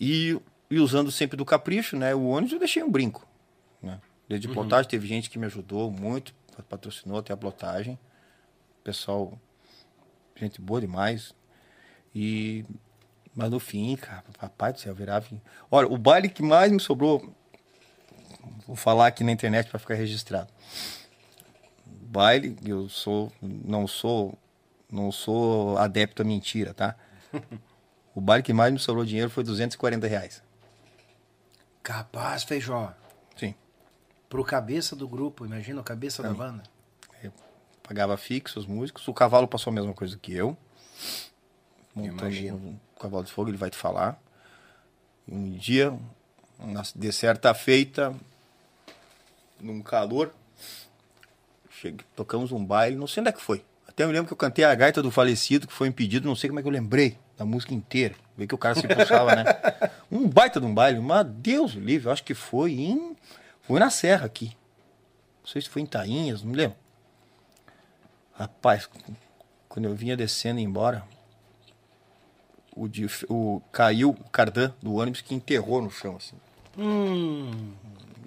E, e usando sempre do capricho, né? O ônibus eu deixei um brinco. Desde plotagem, teve gente que me ajudou muito, patrocinou até a plotagem. Pessoal, gente boa demais. E. Mas no fim, cara, papai do céu, virava. Olha, o baile que mais me sobrou. Vou falar aqui na internet para ficar registrado baile, eu sou não sou não sou adepto à mentira, tá? O baile que mais me sobrou dinheiro foi 240 reais. Capaz, Feijó. Sim. Pro cabeça do grupo, imagina o cabeça da banda. Eu pagava fixo os músicos. O cavalo passou a mesma coisa que eu. Imagino. um cavalo de fogo, ele vai te falar. E Um dia, de certa feita, num calor, cheguei, tocamos um baile, não sei onde é que foi. Até eu me lembro que eu cantei a gaita do falecido, que foi impedido, não sei como é que eu lembrei da música inteira. Vê que o cara se puxava, né? Um baita de um baile, mas Deus livre, eu acho que foi em. Foi na Serra aqui. Não sei se foi em Tainhas, não me lembro. Rapaz, quando eu vinha descendo embora, o, o caiu o cardan do ônibus que enterrou no chão, assim. Hum,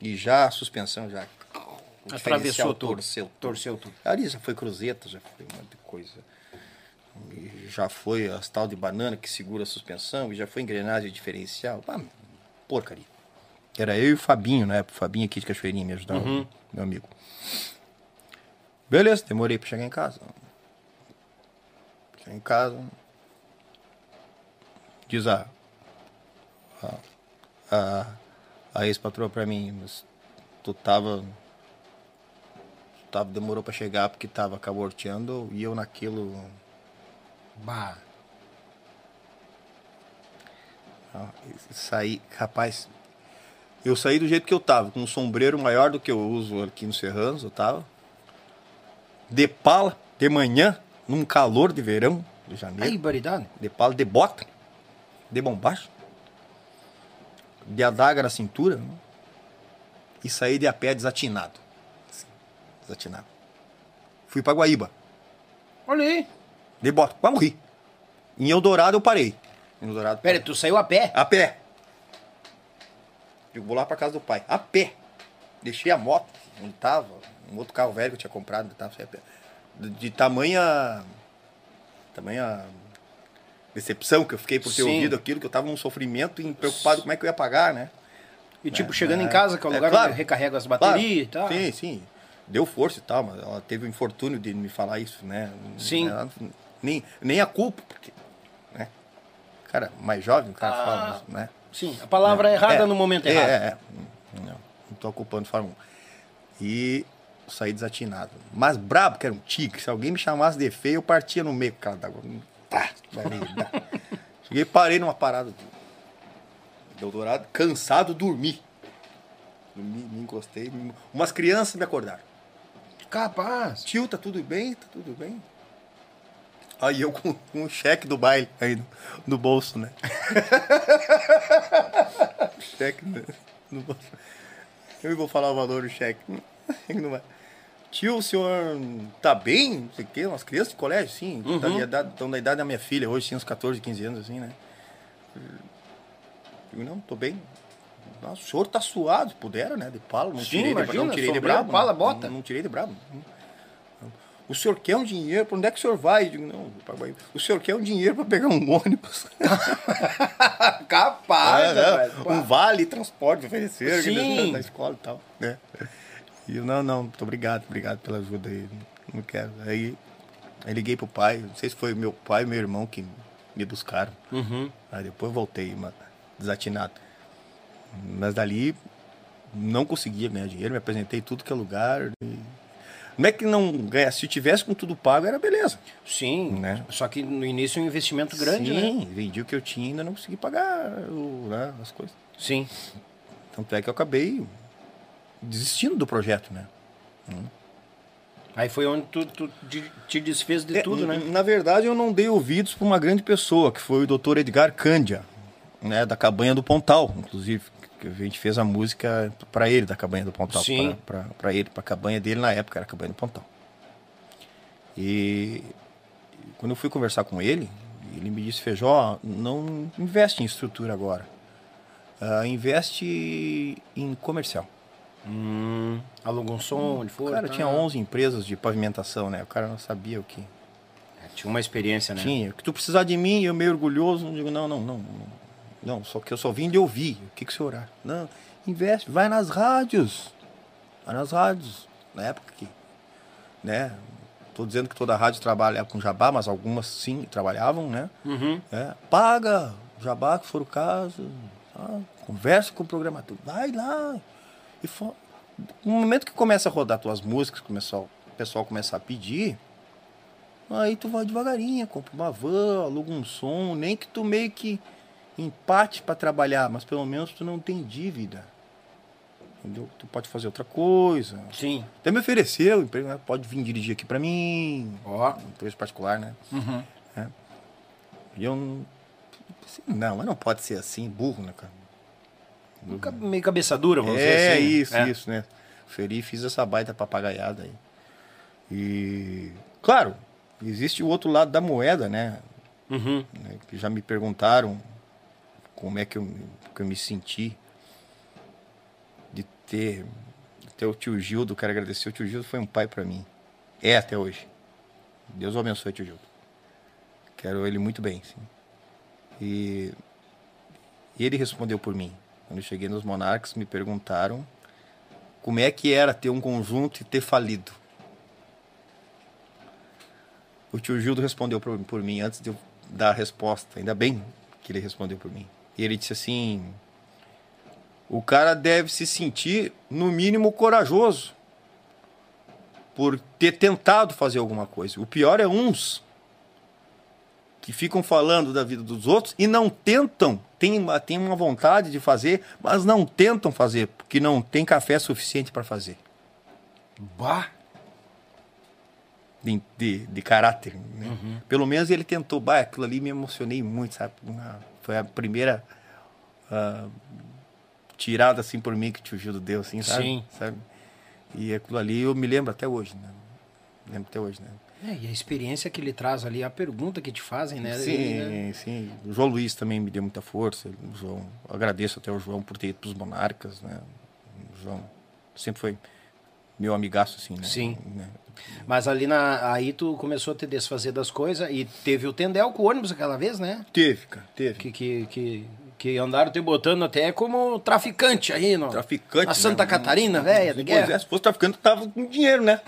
E já a suspensão já. atravessou tudo. Torceu. Torceu tudo. Ali já foi cruzeta, já foi um monte de coisa. E já foi as tal de banana que segura a suspensão, e já foi engrenagem diferencial. Ah, porcaria. Era eu e o Fabinho, né? O Fabinho aqui de Cachoeirinha me ajudava, meu amigo. Beleza, demorei pra chegar em casa. Cheguei em casa. Diz a. A, a, a ex-patroa pra mim, mas tu tava tava, demorou pra chegar porque tava caborteando e eu naquilo. Bah. ó, saí, rapaz. Eu saí do jeito que eu tava, com um sombreiro maior do que eu uso aqui no Serranos, eu tava. De pala, de manhã, num calor de verão de janeiro. Aí, baridade. De pala, de bota, de bombacho, de adaga na cintura né? e saí de a pé desatinado. Assim, desatinado. Fui pra Guaíba. Olha aí. De bota, quase morri. Em Eldorado eu parei. Em Eldorado. Pera, tu saiu a pé? A pé. Eu vou lá pra casa do pai. A pé. Deixei a moto onde tava. Um outro carro velho que eu tinha comprado. Tava, de, de tamanha. Tamanha. Decepção que eu fiquei por ter Sim. ouvido aquilo, que eu tava num sofrimento e preocupado como é que eu ia pagar, né? E tipo, É, chegando é. em casa, que é o É, lugar claro. onde recarrega as Claro. baterias e tal. Sim, sim. Deu força e tal, mas ela teve o infortúnio de me falar isso, né? Sim. Ela- nem, nem a culpa, porque. Cara, mais jovem, o cara Ah. fala né? Sim, a palavra errada É, no momento é, errado. É, é. Não, não tô culpando de forma alguma. E saí desatinado. Mas brabo, que era um tigre. Se alguém me chamasse de feio, eu partia no meio, cara d'água. Dali, dá. Cheguei, parei numa parada do Eldorado, cansado, dormi. Dormi, me encostei. me- Umas crianças me acordaram. Capaz. Tio, tá tudo bem? Tá tudo bem? Aí eu com, com o cheque do baile aí no, no bolso, né? cheque no, no bolso. Eu vou falar o valor do cheque. Não vai. tio, o senhor tá bem? Não sei o quê, umas crianças de colégio, sim. Tá da idade, estão da idade da minha filha hoje, tinha uns 14, 15 anos, assim, né? Eu, não, tô bem. Nossa, o senhor tá suado, pudera, né? De palo, não Sim, tirei, de, imagina, não tirei de brabo. pala, bota. Não, não tirei de brabo. O senhor quer um dinheiro, para onde é que o senhor vai? Eu digo, não, papai, o senhor quer um dinheiro para pegar um ônibus. Capaz, né? rapaz. um vale transporte oferecer Sim. na escola e tal. Né? E eu, não, não, muito obrigado, obrigado pela ajuda aí. Não quero. Aí, aí liguei pro pai, não sei se foi meu pai e meu irmão que me buscaram. Uhum. Aí depois voltei, mano, desatinado. Mas dali não conseguia ganhar dinheiro, me apresentei tudo que é lugar. e- Não é que não ganha, se tivesse com tudo pago era beleza. Sim, Né? só que no início é um investimento grande, né? Sim, vendi o que eu tinha e ainda não consegui pagar o- né, as coisas. Sim. Tanto é que eu acabei desistindo do projeto, né? Aí foi onde tu, tu te- te desfez de É, tudo, né? Na verdade, eu não dei ouvidos para uma grande pessoa, que foi o Dr. Edgar Cândia, né, da Cabanha do Pontal, inclusive, que a gente fez a música para ele da Cabanha do Pontal, para ele, para a cabanha dele na época era a Cabanha do Pontal. E quando eu fui conversar com ele, ele me disse, Feijó, não investe em estrutura agora. Ah, investe em comercial. Hum, alugou um som, onde for. O cara tá. tinha 11 empresas de pavimentação, né? O cara não sabia o que É, Tinha uma experiência, né? tinha. Que tu precisar de mim, eu meio orgulhoso, não digo, não, não, não. Não, não só que eu só vim de ouvir. O que, que o senhor acha? Não, investe, vai nas rádios. Vai nas rádios. Na época que, né? Tô dizendo que toda rádio trabalha com jabá, mas algumas sim trabalhavam, né? Uhum. É, paga jabá, que for o caso. tá? Conversa com o programador. Vai lá. E fo- no momento que começa a rodar tuas músicas, começar, o pessoal começar a pedir, aí tu vai devagarinho, compra uma van, aluga um som, nem que tu meio que empate para trabalhar, mas pelo menos tu não tem dívida. Entendeu? Tu pode fazer outra coisa. Sim. Até me ofereceu, emprego, né? pode vir dirigir aqui para mim. Ó. Empresa particular, né? Uhum. E eu não. pensei, Não, mas não pode ser assim, burro, né, cara? Ca- Meio cabeça dura, vamos dizer É assim. isso, É. isso, né? Feri e fiz essa baita papagaiada aí. E. Claro, existe o outro lado da moeda, né? Uhum. né, Que já me perguntaram como é que eu, que eu me senti de ter, ter o tio Gildo. Quero agradecer. O tio Gildo foi um pai para mim. É até hoje. Deus o abençoe, tio Gildo. Quero ele muito bem, sim. E, e ele respondeu por mim. Quando eu cheguei nos Monarcas, me perguntaram como é que era ter um conjunto e ter falido. O tio Gildo respondeu por, por mim antes de eu dar a resposta. Ainda bem que ele respondeu por mim. E ele disse assim: o cara deve se sentir, no mínimo, corajoso por ter tentado fazer alguma coisa. O pior é uns que ficam falando da vida dos outros e não tentam, tem uma, tem uma vontade de fazer, mas não tentam fazer, porque não tem café suficiente para fazer. Bah. de, de, de caráter. Né? Pelo menos ele tentou. Bah, aquilo ali me emocionei muito, sabe? Uma- foi a primeira ah, tirada assim por mim que o tio Gildo deu, assim, sabe? Sim. sabe? E aquilo ali eu me lembro até hoje, né? Lembro até hoje, né? É, e a experiência que ele traz ali, a pergunta que te fazem, né? Sim, Ele, né? sim. O João Luiz também me deu muita força. João, agradeço até o João por ter ido para os Monarcas, né? O João sempre foi meu amigaço, assim, né? Sim. Né? Mas ali na. Aí tu começou a te desfazer das coisas e teve o Tendel com o ônibus aquela vez, né? Teve, cara, teve. Que, que, que, que andaram te botando até como traficante aí, no, Traficante. Na Santa né? Catarina, velha, de Pois é, se fosse traficante, tava com dinheiro, né?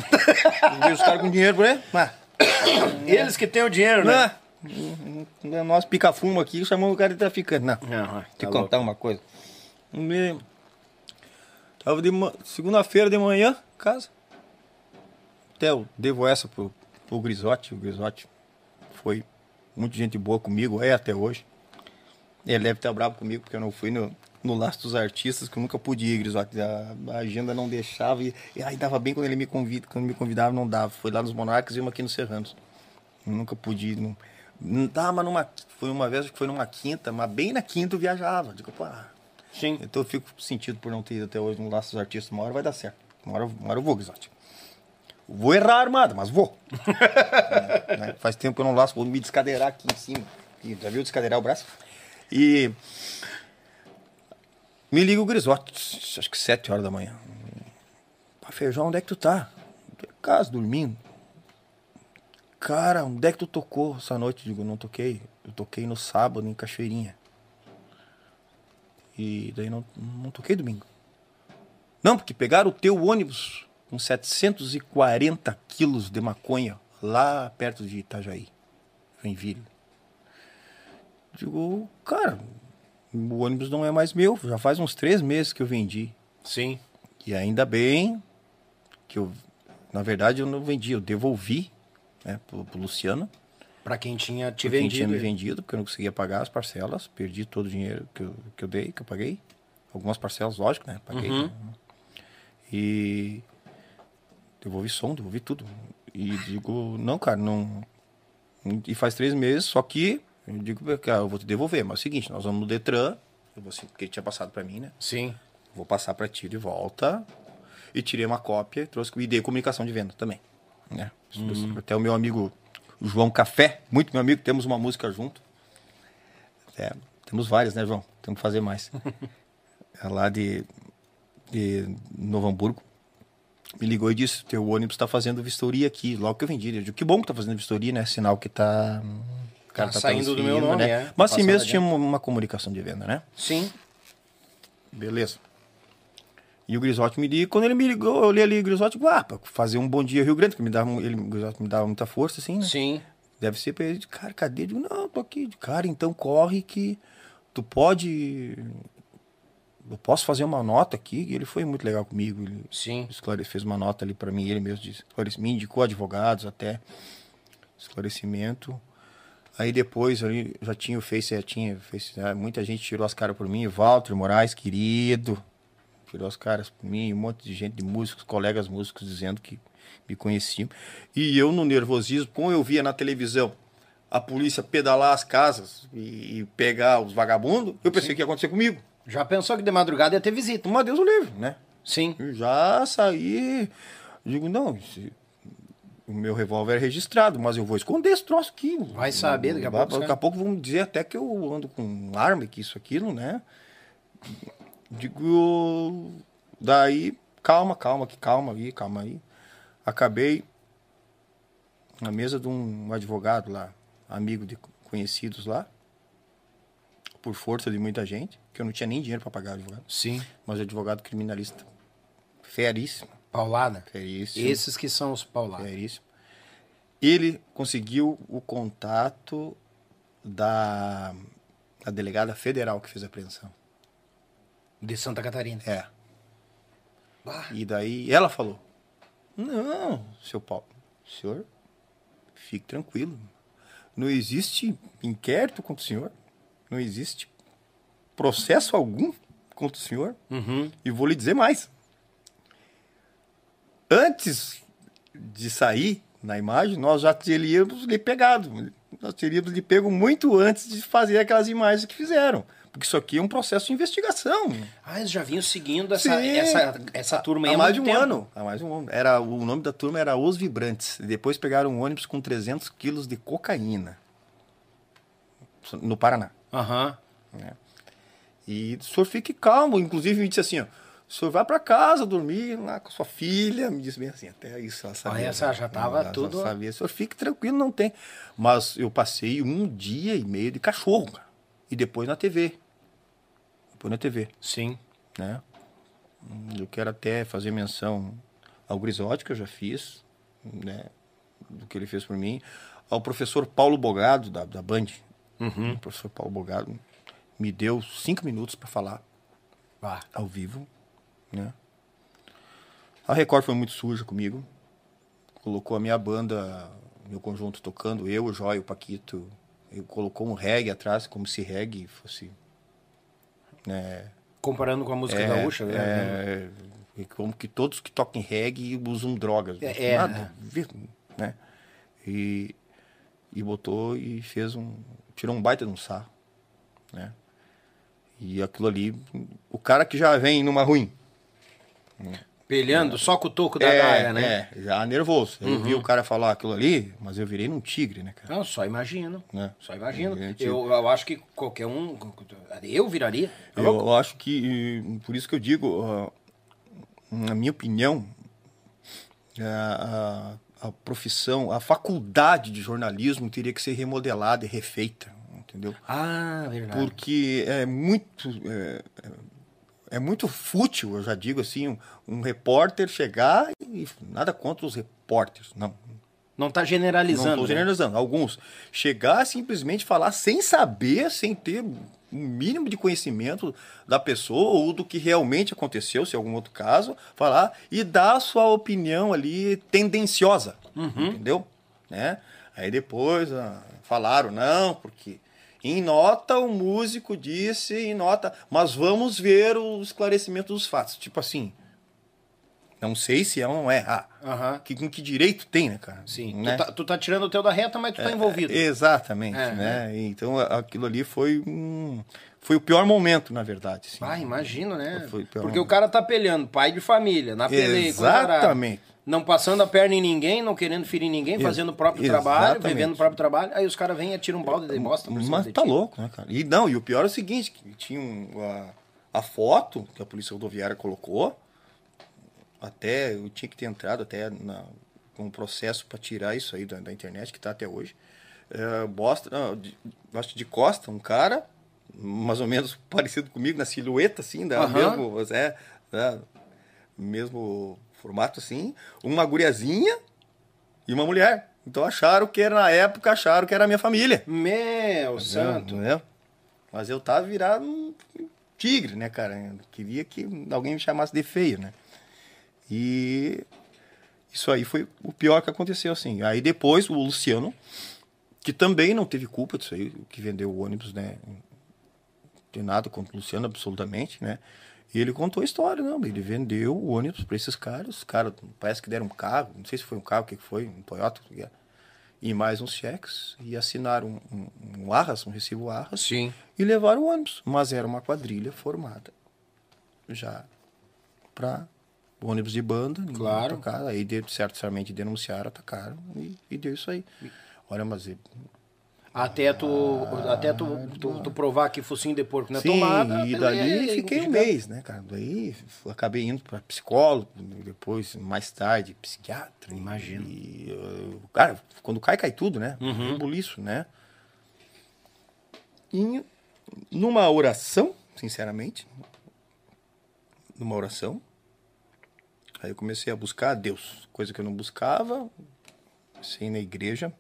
Os caras com dinheiro, né? Mas, Eles que têm o dinheiro, né? né? Nós pica-fumo aqui chamamos o cara de traficante. Não. Não, Te tá contar uma coisa. Me... Tava de ma- segunda-feira de manhã, casa. Até eu devo essa pro, pro Grisotti. O Grisotti foi muito gente boa comigo, é até hoje. Ele deve estar bravo comigo porque eu não fui no, no Laço dos Artistas, que eu nunca pude ir, Grisotti. A, a agenda não deixava. E, e aí dava bem quando ele me convida, quando me convidava, não dava. Foi lá nos Monarcas e uma aqui no Serranos. Eu nunca pude ir. Não, não dá, mas numa, foi uma vez que foi numa quinta, mas bem na quinta eu viajava. Digo, pô, Sim. então eu fico sentido por não ter ido até hoje no Laço dos Artistas. Uma hora vai dar certo. Uma hora, eu vou, Grisotti. Vou errar armado, mas vou. né? Faz tempo que eu não laço, vou me descadeirar aqui em cima. Já viu descadeirar o braço? E me liga o Grisote, acho que sete horas da manhã. Pá, Feijão, onde é que tu tá? Tô em casa, dormindo. Cara, onde é que tu tocou essa noite? Digo, não toquei. Eu toquei no sábado em Cachoeirinha. E daí não, não toquei domingo. Não, porque pegaram o teu ônibus com 740 quilos de maconha lá perto de Itajaí, Joinville. Digo, cara, o ônibus não é mais meu, já faz uns três meses que eu vendi. Sim. E ainda bem que eu, na verdade, eu não vendi, eu devolvi né, pro, pro Luciano, Pra quem tinha te pra quem vendido. tinha me vendido, porque eu não conseguia pagar as parcelas, perdi todo o dinheiro que eu, que eu dei, que eu paguei. Algumas parcelas, lógico, né? Paguei. Uhum. né? E devolvi som, devolvi tudo. E digo, não, cara, não. E faz três meses, só que eu digo, cara, eu vou te devolver. Mas é o seguinte, nós vamos no Detran, eu vou, assim, porque ele tinha passado pra mim, né? Sim. Vou passar para ti de volta. E tirei uma cópia, trouxe e dei comunicação de venda também. Né? Até o meu amigo João Café, muito meu amigo, temos uma música junto. É, temos várias, né, João? Temos que fazer mais. é lá de, de Novo Hamburgo. Me ligou e disse: Teu ônibus está fazendo vistoria aqui. Logo que eu vendi. Eu digo: Que bom que tá fazendo vistoria, né? Sinal que tá. O Tá saindo do meu nome, né? é. Mas assim mesmo tinha uma, comunicação de venda, né? Sim. Beleza. E o Grisotti me liga. Quando ele me ligou, eu olhei ali o Grisotti, digo, ah, pra fazer um bom dia Rio Grande, que me dava, ele, o Grisotti me dava muita força, assim, né? Sim. Deve ser pra ele, cara, cadê? Eu digo, não, tô aqui. Cara, então corre que tu pode. Eu posso fazer uma nota aqui. E ele foi muito legal comigo. Ele Sim. fez uma nota ali pra mim, ele mesmo disse. Me indicou advogados até. Esclarecimento. Aí depois ali já tinha o Face, já tinha Face, né? muita gente tirou as caras por mim, Walter Moraes, querido, tirou as caras por mim, um monte de gente de músicos, colegas músicos dizendo que me conheciam. E eu no nervosismo, como eu via na televisão a polícia pedalar as casas e, pegar os vagabundos, eu pensei que ia acontecer comigo. Já pensou que de madrugada ia ter visita? Mas Deus o livre, né? Sim. Eu já saí. Digo, não, esse- o meu revólver é registrado, mas eu vou esconder esse troço aqui. Vai saber daqui a pouco, Daqui a pouco vão dizer até que eu ando com arma, que isso, aquilo, né? Digo. Daí, calma, calma, que calma aí, calma aí. Acabei na mesa de um advogado lá, amigo de conhecidos lá, por força de muita gente, que eu não tinha nem dinheiro para pagar advogado Sim. mas advogado criminalista feríssimo, Paulada. feríssimo, Esses que são os paulados. feríssimo. Ele conseguiu o contato da, da delegada federal que fez a apreensão. De Santa Catarina. É. Bah. E daí ela falou: Não, seu Paulo, senhor, fique tranquilo. Não existe inquérito contra o senhor. Não existe processo algum contra o senhor. Uhum. E vou lhe dizer mais. Antes de sair na imagem, nós já teríamos lhe pegado. Nós teríamos lhe pego muito antes de fazer aquelas imagens que fizeram. Porque isso aqui é um processo de investigação. Ah, eles já vinham seguindo essa, Sim. essa, essa turma aí Há há mais de um tempo. ano. Há mais de um ano. Era, o nome da turma era Os Vibrantes. Depois pegaram um ônibus com 300 quilos de cocaína. No Paraná. Aham. E o senhor fique calmo. Inclusive, me disse assim, ó. O senhor vai para casa dormir lá com sua filha. Me disse bem assim, até isso ela sabia. essa né? já tava Ela tudo- sabia. O senhor fique tranquilo, não tem. Mas eu passei um dia e meio de cachorro, cara. E depois na TV. Depois na TV Sim. né? Eu quero até fazer menção ao Grisotti, que eu já fiz, né? Do que ele fez por mim. Ao professor Paulo Bogado, da, da Band. Uhum. O professor Paulo Bogado me deu cinco minutos para falar Bah. ao vivo, né? A Record foi muito suja comigo. Colocou a minha banda, meu conjunto tocando, eu, o Jóia, o Paquito. Ele colocou um reggae atrás, como se reggae fosse... Né, Comparando com a música gaúcha, né? é, é, como que todos que tocam reggae usam drogas. É, é. Nada né? E, e botou e fez um. Tirou um baita de um sarro. Né? E aquilo ali. O cara que já vem numa ruim. Pelhando só com o toco da é, daga, né? É, já nervoso. Eu vi o cara falar aquilo ali, mas eu virei num tigre, né, cara? Não, só imagino. Né? Só imagino. Gente- Eu, eu acho que qualquer um. Eu viraria. Eu, eu acho que, por isso que eu digo, ah, na minha opinião, a, a- a profissão, a faculdade de jornalismo teria que ser remodelada e refeita, entendeu? Ah, verdade. Porque é muito. É, é muito fútil, eu já digo assim, um, um repórter chegar e nada contra os repórteres, não. Não tá Não generalizando. estou né? generalizando. Alguns. Chegar simplesmente falar sem saber, sem ter um mínimo de conhecimento da pessoa ou do que realmente aconteceu, se é algum outro caso, falar e dar a sua opinião ali tendenciosa. Entendeu? Né? Aí depois ah, falaram, não, porque em nota o músico disse, em nota, mas vamos ver o esclarecimento dos fatos. Tipo assim. Não sei se é ou não é. Ah, Aham. que, com que direito tem, né, cara? Sim. Né? Tu, tá, tu tá tirando o teu da reta, mas tu tá envolvido. Exatamente, É, né? Então a- aquilo ali foi um, foi o pior momento, na verdade. assim. Ah, imagino, né? Pior. Porque o cara tá pelhando, pai de família, na peleia. Exatamente. Não passando a perna em ninguém, não querendo ferir ninguém, Ex- fazendo o próprio exatamente. trabalho, vivendo o próprio trabalho. Aí os caras vêm e atiram um balde de bosta Mas tá louco, né, cara? E não, e o pior é o seguinte, que tinha um- a, a foto que a polícia rodoviária colocou, até eu tinha que ter entrado até na, com um processo para tirar isso aí da, da internet, que tá até hoje. É, mostra, não, de, acho que de costa, um cara, mais ou menos parecido comigo, na silhueta, assim, da Aham. mesmo, é, da- mesmo formato, assim, uma guriazinha e uma mulher. Então acharam que era, na época, acharam que era a minha família. Meu santo. Né? Mas eu tava virado um tigre, né, cara? Eu queria que alguém me chamasse de feio, né? E isso aí foi o pior que aconteceu, assim. Aí depois o Luciano, que também não teve culpa disso aí, que vendeu o ônibus, né? Não tem nada contra o Luciano, absolutamente, né? E ele contou a história, não. Ele vendeu o ônibus para esses caras. Os caras parece que deram um carro, não sei se foi um carro, o que foi, um Toyota, era. e mais uns cheques, e assinaram um, um, um arras, um recibo arras, Sim. e levaram o ônibus. Mas era uma quadrilha formada já para ônibus de banda. Claro. Aí, de, certamente, denunciaram, atacaram e, e deu isso aí. Olha, mas... e- Até tu, até tu, tu, tu provar que focinho de porco não é Sim, tomada. e é- dali é- é- fiquei um é- mês, né, cara? Daí acabei indo para psicólogo, depois, mais tarde, psiquiatra. Imagino. E, uh, cara, quando cai, cai tudo, né? Uhum. Um buliço, né? E numa oração, sinceramente, numa oração, aí eu comecei a buscar a Deus, coisa que eu não buscava, sem na igreja.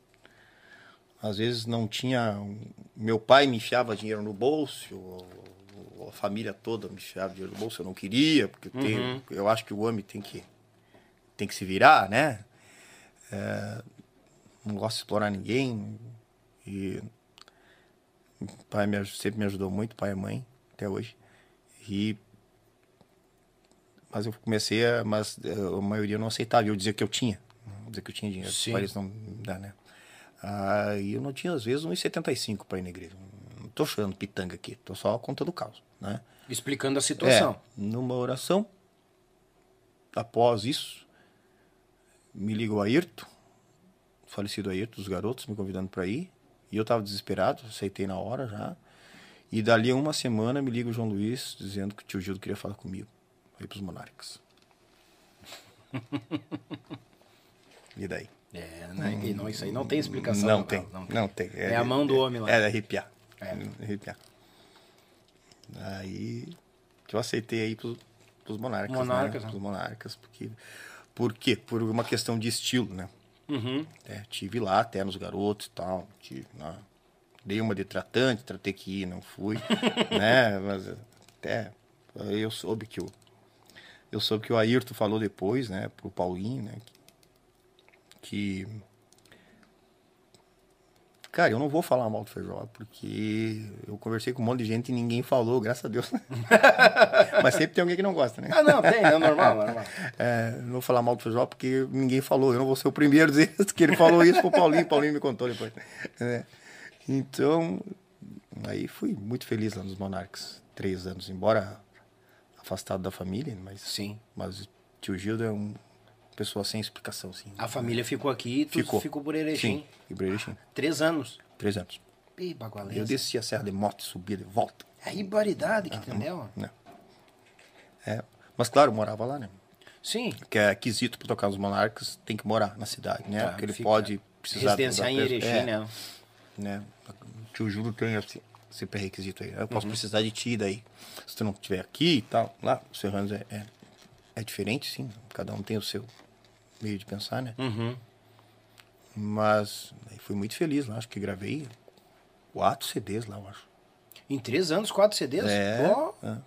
Às vezes não tinha. Meu pai me enfiava dinheiro no bolso, a família toda me enfiava dinheiro no bolso, eu não queria, porque eu, tenho- eu acho que o homem tem que, tem que se virar, né? É, não gosto de explorar ninguém. E o pai me, sempre me ajudou muito, pai e mãe, até hoje. E mas eu comecei a. Mas eh, a maioria não aceitava. Eu dizia que eu tinha. Dizer que eu tinha dinheiro. Sim. Para eles não dá, né? Aí eu não tinha, às vezes, 1,75 para ir na igreja. Não tô chorando pitanga aqui. Tô só contando o caos, né? Explicando a situação. É, numa oração, após isso, me liga o Ayrton, falecido Ayrton, dos garotos, me convidando para ir. E eu estava desesperado, aceitei na hora já. E dali a uma semana me liga o João Luiz, dizendo que o tio Gildo queria falar comigo. Aí pros Monarcas. e daí? É, né? E não, isso aí não tem explicação. Não tem, Não, não tem. É a mão do homem lá. É, de arrepiar. É. Arrepiar. Aí que eu aceitei aí pros, pros monarcas. Monarcas, né? né? Pros monarcas, porque. Por quê? Por uma questão de estilo, né? Uhum. É, tive lá até nos garotos e tal. Tive, né? Dei uma de tratante, tratei que ir, não fui. né? Mas até eu soube que o. Eu soube que o Ayrton falou depois, né, pro Paulinho, né? Que. que Cara, eu não vou falar mal do Feijó, porque eu conversei com um monte de gente e ninguém falou, graças a Deus. Mas sempre tem alguém que não gosta, né? Ah, não, tem, é normal, normal. É, não vou falar mal do Feijó porque ninguém falou. Eu não vou ser o primeiro a dizer que ele falou isso pro Paulinho. Paulinho me contou depois. É. Então, aí fui muito feliz lá nos Monarcas. Três anos, embora afastado da família, mas, Sim. mas Tio Gildo é uma pessoa sem explicação, assim. A família ficou aqui e tu ficou, ficou por Erechim. Sim, e por Erechim. Três anos. Três anos. Ih, bagualense. Eu desci a Serra de Moto, subia de volta. É a ribaridade que entendeu? Né? É. Mas claro, morava lá, né? Sim. Que é quesito para tocar os monarcas, tem que morar na cidade, né? Tá, Porque ele pode precisar... Residenciar em Erechim, é, né? né? O tio Júlio tem esse, esse pré-requisito aí. Eu posso Uhum. precisar de ti daí. Se tu não estiver aqui e tal, lá, o Serranos é, é, é diferente, sim. Cada um tem o seu meio de pensar, né? Uhum. Mas fui muito feliz lá. Acho que gravei quatro CDs lá, eu acho. Em três anos, quatro CDs? É, Ó, é.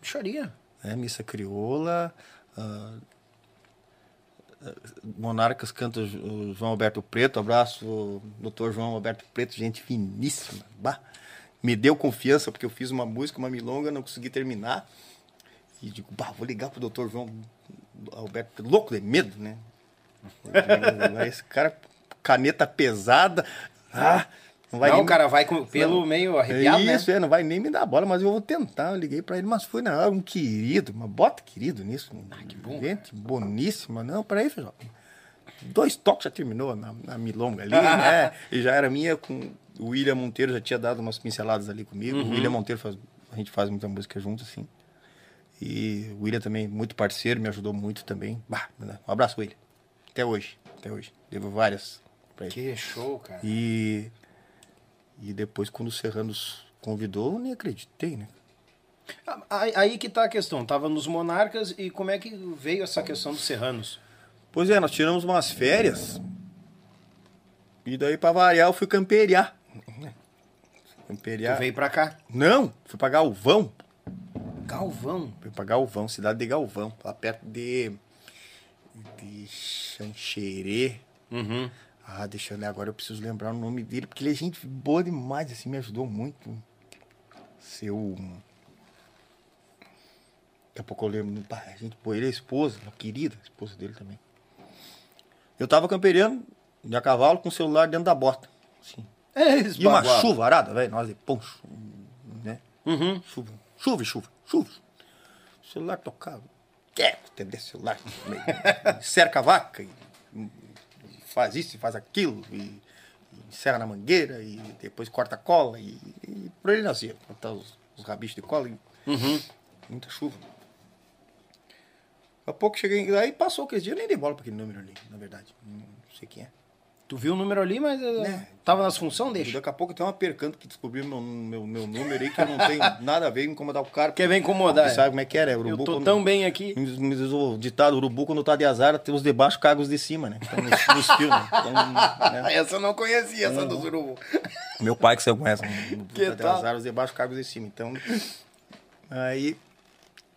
É, Missa Crioula. ah, Monarcas canta o João Alberto Preto. Abraço, doutor João Alberto Preto, gente finíssima. Bah, me deu confiança porque eu fiz uma música, uma milonga, não consegui terminar. E digo, bah, vou ligar pro doutor João Alberto, louco de medo, né? Esse cara, caneta pesada. Ah, não vai não, nem- o cara vai com, pelo meio arrepiado, é isso, né? é, não vai nem me dar bola, mas eu vou tentar. Eu liguei pra ele, mas foi na hora, um querido, uma bota querido nisso. Ah, que bom. Gente boníssima. Não, peraí, feijão. Dois toques já terminou na, na milonga ali, né? E já era minha com o William Monteiro, já tinha dado umas pinceladas ali comigo. Uhum. O William Monteiro, faz, a gente faz muita música junto, assim. E o William também, muito parceiro, me ajudou muito também. Bah, um abraço, William. Até hoje, até hoje. Devo várias pra ele. Que show, cara. E, e depois, quando o Serranos convidou, eu nem acreditei, né? Aí, aí que tá a questão. Tava nos Monarcas e como é que veio essa questão dos Serranos? Pois é, nós tiramos umas férias. E daí, pra variar, eu fui camperiar. Camperiar. Tu veio pra cá. Não, fui pra Galvão. Galvão. Fui pra Galvão, cidade de Galvão. Lá perto de. De Xanxerê. Uhum. Ah, deixa eu ver, agora eu preciso lembrar o nome dele, porque ele é gente boa demais, assim, me ajudou muito. Seu. Daqui a pouco eu lembro. A gente, pô, ele é esposa, uma querida, a esposa dele também. Eu tava campeirando de a cavalo com o celular dentro da bota. Assim. É, E uma chuva arada, velho, nós de poncho, né? Uhum. Chuva, chuva, chuva, chuva. O celular tocava. Quer entender celular? Cerca a vaca e, faz isso e faz aquilo. E, encerra na mangueira e depois corta a cola e, e por ele nascia. Cortar os, os rabichos de cola e Uhum. muita chuva. Daqui a pouco cheguei. Aí passou aquele dia, eu nem dei bola pra aquele número ali, na verdade. Não sei quem é. Tu viu o número ali, mas eh, Né. tava nas funções, deixa. daqui a pouco tem uma percanta que descobriu meu, meu, meu número aí que eu não tenho nada a ver em incomodar o cara. Quer ver incomodar? Você sabe como é que era? é, Eu Urubu, tô quando- tão bem aqui. Me diz- o ditado, urubu quando tá de azar, tem os de baixo de cima, né? Então, nos, nos filmes. Então, né? Essa eu não conhecia, essa do Urubu. Meu pai que você conhece, né? Que tá de azar, os de baixo de cima. Então, aí,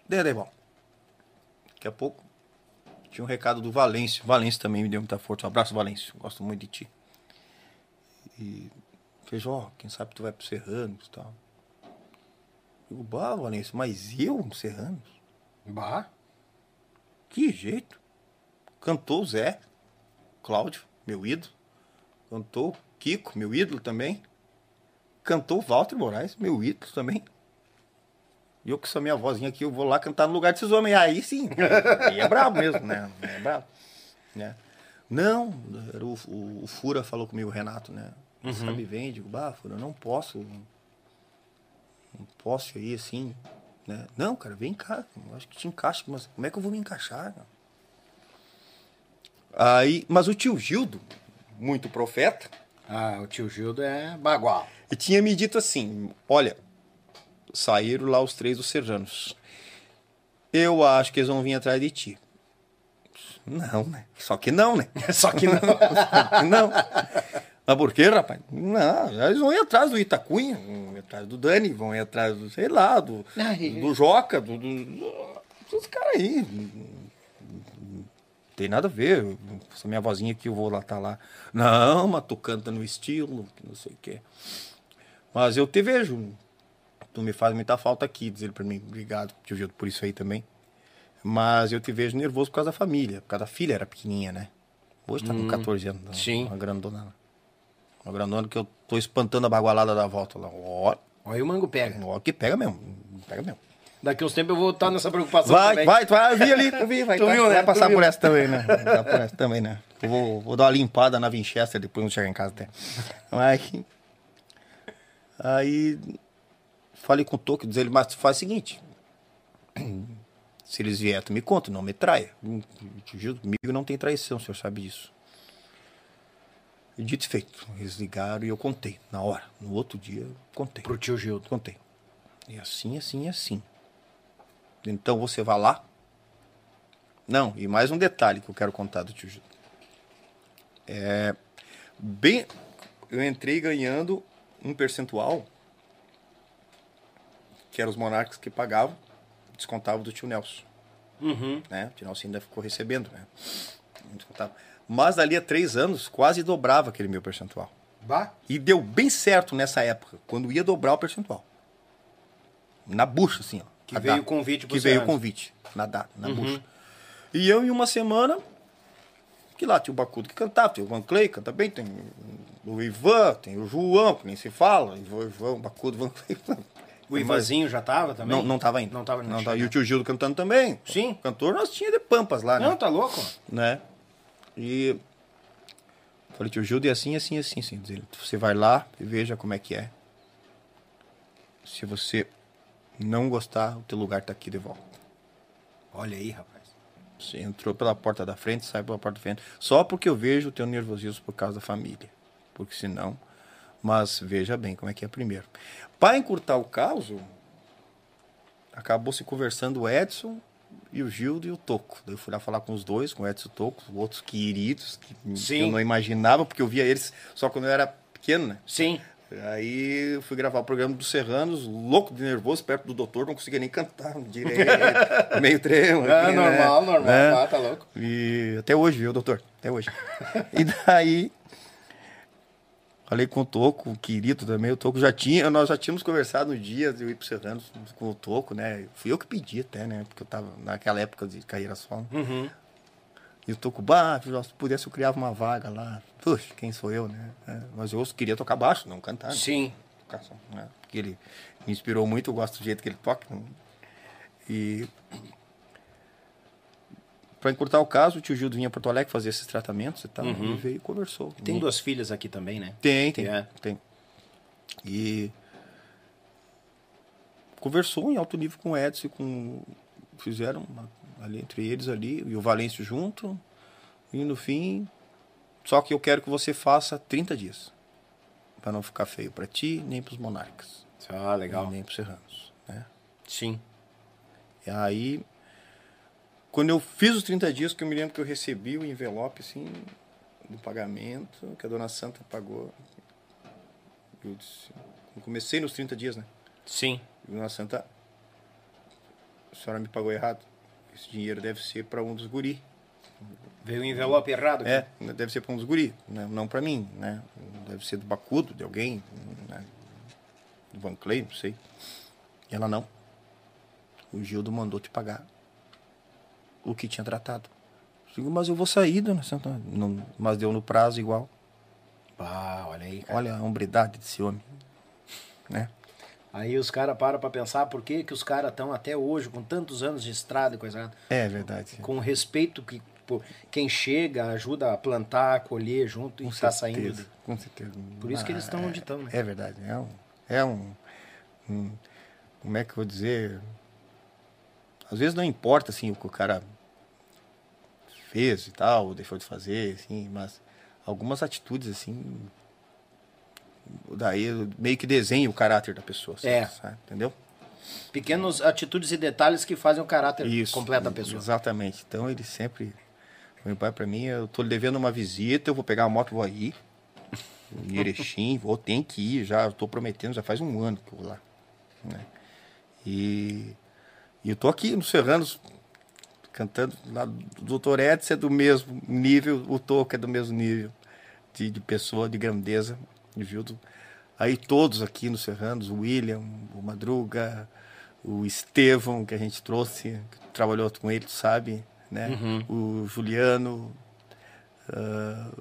dei, dei bom. Daqui a pouco, tinha um recado do Valêncio. Valêncio também me deu muita força. Um abraço, Valêncio. Gosto muito de ti. E, Feijó, quem sabe tu vai pro Serranos e tal. Eu, bah, Valêncio, mas eu no Serranos? Bah. Que jeito. Cantou o Zé, Cláudio, meu ídolo. Cantou Kiko, meu ídolo também. Cantou Walter Moraes, meu ídolo também. E eu com essa minha vozinha aqui, eu vou lá cantar no lugar desses homens. Aí sim, aí é brabo mesmo, né? É brabo. Né? Não, o, o, o Fura falou comigo, o Renato, né? Sabe, vem, digo, bah, Fura, eu não posso. Não posso ir assim, né? Não, cara, vem cá, acho que te encaixa, mas como é que eu vou me encaixar? cara? Aí, mas o tio Gildo, muito profeta, Ah, o tio Gildo é bagual. e tinha me dito assim: olha, saíram lá os três dos serranos. Eu acho que eles vão vir atrás de ti. Não, né? Só que não, né? Só que não. não. Mas por quê, rapaz? Não, eles vão ir atrás do Itacunha, vão ir atrás do Dani, vão ir atrás do, sei lá, do, Ai. do Joca, do, do, do- dos caras aí. Não tem nada a ver. Essa minha vozinha aqui, eu vou lá, tá lá. Não, mas tu canta no estilo, que não sei o quê. Mas eu te vejo. Tu me faz muita falta aqui, diz ele pra mim. Obrigado, tio Gildo, por isso aí também. Mas eu te vejo nervoso por causa da família. Por causa da filha, era pequenininha, né? Hoje tá com 14 anos. né? sim. Uma grandona. Uma grandona que eu tô espantando a bagualada da volta lá. Ó, Olha o mango pega. ó que pega mesmo. Pega mesmo. Daqui uns tempos eu vou estar nessa preocupação Vai, também. vai, vai, eu vi ali, eu vi, vai, Tu tá, viu, né? vai Tu passar por essa também, né? Vai passar por essa também, né? Eu vou, vou dar uma limpada na Winchester depois não chegar em casa até. Aí, aí falei com o diz ele, mas faz o seguinte, se eles vierem, tu me conta, não me traia. Juro, Comigo não tem traição, o senhor sabe disso. E dito e feito, eles ligaram e eu contei, na hora. No outro dia, eu contei. Pro tio Gildo. Contei. E assim, assim, assim. Então você vai lá. Não, e mais um detalhe que eu quero contar do tio Gildo. É, bem, eu entrei ganhando um percentual que eram os monarcas que pagavam, descontavam do tio Nelson. Uhum. Né? O tio Nelson ainda ficou recebendo, né? Descontava. Mas dali a três anos, quase dobrava aquele meu percentual. Bah. E deu bem certo nessa época, quando ia dobrar o percentual. Na bucha, assim, ó. Que veio o convite Que veio o convite, na data, na bucha. E eu, em uma semana, que lá tinha o Bacudo que cantava, tem o Van Clay, canta bem, tem o Ivan, tem o João, que nem se fala, Ivan, Ivan Bacudo, Van Clay. O Ivanzinho já tava também? Não, não tava ainda. Não tava não não tava. E o tio Gildo cantando também. Sim. O cantor nós tinha de pampas lá, né? Não, tá louco? né? E falei, tio Gildo, é assim, assim, assim, assim. Diz ele, Você vai lá e veja como é que é. Se você não gostar, o teu lugar tá aqui de volta. Olha aí, rapaz. Você entrou pela porta da frente, sai pela porta da frente. Só porque eu vejo o teu nervosismo por causa da família. Porque senão. Mas veja bem como é que é primeiro. Para encurtar o caso, acabou se conversando o Edson e o Gildo e o Toco. Daí eu fui lá falar com os dois, com o Edson e o Toco, outros queridos, que Sim. eu não imaginava, porque eu via eles só quando eu era pequeno, né? Sim. Aí eu fui gravar o programa dos Serranos, louco de nervoso, perto do doutor, não conseguia nem cantar direito, meio tremo. É, aqui, normal, né? normal. Né? Tá, tá louco. E até hoje, viu, doutor? Até hoje. e daí. Falei com o Toco, o querido também. O Toco já tinha, nós já tínhamos conversado no dia de eu ir pro Serrano com o Toco, né? Fui eu que pedi até, né? Porque eu tava naquela época de carreira solo. Uhum. E o Toco, bah, se pudesse eu criava uma vaga lá. Puxa, quem sou eu, né? É, mas eu queria tocar baixo, não cantar. né? Sim. só, né? Porque ele me inspirou muito, eu gosto do jeito que ele toca. E para encurtar o caso, o tio Gildo vinha a Porto Alegre fazer esses tratamentos e tal, e veio e conversou. Tem E- duas filhas aqui também, né? Tem, tem, É. tem. E conversou em alto nível com o Edson, e com fizeram uma- ali entre eles ali e o Valêncio junto. E no fim, só que eu quero que você faça 30 dias. Para não ficar feio para ti, nem para os monarcas. Ah, legal. Nem para os serranos, né? Sim. E aí, quando eu fiz os 30 dias, que eu me lembro que eu recebi o envelope, assim, do pagamento, que a dona Santa pagou. Eu disse, eu comecei nos 30 dias, né? Sim. E a dona Santa, a senhora me pagou errado. Esse dinheiro deve ser para um dos guri. Veio o envelope errado aqui. É, deve ser para um dos guri, né? não para mim, né? Deve ser do Bacudo, de alguém, né? do Van Clay, não sei. E ela não. O Gildo mandou te pagar o que tinha tratado. Digo, mas eu vou sair, dona Santa. Não, mas deu no prazo igual. Ah, olha aí, cara. Olha a hombridade desse homem. Né? Aí os caras param pra pensar por que, que os caras estão até hoje, com tantos anos de estrada e coisa É verdade. com respeito que pô, quem chega ajuda a plantar, a colher junto e Com está certeza, saindo. de- Com certeza. Por isso que eles estão é- onde estão, né? É verdade. É um. É um, um- Como é que eu vou dizer? Às vezes não importa assim, o que o cara fez e tal, ou deixou de fazer, assim, mas algumas atitudes assim. Daí meio que desenha o caráter da pessoa. assim, É. sabe? Entendeu? Pequenas atitudes e detalhes que fazem o caráter Isso. completo da pessoa. Exatamente. Então ele sempre. Meu pai, pra mim, eu tô lhe devendo uma visita, eu vou pegar a moto e vou aí. Em Erechim, vou, tem que ir já, tô prometendo, já faz um ano que eu vou lá. né? E, e eu tô aqui no Serranos, cantando lá. O Dr. Edson é do mesmo nível, o Toco é do mesmo nível de, de pessoa, de grandeza, de Vildo. Aí todos aqui no Serranos, o William, o Madruga, o Estevão, que a gente trouxe, trabalhou com ele, tu sabe, né? O Juliano, ah,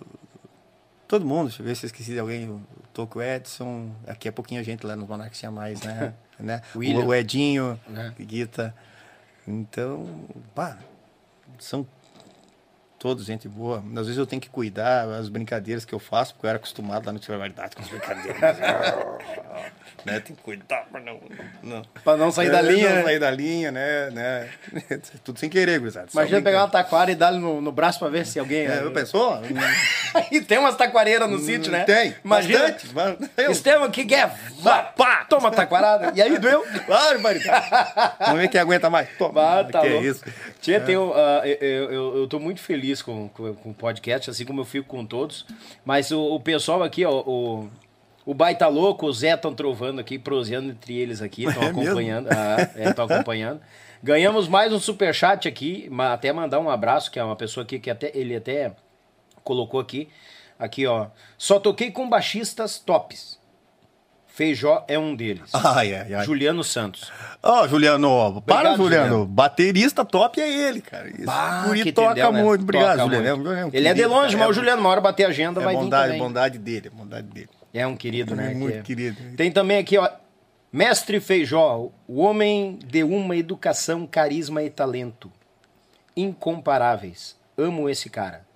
Todo mundo, deixa eu ver se eu esqueci de alguém. O Toco Edson, aqui é pouquinha gente lá no Monark tinha mais, né? né? O, o Edinho, É. Guita. Então, pá, são todos gente boa. Às vezes eu tenho que cuidar as brincadeiras que eu faço, porque eu era acostumado lá no Tira Verdade com as brincadeiras. né? Tem que cuidar pra não. não. Pra não sair da É, linha, Não né? sair da linha, né? né? Tudo sem querer, gurizada. Imagina pegar uma taquara e dar no, no braço pra ver se alguém. É, eu pensou? e tem umas taquareiras no sítio, né? Tem. Imagina. Bastante. Eu- Estevam, que quer? Vá, pá, toma taquarada. E aí doeu. Barbaridade. Vamos ver quem aguenta mais. Toma. Ah, tá que louco. é isso. Tia, tem um, ah, eu, eu, eu tô muito feliz com, com, com o podcast, assim como eu fico com todos. Mas o, o pessoal aqui, ó, o, o Baita Louco, o Zé estão trovando aqui, proseando entre eles aqui, estão É acompanhando. Ah, é, estão acompanhando. Ganhamos mais um superchat aqui, ma- até mandar um abraço, que é uma pessoa aqui que até ele até colocou aqui. Aqui, ó. Só toquei com baixistas tops. Feijó é um deles. Ai, ai, ai. Juliano Santos. Ó, Juliano, para, Obrigado, Juliano. Juliano. Baterista top é ele, cara. Esse Bah, guri toca entendeu, né? muito. Obrigado, Toca Juliano. muito. É um Ele é de longe, cara. mas o Juliano, uma hora bater a agenda, É vai vir bondade, também. bondade dele, é bondade dele. É um querido, né? É muito que- querido. Tem também aqui, ó. Mestre Feijó, o homem de uma educação, carisma e talento. Incomparáveis. Amo esse cara.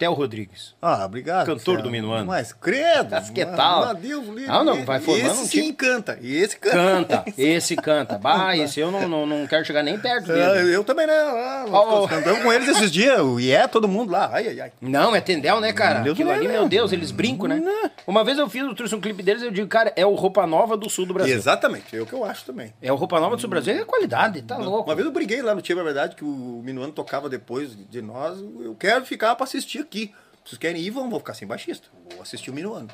Theo Rodrigues. Ah, obrigado. Cantor do Minuano. Mas credo. Mas que mas- tal? Meu Deus, livre. Ah, não, vai formando Esse um sim time. canta. E esse canta. Canta, esse canta. Bah, esse eu não, não, não quero chegar nem perto Ah, dele. eu também, né? Ah, nós cantamos com eles esses dias. O IE, todo mundo lá. Ai, ai, ai. Não, é Tendel, né, cara? Deus Aquilo ali, meu né? Deus, eles brincam, né? Uma vez eu fiz, eu trouxe um clipe deles, eu digo, cara, é o Roupa Nova do Sul do Brasil. Exatamente, é o que eu acho também. É o Roupa Nova do Sul do Brasil, é qualidade, tá louco. Uma vez eu briguei lá no Tia Verdade, que o Minuano tocava depois de nós. Eu quero ficar pra assistir aqui. Vocês querem ir, vão, vou ficar sem baixista. Vou assistir o Minuano.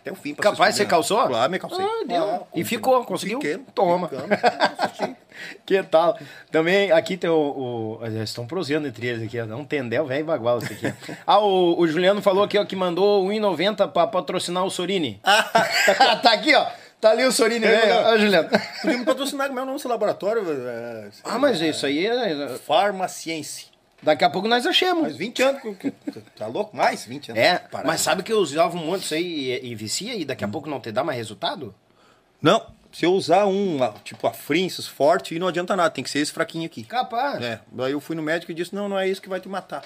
Até o fim Capaz, você calçou? Claro, me calcei. Ah, deu. Ah, E ficou, conseguiu? Fiquei, Toma. ficamos. Que tal? Também aqui tem o. o estão proseando entre eles aqui. É um tendel velho bagual isso aqui. ah, o, o Juliano falou aqui, ó, que mandou 1,90 pra patrocinar o Sorini. tá, tá aqui, ó. Tá ali o Sorini, É, velho. é. Ó, Juliano. Podia me patrocinar com o meu nosso laboratório. é, ah, mas isso aí é. Farmaciense. Daqui a pouco nós achamos. Faz 20 anos. Tá louco? Mais 20 anos. É, Parado. mas sabe que eu usava um monte disso aí e, e vicia e daqui a pouco não te dá mais resultado? Não, se eu usar um, ah, tipo a Frinces forte, não adianta nada. Tem que ser esse fraquinho aqui. Capaz. É, daí eu fui no médico e disse, não, não é isso que vai te matar.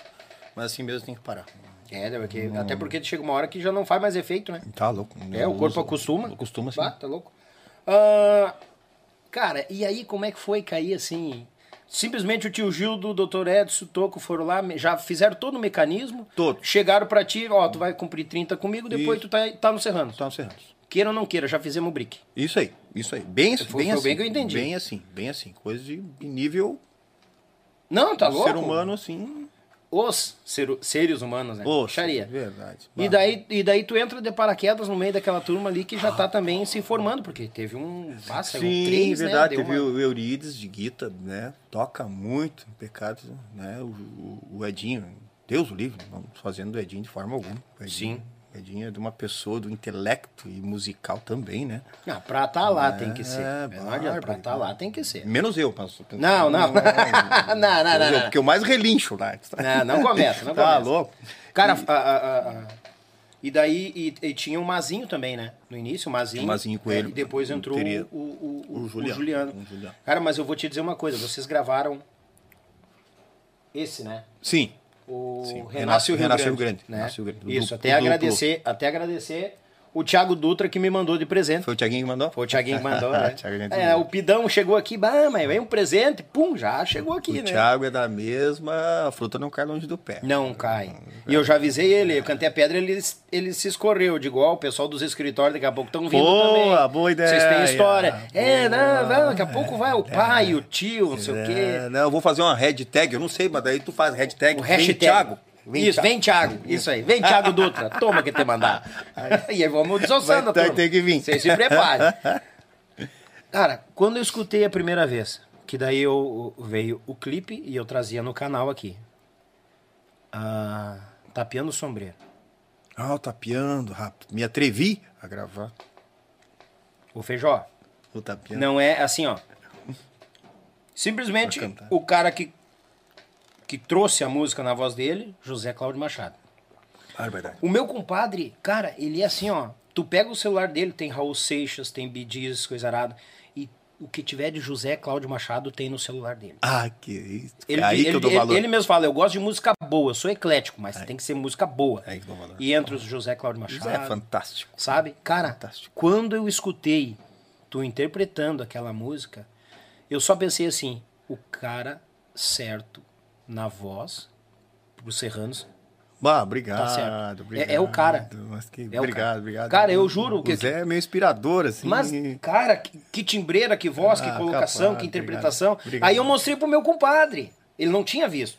Mas assim mesmo tem que parar. É, né, porque, até porque chega uma hora que já não faz mais efeito, né? Tá louco. É, o corpo acostuma. Acostuma, sim. Bah, tá louco. Ah, cara, e aí como é que foi cair assim? Simplesmente o tio Gil do Dr. Edson, o Toco foram lá, já fizeram todo o mecanismo. Todo. Chegaram pra ti, ó, tu vai cumprir 30 comigo, depois Isso. tu tá, tá no Serrano. Tá no Serranos. Queira ou não queira, já fizemos o brick. Isso aí, isso aí. Bem, Foi- bem foi assim. bem que eu entendi. Bem assim, bem assim. Coisa de de nível Não, tá louco? ser humano, assim. Os ser, seres humanos, né? Oxe, Xaria. Verdade. E daí, e daí tu entra de paraquedas no meio daquela turma ali que já tá também se formando, porque teve um. Ah, Sim, três, verdade. Né? Teve uma- o Eurides de Guita, né? Toca muito, pecado, né? O, o- o Edinho, Deus o livre, não fazendo do Edinho de forma alguma. O Edinho, Sim. É de uma pessoa do intelecto e musical também, né? Ah, pra tá lá tem que ser. É, não adianta, pra bárbaro, tá lá tem que ser. Menos eu, mas... Não, não. Não, não, não, não, Eu, não. Porque eu mais relincho lá. Não, não começa, não Tá começa. louco? Cara, a- a- a- a- e daí e, e tinha o Mazinho também, né? No início, o Mazinho. O Mazinho Coelho. É, E depois entrou Teria o, o, o, o o Juliano, Juliano. o Juliano. Cara, mas eu vou te dizer uma coisa. Vocês gravaram esse, né? Sim. O Sim, Renasce o Rio Renasce o Grande. Grande, né? Renasce Rio Grande. Isso, até agradecer, até agradecer o Thiago Dutra que me mandou de presente. Foi o Thiaguinho que mandou? Foi o Thiaguinho que mandou, né? É é, boa. o Pidão chegou aqui, bah, mas vem um presente, pum, já chegou aqui, O né? Thiago é da mesma, a fruta não cai longe do pé. Não cai. E eu já avisei ele, eu cantei a pedra, ele, ele se escorreu. Eu digo, ó, o pessoal dos escritórios daqui a pouco estão vindo Boa, também. boa ideia. Vocês têm história. é, Boa. não, não, daqui a pouco vai o pai, o tio, não sei o quê. É, não, eu vou fazer uma hashtag, eu não sei, mas daí tu faz hashtag. O hashtag. Thiago. Isso, vem Thiago. Isso aí. Vem Thiago Dutra. Toma que te mandar. E aí vamos desossando Vai ter que vir. Vocês se preparem. Cara, quando eu escutei a primeira vez, que daí eu veio o clipe e eu trazia no canal aqui. Ah, Tapeando o Sombreiro. Ah, o tapeando, rápido. Me atrevi a gravar O Feijó. o tapeando. Não é assim, ó. Simplesmente o cara que, que trouxe a música na voz dele, José Cláudio Machado. Barbaridade. O meu compadre, cara, ele é assim, ó. Tu pega o celular dele, tem Raul Seixas, tem Bidias, coisa arada. E o que tiver de José Cláudio Machado tem no celular dele. Ah, que isso. Ele, é aí ele, que eu dou ele- valor. ele mesmo fala, eu gosto de música boa, eu sou eclético, mas tem que ser música boa. É aí que eu dou valor. E entre os José Cláudio Isso Machado. é fantástico. Sabe? Cara, Fantástico. quando eu escutei tu interpretando aquela música, eu só pensei assim, o cara certo na voz, pros serranos, Bah, obrigado, Tá certo. obrigado. É- é o cara. Que, É o obrigado, cara. obrigado. Cara, eu juro o que- Zé é meu inspirador, assim. Mas, cara, que, que timbreira, que voz, que Ah, colocação, capaz, que interpretação. obrigado, obrigado. Aí eu mostrei pro meu compadre. Ele não tinha visto.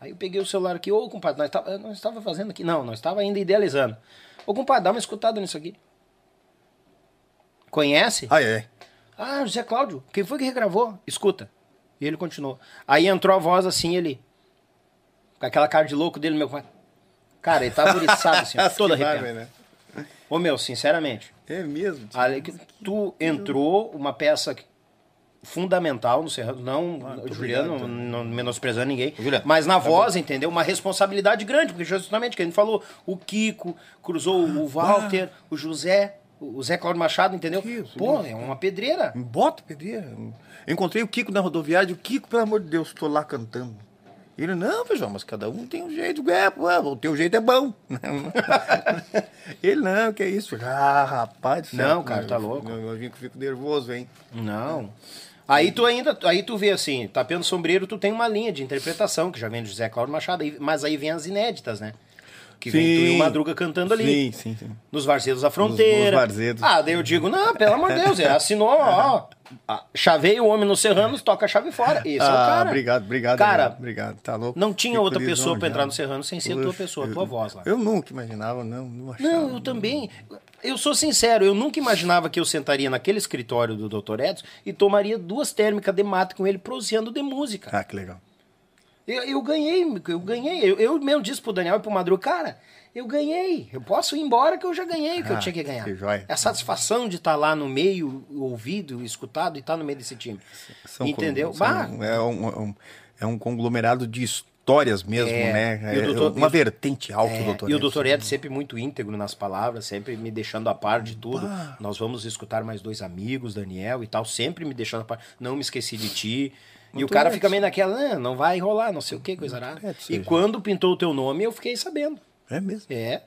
Aí eu peguei o celular aqui, ô compadre, nós tava, nós tava fazendo aqui. Não, nós estava ainda idealizando. Ô compadre, dá uma escutada nisso aqui. Conhece? Ah, é. Ah, José Cláudio, quem foi que regravou? Escuta. E ele continuou. Aí entrou a voz assim, ele. Com aquela cara de louco dele, meu. Cara, ele tava oriçado assim, ó, todo arrepiado. bárbaro, né? Ô meu, sinceramente. É mesmo. Ali que tu entrou uma peça fundamental no Serrano, não muito Juliano, obrigado. não menosprezando ninguém, Juliano, mas na voz, entendeu? Uma responsabilidade grande, porque justamente que a gente falou, o Kiko cruzou o Walter, o José, o Zé Cláudio Machado, entendeu? Que isso, Pô, é uma pedreira. Bota pedreira. Eu encontrei o Kiko na rodoviária. e O Kiko, pelo amor de Deus, tô lá cantando. Ele, não, Feijão, mas cada um tem um jeito. É, pô, o teu jeito é bom. Ele, não, que é isso. Ah, rapaz. Não, cara, tá louco. Eu, eu, fico, fico nervoso, hein? Não. Aí tu ainda, aí tu vê assim, Tapendo Sombreiro, tu tem uma linha de interpretação, que já vem do José Cláudio Machado, mas aí vem as inéditas, né? Que vem tu e o Madruga cantando ali. Sim, sim, sim. Nos Varzedos da Fronteira. nos Varzedos. Ah, daí eu digo, não, pelo amor de Deus, ele assinou, ó. ah, Chavei o homem nos Serranos, toca a chave fora. Esse é o ah, cara. obrigado, obrigado. Cara, obrigado, obrigado. Tá louco. Não tinha outra pessoa pra lisonjeado. entrar no Serrano sem ser a tua pessoa, a eu- tua voz lá. Eu nunca imaginava, não. Não, achava. Não, eu também. Eu sou sincero, eu nunca imaginava que eu sentaria naquele escritório do Dr. Edson e tomaria duas térmicas de mate com ele proseando de música. Ah, que legal. Eu, eu ganhei, eu ganhei. Eu, eu mesmo disse pro Daniel e pro Madruga, cara, eu ganhei. Eu posso ir embora que eu já ganhei o que eu Ah, tinha que ganhar. que joia. É a satisfação de estar lá no meio, ouvido, escutado e estar no meio desse time. São Entendeu? com- são- é, um, é um- é um conglomerado de histórias mesmo, É, né? o É doutor- uma vertente alta, É, doutor. e o doutor Ed sempre muito íntegro nas palavras, sempre me deixando a par de tudo. Nós vamos escutar mais dois amigos, Daniel e tal, sempre me deixando a par. Não me esqueci de ti. E o cara fica meio naquela, "Ah, não vai rolar, não sei o que, coisa rara. Edson, E gente. quando pintou o teu nome, eu fiquei sabendo. É mesmo. É.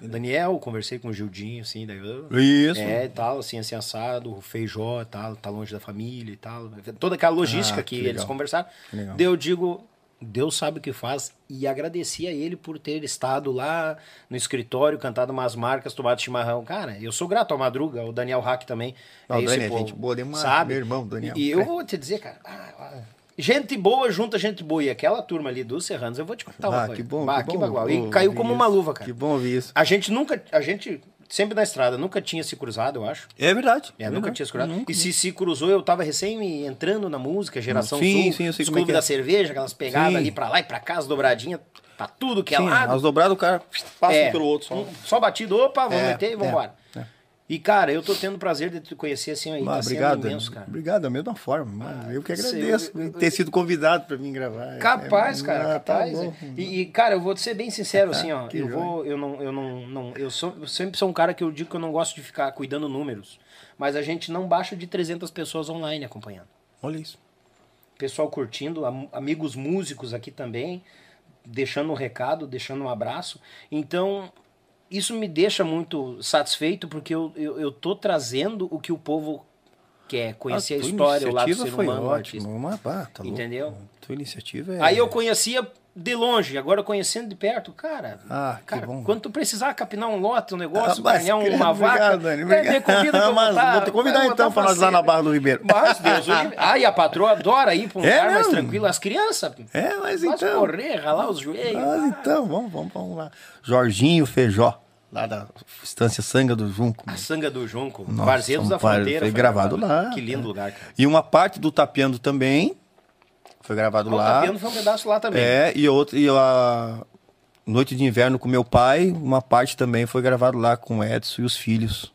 Daniel, conversei com o Gildinho, assim, daí eu... Isso. É, e tal, assim, assim, assado, o feijó tal, tá longe da família e tal. Toda aquela logística Ah, que, que eles conversaram. Daí eu digo, Deus sabe o que faz. E agradeci a ele por ter estado lá no escritório, cantado umas marcas, tomado chimarrão. Cara, eu sou grato ao Madruga, ao Daniel Hack também. Não, o é gente boa demais, Sabe? meu irmão, Daniel. E, e eu vou te dizer, cara, ah, ah, gente boa junta gente boa. E aquela turma ali dos Serranos, eu vou te contar uma Ah, coisa. que bom, Bah, que bom. bagual. E caiu como uma isso. luva, cara. Que bom ouvir isso. A gente nunca, a gente sempre na estrada, nunca tinha se cruzado, eu acho. É verdade. É, nunca tinha se cruzado. Nunca. E se se cruzou, eu tava recém entrando na música, geração Sim, sul, sim, eu sei os é clubes é. da cerveja, aquelas pegadas Sim. ali pra lá e pra cá, as dobradinhas, pra tudo que é Sim, lado. as dobradas o cara passa É, um pelo outro. Só. só batido, opa, vamos É, meter e é, vambora. é. E, cara, eu tô tendo o prazer de te conhecer assim aí, Ah, tá obrigado, sendo imenso, cara. obrigado, da mesma forma. mas eu que agradeço eu- eu- ter sido convidado para vir gravar. Capaz, É, cara, ah, tá capaz. bom. e, e, cara, eu vou ser bem sincero, assim, ó. Eu joia. vou, eu não, eu não, não eu, sou, eu sempre sou um cara que eu digo que eu não gosto de ficar cuidando números. Mas a gente não baixa de 300 pessoas online acompanhando. Olha isso. Pessoal curtindo, am- amigos músicos aqui também, deixando um recado, deixando um abraço. Então, isso me deixa muito satisfeito porque eu, eu, eu tô trazendo o que o povo quer, conhecer a, tua história, o lado do ser foi humano, o ótima. artista. Uma, pá, tá louco. Entendeu? Tua iniciativa é. Aí eu conhecia de longe, agora conhecendo de perto, cara. Ah, cara, bom. quando tu precisar capinar um lote, um negócio, Ah, ganhar uma vaca, obrigado, Dani, é, obrigado. me convida eu Mas botar- vou te convidar então pra nós lá na. Barra do Ribeiro. Mas Deus, livre. Ah, e a patroa adora ir pra um É lugar mais mesmo? tranquilo. As crianças, É, mas faz então. correr, ralar os joelhos. Mas então, vamos, vamos, vamos lá. Jorginho Feijó, lá da Estância Sanga do Junco. A sanga do Junco, Nossa, da Fronteira. foi gravado lá. Que lindo lugar, cara. E uma parte do Tapeando também foi gravado lá. Tapiano foi um pedaço lá também. É, e outra, e a Noite de Inverno com meu pai, uma parte também foi gravado lá com o Edson e os filhos.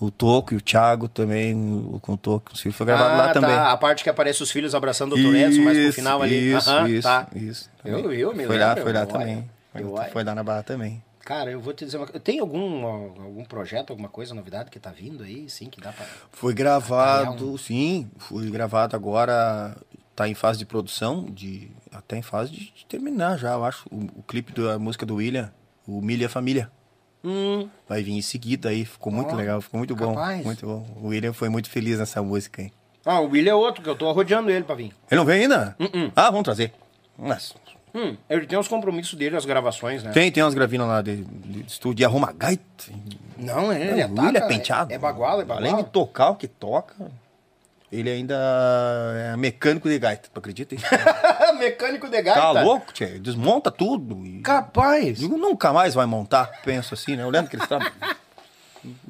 O Toco e o Thiago também, o- com o Toco, os filhos foi gravado ah, lá também. Tá, a parte que aparece os filhos abraçando o Dr. Edson, mas pro Isso, final ali. Isso, Aham, isso, tá. isso. Eu, eu me Foi lá, foi lá também. Foi, foi lá na Barra também. Cara, eu vou te dizer uma coisa. Tem algum, algum projeto, alguma coisa, novidade que tá vindo aí, sim, que dá pra. Foi gravado, sim, foi gravado agora, tá em fase de produção, de até em fase de, de terminar já, eu acho, o, o clipe da música do William, o Milha Família. Hum, Vai vir em seguida aí, ficou muito legal, ficou muito bom, muito bom. O William foi muito feliz nessa música, hein. Ah, o William é outro, que eu tô rodeando ele pra vir. Ele não veio ainda? Uh-uh. Ah, vamos trazer. Nossa. Hum, ele tem os compromissos dele, as gravações, né? Tem, tem umas gravinas lá de, de estúdio, e arruma gaita. Não, ele, É, ataca, William é penteado. É, é baguala, é baguala. Além de tocar o que toca, ele ainda é mecânico de gaita, tu acredita? Mecânico de gaita. Tá louco, tchê? Desmonta tudo. E... Capaz. Digo, nunca mais vai montar, penso assim, né? Eu lembro que estavam...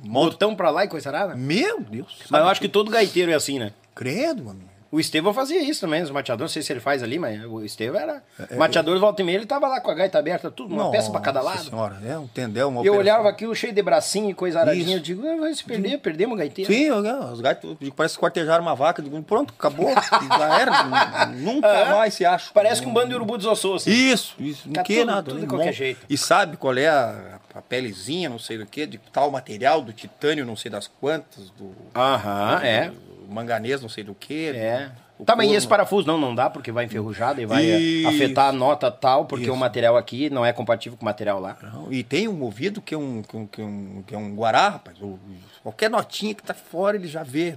Monta... Botão pra lá e coisa arada. Meu Deus. Mas eu acho que todo gaiteiro é assim, né? Credo, mano. O Estevão fazia isso também, os mateadores, não sei se ele faz ali, mas o Estevão era. O mateador volta e meia, ele tava lá com a gaita aberta, tudo, uma peça pra cada lado. senhora, é um tendel, uma eu operação. olhava aquilo cheio de bracinho e coisa aradinha, eu digo, "Ah, vai se perder, perdemos o gaiteiro. Sim, os gaitos parece que quartejaram uma vaca. Digo, pronto, acabou. Já era. Nunca mais se acha. Parece que um bando de urubu desossou, assim. Isso, isso. Não Tá que tudo- nada. tudo de qualquer Mon- jeito. E sabe qual é a, a pelezinha, não sei do que, de tal material, do titânio, não sei das quantas, do, Aham, é. do manganês, não sei do que. É. Tá, mas e esse parafuso não, não dá, porque vai enferrujado e vai Isso. afetar a nota tal, porque Isso. o material aqui não é compatível com o material lá. Não, E tem um movido que é um, que é um, que é um, que é um guará, rapaz. Qualquer notinha que tá fora, ele já vê.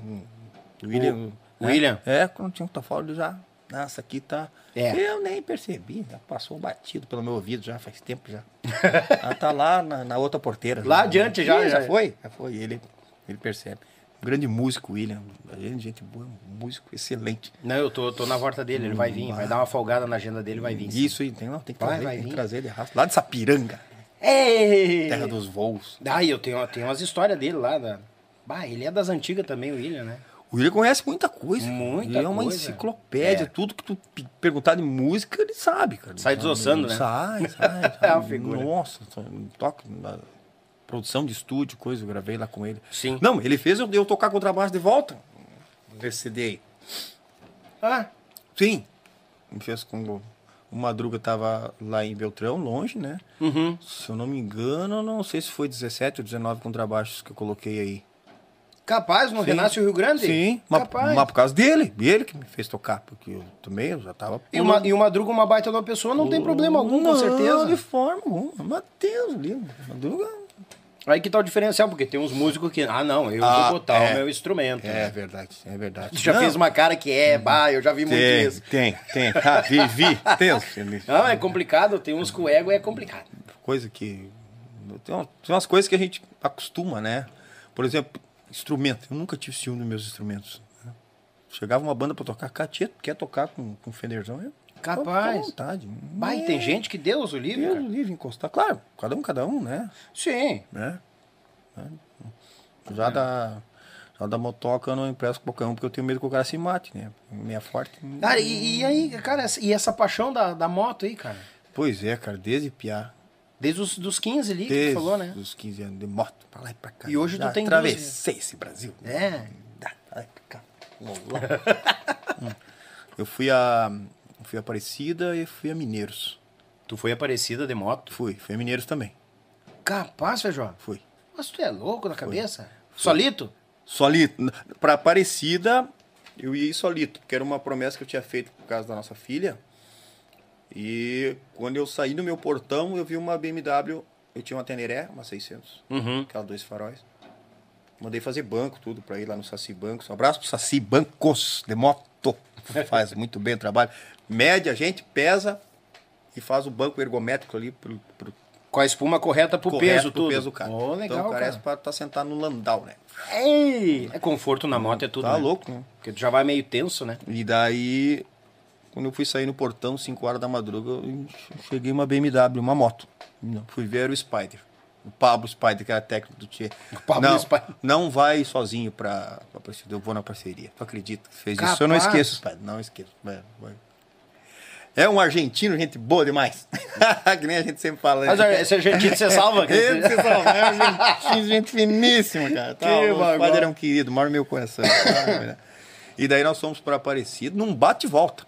O William. o né? William? É, quando tinha que tá fora, ele já. Nossa, aqui tá. É. Eu nem percebi, já passou batido pelo meu ouvido já faz tempo já. Ela tá lá na, na outra porteira. Lá adiante já, Ih, já. já foi, já foi. Ele, ele percebe. Grande músico, William. Gente, gente boa, músico excelente. Não, eu tô, tô na volta dele, ele vai vir, vai dar uma folgada na agenda dele, vai vir. Isso aí, tem, não, tem que Vai, trazer, vai tem que trazer ele. Lá de Sapiranga, Ei! terra dos voos. Ah, eu tenho, tenho umas histórias dele lá. Da... Bah, ele é das antigas também, o William, né? O William conhece muita coisa. Muita ele é uma coisa. enciclopédia. É. Tudo que tu pe- perguntar de música, ele sabe, cara. Sai desossando, né? Sai, sai. É uma sai. figura. Nossa, toca produção de estúdio, coisa, eu gravei lá com ele. Sim. Não, ele fez eu, eu tocar contrabaixo de volta. Nesse CD aí. Ah, Sim. Ele fez com o, Madruga tava lá em Beltrão, longe, né? uhum. Se eu não me engano, não sei se foi 17 ou 19 contrabaixos que eu coloquei aí. Capaz, no Sim. Renasce o Rio Grande? Sim, mas, mas por causa dele, ele que me fez tocar, porque eu também eu já tava. E, uma, e o Madruga, uma baita de uma pessoa, não tem problema algum, Não, com certeza. de forma alguma. Matheus ali, Madruga. Aí que tá o diferencial, porque tem uns músicos que, ah, não, eu Ah, vou botar é. o meu instrumento. É né? verdade, é verdade. Tu já Não, fez uma cara que é, bah, eu já vi muito Tem, isso. tem, tem. Ah, vi, vi. Tem Não, é complicado, tem uns com o ego é complicado. coisa que. Tem, uma- tem umas coisas que a gente acostuma, né? Por exemplo, instrumento. Eu nunca tive ciúme dos meus instrumentos. né? Chegava uma banda pra tocar, cara, quer tocar com, com Fenderzão? Eu, Capaz. À vontade. E tem gente que Deus o livre, Deus cara. livre encostar. Claro, cada um, cada um, né? Sim. né? Já da, já da motoca eu não impresso com qualquer um, porque eu tenho medo que o cara se mate, né? Minha forte. Cara, e, e aí, cara, e essa paixão da, da moto aí, cara? Pois é, cara, desde piar. Desde os dos 15 ali que Desde tu falou, né? os 15 anos de moto, pra lá e pra cá. E hoje tu tem Atravessei esse Brasil. É. Dá, pra lá e pra cá. Vamos lá. Hum. eu fui a. Fui a Aparecida e fui a Mineiros. Tu foi aparecida de moto? Fui, fui a Mineiros também. Capaz, Feijó. Fui. Mas tu é louco na cabeça? Solito? Solito. Pra Aparecida, eu ia ir solito, porque era uma promessa que eu tinha feito por causa da nossa filha. E quando eu saí do meu portão, eu vi uma BMW. Eu tinha uma Teneré, uma 600, Uhum. aquela dois faróis. Mandei fazer banco, tudo, pra ir lá no Saci Bancos. Um abraço pro Saci Bancos de moto. Faz muito bem o trabalho. Mede a gente, pesa e faz o banco ergométrico ali pro, pro Com a espuma correta pro correto peso, pro tudo. peso do cara. Oh, legal, então, o cara é cara. pra estar sentado no landau, né? Ei! É conforto na moto, é tudo, Tá né? louco, né? Porque tu já vai meio tenso, né? E daí, quando eu fui sair no portão, 5 horas da madruga, eu cheguei uma BMW, uma moto. Fui ver o Spider. O Pablo Spider, que era técnico do Tchê. Pablo não, Spider. não vai sozinho pra, pra parceria. Eu vou na parceria. Tu acredita que fez isso? Eu não Capaz. esqueço, Spider. Não esqueço. É. É um argentino, gente boa demais. que nem a gente sempre fala. Mas né? esse argentino você salva? Ele, você salva, é um argentino, gente finíssima, cara. Tá, Que o. Spider é um querido, mora no meu coração. tá? e daí nós fomos para Aparecida, num bate e volta.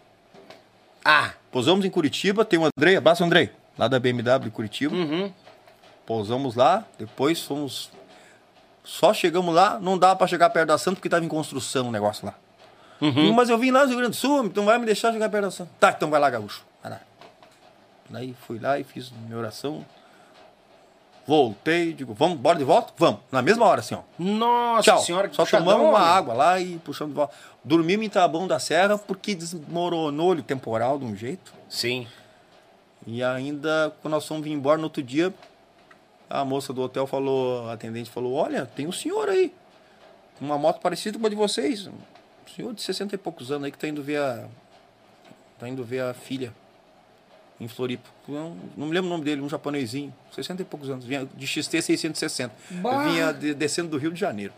Ah! Posamos em Curitiba, tem o Andrei, abraço Andrei, lá da BMW Curitiba. Uhum. Pousamos lá, depois fomos. Só chegamos lá, não dava pra chegar perto da Santa porque tava em construção o negócio lá. Mas eu vim lá do Rio Grande do Sul, então vai me deixar chegar perto da Santa. Tá, então vai lá, gaúcho. Vai lá. Daí fui lá e fiz minha oração. Voltei, digo, vamos, bora de volta? Vamos. Na mesma hora, assim, ó. Nossa Tchau. senhora, que Só puxadão, tomamos uma água lá e puxamos de volta. Dormimos em Taboão da Serra porque desmoronou o temporal de um jeito. Sim. E ainda, quando nós fomos vir embora no outro dia, a moça do hotel falou, a atendente falou, olha, tem um senhor aí, uma moto parecida com a de vocês. Um senhor de 60 e poucos anos aí que tá indo ver a. Tá indo ver a filha em Floripa. Não, não me lembro o nome dele, um japonesinho, 60 e poucos anos, vinha de XT 660. Bah. Vinha de- descendo do Rio de Janeiro.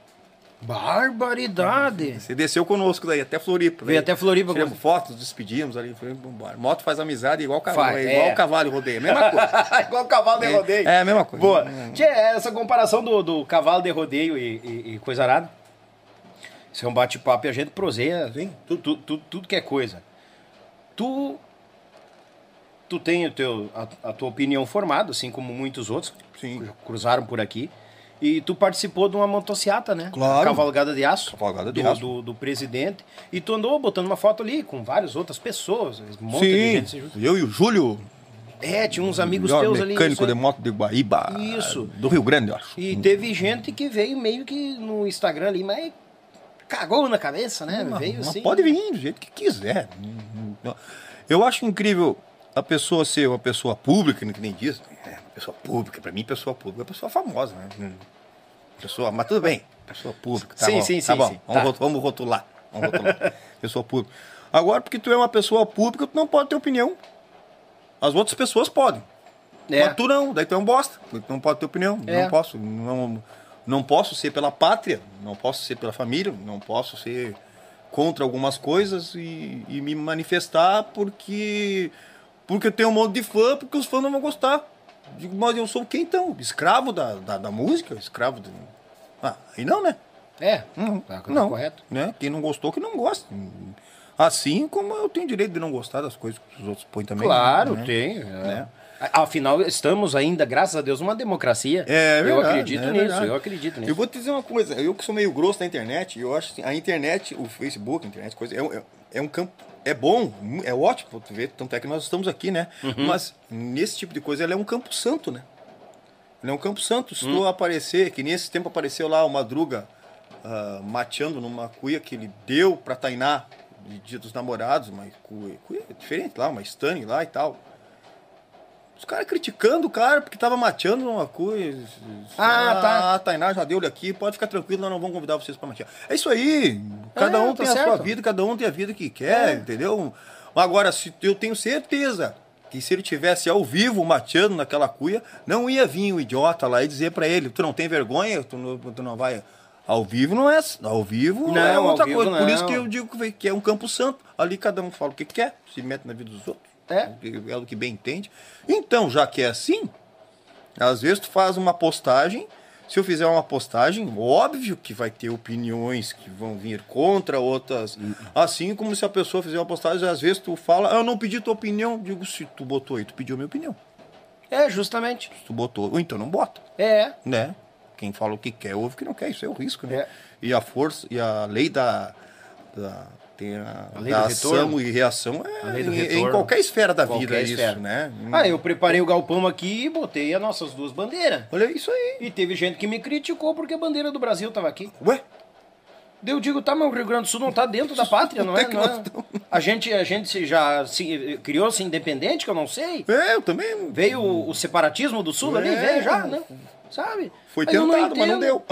Barbaridade. Você desceu conosco daí, até Floripa. Veio até Floripa. Tiramos fotos, despedimos ali, foi embora. Moto faz amizade igual cavalo, Faz, é igual é. cavalo e rodeio, a mesma coisa. Igual cavalo de É, rodeio. é a mesma coisa. Boa. Tchê, essa comparação do, do cavalo de rodeio e, e- e coisa arada. Isso é um bate-papo e a gente proseia Sim. tudo, tudo, tudo, tudo que é coisa. Tu. Tu tem o teu, a, a tua opinião formada, assim como muitos outros Sim. que cruzaram por aqui. E tu participou de uma motociata, né? Claro. Cavalgada de aço. Cavalgada de do, aço. Do, do presidente. E tu andou botando uma foto ali com várias outras pessoas. Um monte de Sim, gente se juntou. eu e o Júlio, É, tinha uns amigos teus ali. mecânico de moto de Guaíba. Isso. Do Rio Grande, eu acho. E teve gente que veio meio que no Instagram ali, mas cagou na cabeça, né? Não, veio mas assim. Pode vir do jeito que quiser. Eu acho incrível a pessoa ser uma pessoa pública, que nem diz. Pessoa pública, pra mim, pessoa pública é pessoa famosa, né? Pessoa, mas tudo bem, pessoa pública. Tá Sim, bom, sim, tá sim, bom. sim, Vamos, tá. vamos rotular. Vamos rotular. pessoa pública. Agora, porque tu é uma pessoa pública, tu não pode ter opinião. As outras pessoas podem. É. Mas tu não, daí tu é um bosta. Tu não pode ter opinião. É. Não posso. Não, não posso ser pela pátria, não posso ser pela família, não posso ser contra algumas coisas e, e me manifestar porque porque eu tenho um monte de fã, porque os fãs não vão gostar. Digo, mas eu sou quem então? Escravo da, da, da música? Escravo do... Ah, aí não, né? É, Não, tá, tá não, correto. Né? Quem não gostou, que não gosta. Assim como eu tenho direito de não gostar das coisas que os outros põem também. Claro, né? tem. é. Né? Afinal, estamos ainda, graças a Deus, numa democracia. É verdade. Eu acredito é nisso, verdade. eu acredito nisso. Eu vou te dizer uma coisa, eu que sou meio grosso na internet, eu acho assim, a internet, o Facebook, a internet, coisa, é, é- é um campo, é bom, é ótimo tu ver, tanto é que nós estamos aqui, né? Uhum. Mas nesse tipo de coisa, ela é um campo santo, né? Ele é um campo santo. Se Hum. tu aparecer, que nesse tempo apareceu lá o Madruga ah, mateando numa cuia que ele deu pra Tainá, de dia dos namorados, uma cuia, cuia diferente lá, uma Stanley lá e tal. Os caras criticando o cara porque tava mateando numa coisa. Ah, tá. A Tainá já deu-lhe aqui, pode ficar tranquilo, nós não vamos convidar vocês pra matear. É isso aí. Cada É, um tá tem a sua certo. vida, cada um tem a vida que quer, É. entendeu? Agora, se eu tenho certeza que se ele tivesse ao vivo mateando naquela cuia, não ia vir um idiota lá e dizer pra ele, tu não tem vergonha, tu não, tu não vai. Ao vivo não é. Ao vivo Não, é ao outra coisa. Por não. isso que eu digo que é um campo santo. Ali cada um fala o que quer, se mete na vida dos outros. É. É o que bem entende. Então, já que é assim, às vezes tu faz uma postagem. Se eu fizer uma postagem, óbvio que vai ter opiniões que vão vir contra outras. Assim como se a pessoa fizer uma postagem, às vezes tu fala, "Ah, eu não pedi tua opinião. Digo, se tu botou aí, tu pediu a minha opinião. É, justamente. Se tu botou, ou então não bota, É. né? Quem fala o que quer, ouve o que não quer. Isso é o risco, né? É. E a força, e a lei da. da tem a, A lei da ação retorno. e reação é A lei do em, em qualquer esfera da Qualquer vida, esfera. isso, né? Ah, eu preparei o galpão aqui e botei as nossas duas bandeiras. Olha isso aí. E teve gente que me criticou porque a bandeira do Brasil tava aqui. Ué? Eu digo, tá, mas o Rio Grande do Sul não tá dentro da pátria, não é? É Não é? A gente, a gente já se, criou-se independente, que eu não sei. É, eu também. Veio o, o separatismo do Sul ali, É. veio já, né? Sabe? Foi eu tentado, mas não deu.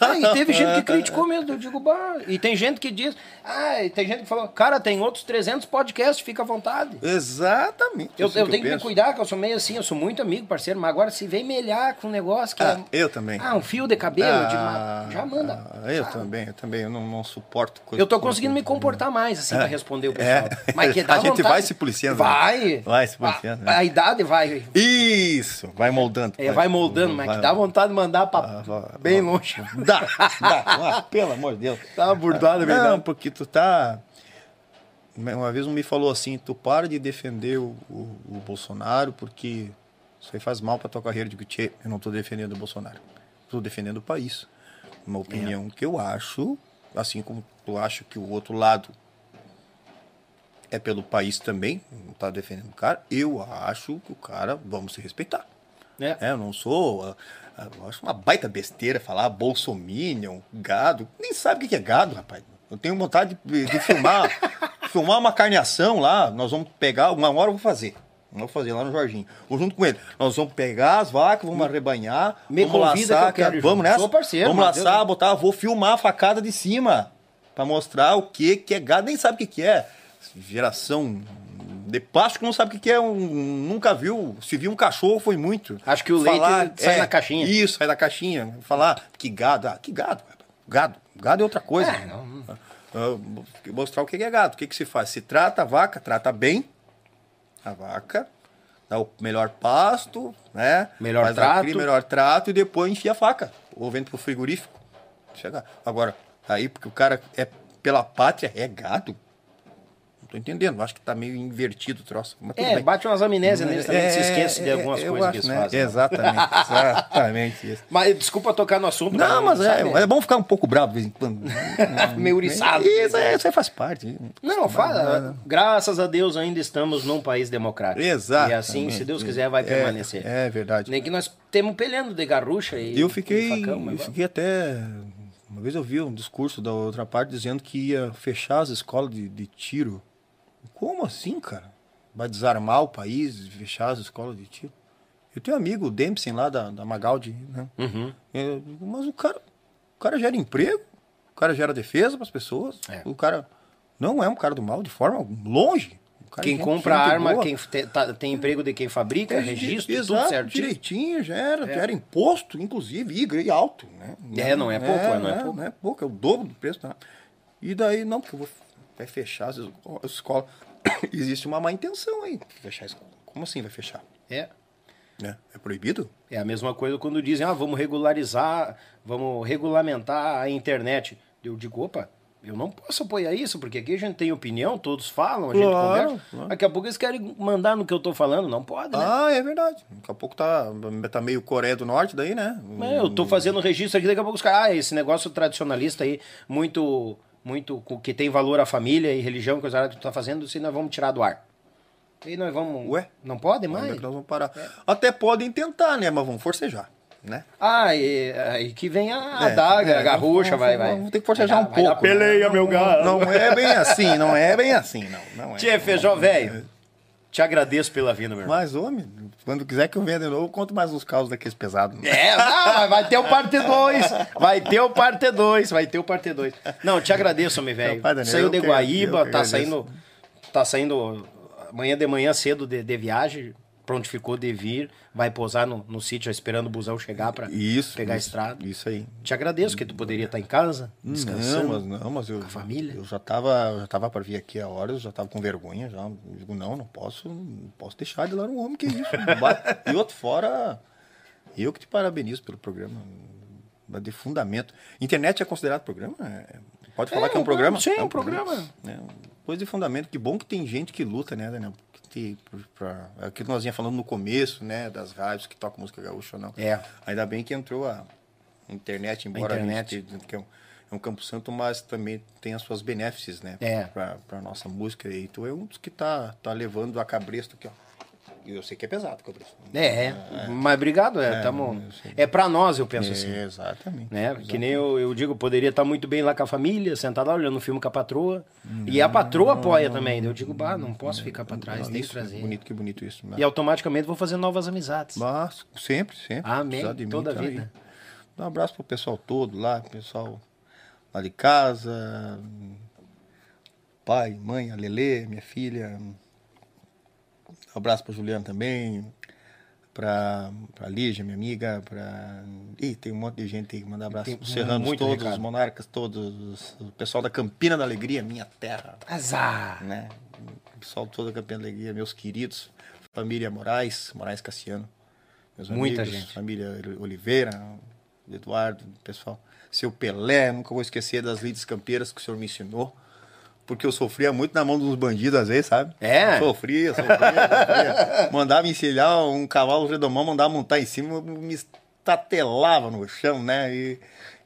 Ah, e teve gente que criticou mesmo. Eu digo, bah. E tem gente que diz, ah, e tem gente que falou, cara, tem outros 300 podcasts, fica à vontade. Exatamente. Eu, assim eu tenho que me penso. cuidar, que eu sou meio assim, eu sou muito amigo, parceiro, mas agora se vem melhar com um negócio que Ah, é. eu também. Ah, um fio de cabelo, eu Ah, mas já manda. ah, eu também, eu também. Eu não, não suporto coisa. Eu tô conseguindo me comportar mais, assim, pra responder o É. pessoal. Mas que dá A gente vontade. vai se policiando, né? Vai. Vai se policiando, A, né? a idade vai. Isso! Vai moldando. É, vai moldando, mas que dá vontade de mandar pra vai- bem vai- longe. Dá, dá. Ah, pelo amor de Deus. Tá uma burdada, Não, verdade. porque tu tá. Uma vez um me falou assim: tu para de defender o, o, o Bolsonaro porque Isso aí faz mal pra tua carreira. Eu digo, tchê, eu não tô defendendo o Bolsonaro. Tô defendendo o país. Uma opinião que eu acho, assim como tu acha que o outro lado é pelo país também, não tá defendendo o cara, eu acho que o cara, vamos se respeitar. É. É, eu não sou. ah, ah, Eu acho uma baita besteira falar bolsominion, gado. Nem sabe o que é gado, rapaz. Eu tenho vontade de, de filmar, filmar uma carneação lá. Nós vamos pegar, uma hora eu vou fazer. Vou fazer lá no Jorginho. Vou junto com ele. Nós vamos pegar as vacas, vamos arrebanhar. Me vamos laçar, que quero Vamos nessa? Sou parceiro, Vamos laçar, botar. Vou filmar a facada de cima. Pra mostrar o que, que é gado. Nem sabe o que, que é. Geração de plástico não sabe o que, é. Um, nunca viu. Se viu um cachorro, foi muito. Acho que o leite sai na caixinha. Isso, sai da caixinha. Falar que gado. Ah, que gado? Gado. Gado é outra coisa. É, não- Ah, mostrar o que é gado. O que, que se faz? Se trata a vaca, trata bem a vaca, dá o melhor pasto, né? Melhor Faz trato. melhor trato e depois enfia a faca. Ou vende pro frigorífico. Chega. Agora, aí porque o cara é pela pátria, é gado. Não tô entendendo. Acho que tá meio invertido o troço. É, bem. bate umas amnésias neles também, se esquece de é, algumas coisas acho, que eles né? fazem. Exatamente, exatamente isso. Mas desculpa tocar no assunto. Não, mas é, é bom ficar um pouco bravo de vez em quando. Meio uriçado. Isso, é, isso aí faz parte. Não, fala. Graças a Deus ainda estamos num país democrático. Exato. E assim, se Deus quiser, vai permanecer. É, é verdade. Nem que nós temos pelhando de garrucha e. Eu fiquei, e facão, eu fiquei até. Uma vez eu vi um discurso da outra parte dizendo que ia fechar as escolas de, de tiro. Como assim, cara? Vai desarmar o país, fechar as escolas de tiro? Eu tenho um amigo, o Dempsey, lá da, da Magaldi, né? Uhum. Eu digo, mas o cara, o cara gera emprego, o cara gera defesa para as pessoas. É. O cara não é um cara do mal de forma longe. É Quem gente- compra arma, boa. quem te- tá- tem emprego de quem fabrica, É, registro, exato, tudo certo. direitinho, já era, já era imposto, inclusive, e e alto, né? É, não é pouco, é, não é pouco. Não é pouco, é o dobro do preço. Tá? E daí, não, porque eu vou vai fechar as esco- as escolas. Existe uma má intenção aí, fechar a escola. Como assim vai fechar? É. É, é proibido? É a mesma coisa quando dizem, ah, vamos regularizar, vamos regulamentar a internet. Eu digo, opa, eu não posso apoiar isso, porque aqui a gente tem opinião, todos falam, a gente Claro, conversa. claro. Daqui a pouco eles querem mandar no que eu tô falando, não pode, né? Ah, é verdade. Daqui a pouco tá, tá meio Coreia do Norte daí, né? É, eu tô fazendo registro aqui, daqui a pouco os caras, ah, esse negócio tradicionalista aí, muito, muito, que tem valor à família e religião, coisa lá que tu tá fazendo, aí nós vamos tirar do ar. E nós vamos... Ué? Não pode Onde é mais? que nós vamos parar? Até podem tentar, né? Mas vão forcejar, né? Ah, e aí que vem a É, adaga, é, a garrucha, vamos- vai, vamos- vai. Vamos ter que forcejar Vai um vai pouco. peleia, meu galo. Não é bem assim, não é bem assim, não. não é. Tchê, feijão velho, te agradeço pela vinda, meu irmão. Mas, homem, quando quiser que eu venha de novo, eu conto mais uns casos daqueles pesados. É, não, mas vai ter o parte 2. Vai ter o parte 2, vai ter o parte 2. Não, te agradeço, meu velho. Saiu de Guaíba, que tá saindo. Tá saindo amanhã de manhã cedo de, de viagem. Prontificou de vir, vai posar no, no sítio esperando o busão chegar pra Isso. pegar isso, a estrada. Isso aí. Te agradeço, que tu poderia estar em casa, descansando. Não, mas, não, mas eu, a família? eu já tava, já tava para vir aqui a horas, já tava com vergonha, já. Eu digo, não, não posso, não posso deixar de lá no homem, que isso. Ba- e outro fora, eu que te parabenizo pelo programa, de fundamento. Internet é considerado programa? É- pode falar É, que é um um programa? programa, sim, é um programa. É, coisa de fundamento. Que bom que tem gente que luta, né, Daniel? Pra, é aquilo que nós vinha falando no começo, né, das rádios que tocam música gaúcha ou não. É. Ainda bem que entrou a internet, embora a, internet. gente esteja- que é um, é um campo santo, mas também tem as suas benefícios, né? É. Pra nossa música. E tu é um dos que tá, tá levando a cabresto aqui, ó. Eu sei que é pesado, cabresto. É, mas obrigado, é, tamo, é pra nós, eu penso assim. É, exatamente. Né? Que nem eu, eu digo, poderia estar muito bem lá com a família, sentado lá olhando um filme com a patroa. E a patroa apoia também. Eu digo, bah, não posso ficar pra trás, Não, tem que isso, trazer. Bonito, que bonito isso. Né? E automaticamente vou fazer novas amizades. Mas sempre, sempre. Amém, mim, toda tá vida. aí. Dá um abraço pro pessoal todo lá, pessoal lá de casa, pai, mãe, a Lelê, minha filha. Um abraço pra Juliana também, pra, pra Lígia, minha amiga, pra. Ih, tem um monte de gente aí que manda abraço Tem pros serranos todos, recado. os monarcas todos, o pessoal da Campina da Alegria, minha terra Azar! né? O pessoal todo da Campeã da Alegria, meus queridos, família Moraes, Moraes Cassiano, meus Muita amigos, gente. família Oliveira, Eduardo, pessoal, seu Pelé, nunca vou esquecer das lides campeiras que o senhor me ensinou. Porque eu sofria muito na mão dos bandidos às vezes, sabe? É? Sofria, sofria, sofria. mandava encilhar um cavalo redomão, mandava montar em cima, me estatelava no chão, né? E,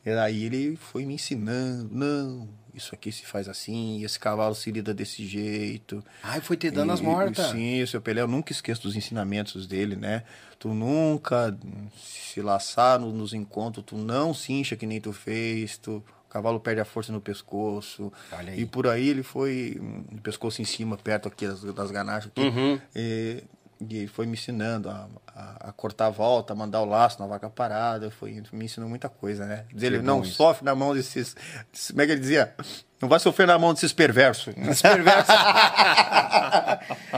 e aí ele foi me ensinando, não, isso aqui se faz assim, esse cavalo se lida desse jeito. Ai, foi te dando as E- mortas. Sim, o seu Pelé, eu nunca esqueço dos ensinamentos dele, né? Tu nunca se laçar no- nos encontros, tu não se incha que nem tu fez, tu, cavalo perde a força no pescoço. E por aí ele foi, hum, pescoço em cima, perto aqui das, das ganachas aqui. Uhum. E, e ele foi me ensinando a, a- a cortar a volta, a mandar o laço na vaca parada, foi, me ensinou muita coisa, né? Diz Ele não isso. sofre na mão desses, desses- como é que ele dizia? Não vai sofrer na mão desses perversos. perverso.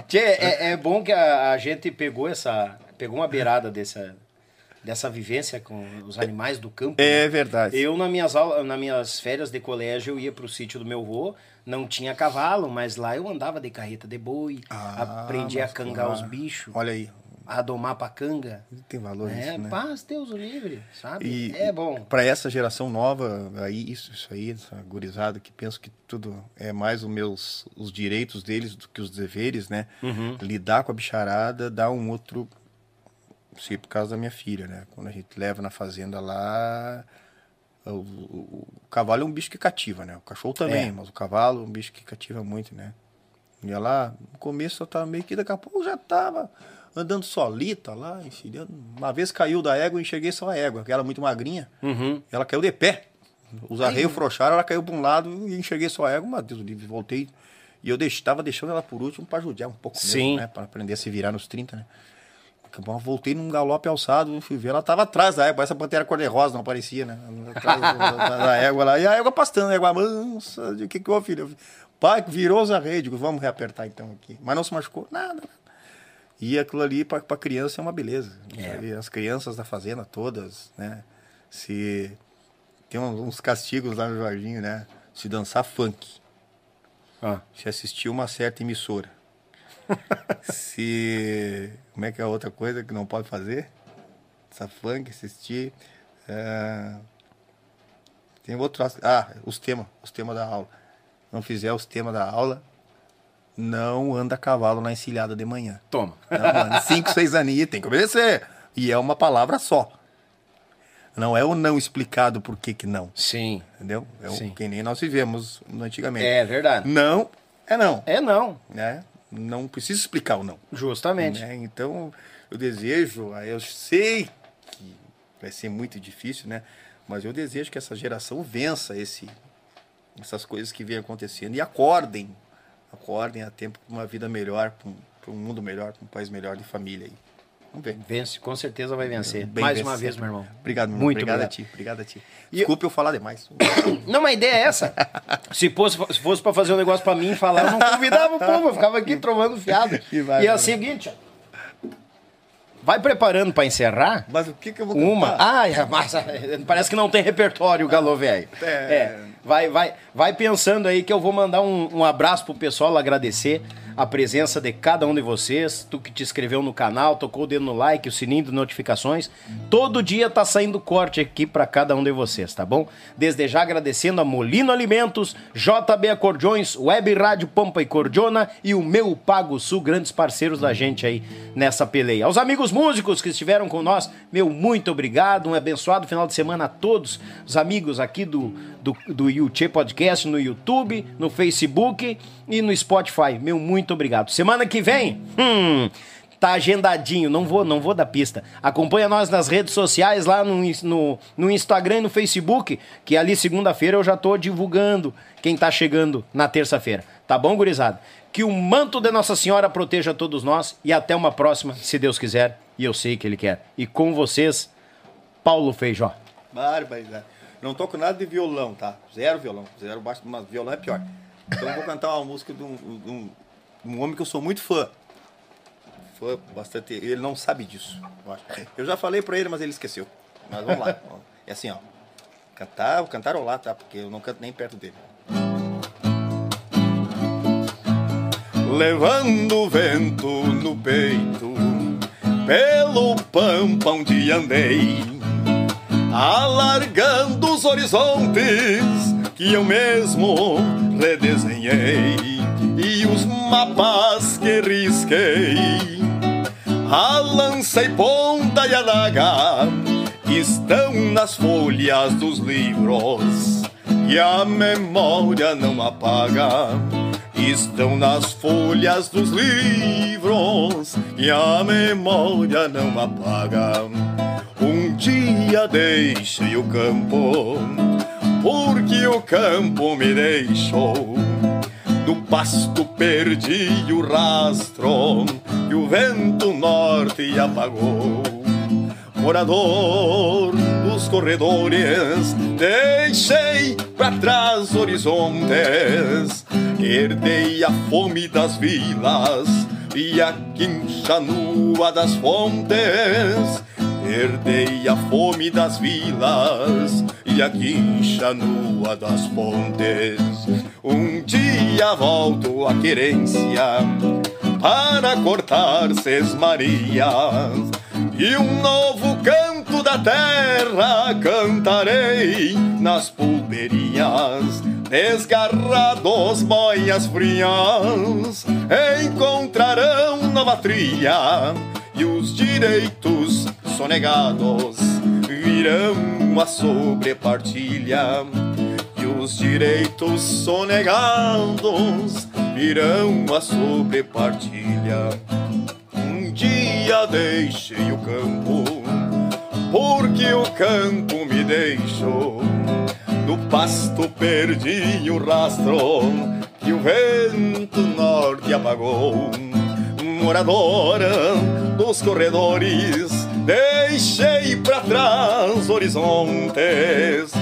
Tchê, é, é bom que a, a gente pegou essa. Pegou uma beirada dessa, dessa vivência com os animais do campo. É né? verdade. Eu, nas minhas, aulas, nas minhas férias de colégio, eu ia pro sítio do meu avô, não tinha cavalo, mas lá eu andava de carreta de boi, Ah, aprendi a cangar claro. os bichos, Olha aí, a domar pra canga. tem valor É, isso, né? paz, Deus o livre, sabe? E é bom. Para essa geração nova, aí isso, isso aí, essa gurizada que penso que tudo é mais os meus os direitos deles do que os deveres, né? Uhum. Lidar com a bicharada dá um outro sei por causa da minha filha, né? Quando a gente leva na fazenda lá, o, o- o cavalo é um bicho que cativa, né? O cachorro também, É. mas o cavalo é um bicho que cativa muito, né? Ia lá, no começo eu tava meio que daqui a pouco já tava andando solita lá, enfiando. Uma vez caiu da égua e enxerguei só a égua, que era muito magrinha. Uhum. Ela caiu de pé. Os arreios frouxaram, ela caiu para um lado e enxerguei só a égua. Meu Deus, livre, voltei. E eu estava deixando ela por último para judiar um pouco Sim. mesmo, né? Para aprender a se virar nos 30, né? A eu Voltei num galope alçado, fui ver, ela estava atrás da égua, essa pantera cor-de-rosa não aparecia, né? Atrás da, da- égua lá. E a égua pastando, a égua mansa. O que que houve, filho? Pai, virou os arreios, digo, vamos reapertar então aqui. Mas não se machucou, nada, nada. E aquilo ali para a criança é uma beleza. É. E as crianças da fazenda todas, né? Se tem uns, uns castigos lá no Jorginho, né? Se dançar funk, Ah. se assistir uma certa emissora. Se como é que é outra coisa que não pode fazer? Essa funk, assistir. é, Tem outro. Ah, os temas, os temas da aula. Não fizer os temas da aula, não anda a cavalo na encilhada de manhã. Toma. Não, mano, cinco, seis aninhos, tem que obedecer. E é uma palavra só. Não é o não explicado por que que não. Sim. Entendeu? É o Sim. que nem nós vivemos antigamente. É verdade. Não é não. É não. Né? Não precisa explicar o não. Justamente. né? Então, eu desejo, eu sei que vai ser muito difícil, né? Mas eu desejo que essa geração vença esse, essas coisas que vêm acontecendo e acordem. Acordem a tempo para uma vida melhor, para um mundo melhor, para um país melhor de família aí. Vamos ver. Vence, com certeza vai vencer. Bem Mais vencer. uma vez, meu irmão. Obrigado, meu irmão. Muito obrigado, obrigado. a ti. Obrigado a ti. E- Desculpe eu falar demais. Não, mas a ideia é essa. Se fosse, se fosse pra fazer um negócio pra mim falar, eu não convidava o povo, eu ficava aqui trovando fiado. E vai, e é o seguinte. Vai preparando pra encerrar. Mas o que que eu vou Uma. cantar? Ai, mas parece que não tem repertório o Galo Velho. É. É. Vai, vai, vai pensando aí que eu vou mandar um, um abraço pro pessoal, agradecer a presença de cada um de vocês. Tu que te inscreveu no canal, tocou o dedo no like, o sininho de notificações. Todo dia tá saindo corte aqui pra cada um de vocês, tá bom? Desde já agradecendo a Molino Alimentos, JB Acordeões, Web Rádio Pampa e Cordiona e o Meu Pago Sul, grandes parceiros da gente aí nessa peleia. Aos amigos músicos que estiveram com nós, meu muito obrigado, um abençoado final de semana a todos os amigos aqui do, do, do Yuchê Podcast no YouTube, no Facebook e no Spotify. Meu muito obrigado. Semana que vem, hum, tá agendadinho, não vou, não vou dar pista. Acompanha nós nas redes sociais, lá no, no, no Instagram e no Facebook, que ali segunda-feira eu já tô divulgando quem tá chegando na terça-feira. Tá bom, gurizada? Que o manto de Nossa Senhora proteja todos nós e até uma próxima, se Deus quiser, e eu sei que Ele quer. E com vocês, Paulo Feijó. Barbaridade. Não toco nada de violão, tá? Zero violão. Zero baixo, mas violão é pior. Então eu vou cantar uma música de um, de um, um homem que eu sou muito fã. Fã bastante. Ele não sabe disso, eu. Eu já falei pra ele, mas ele esqueceu. Mas vamos lá. É assim, ó. Cantar, cantarolar, tá? Porque eu não canto nem perto dele. Levando o vento no peito, pelo pampa onde andei, alargando os horizontes, que eu mesmo redesenhei e os mapas que risquei. A lança e ponta e a daga estão nas folhas dos livros que a memória não apaga. Estão nas folhas dos livros que a memória não apaga. Um dia deixei o campo, porque o campo me deixou. Do pasto perdi o rastro que o vento norte apagou. Morador dos corredores, deixei para trás horizontes, herdei a fome das vilas e a quincha nua das fontes Herdei a fome das vilas e a quincha nua das pontes. Um dia volto à querência para cortar sesmarias e um novo canto da terra cantarei nas pulperias. Desgarrados boias frias encontrarão nova trilha e os direitos sonegados virão a sobrepartilha e os direitos sonegados virão a sobrepartilha. Um dia deixei o campo, porque o campo me deixou. No pasto perdi o rastro que o vento norte apagou. Moradora dos corredores Deixei para trás horizontes,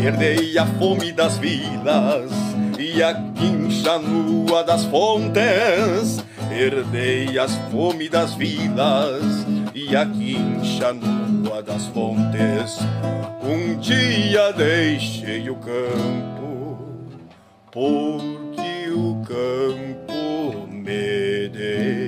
herdei a fome das vilas e a quincha nua das fontes. Herdei as fome das vilas e a quincha nua das fontes. Um dia deixei o campo, porque o campo me deixou.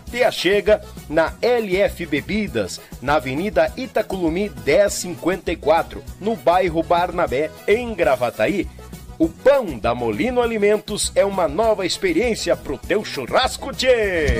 te achega na LF Bebidas, na Avenida Itaculumi 1054, no bairro Barnabé, em Gravataí. O pão da Molino Alimentos é uma nova experiência pro teu churrasco, tchê!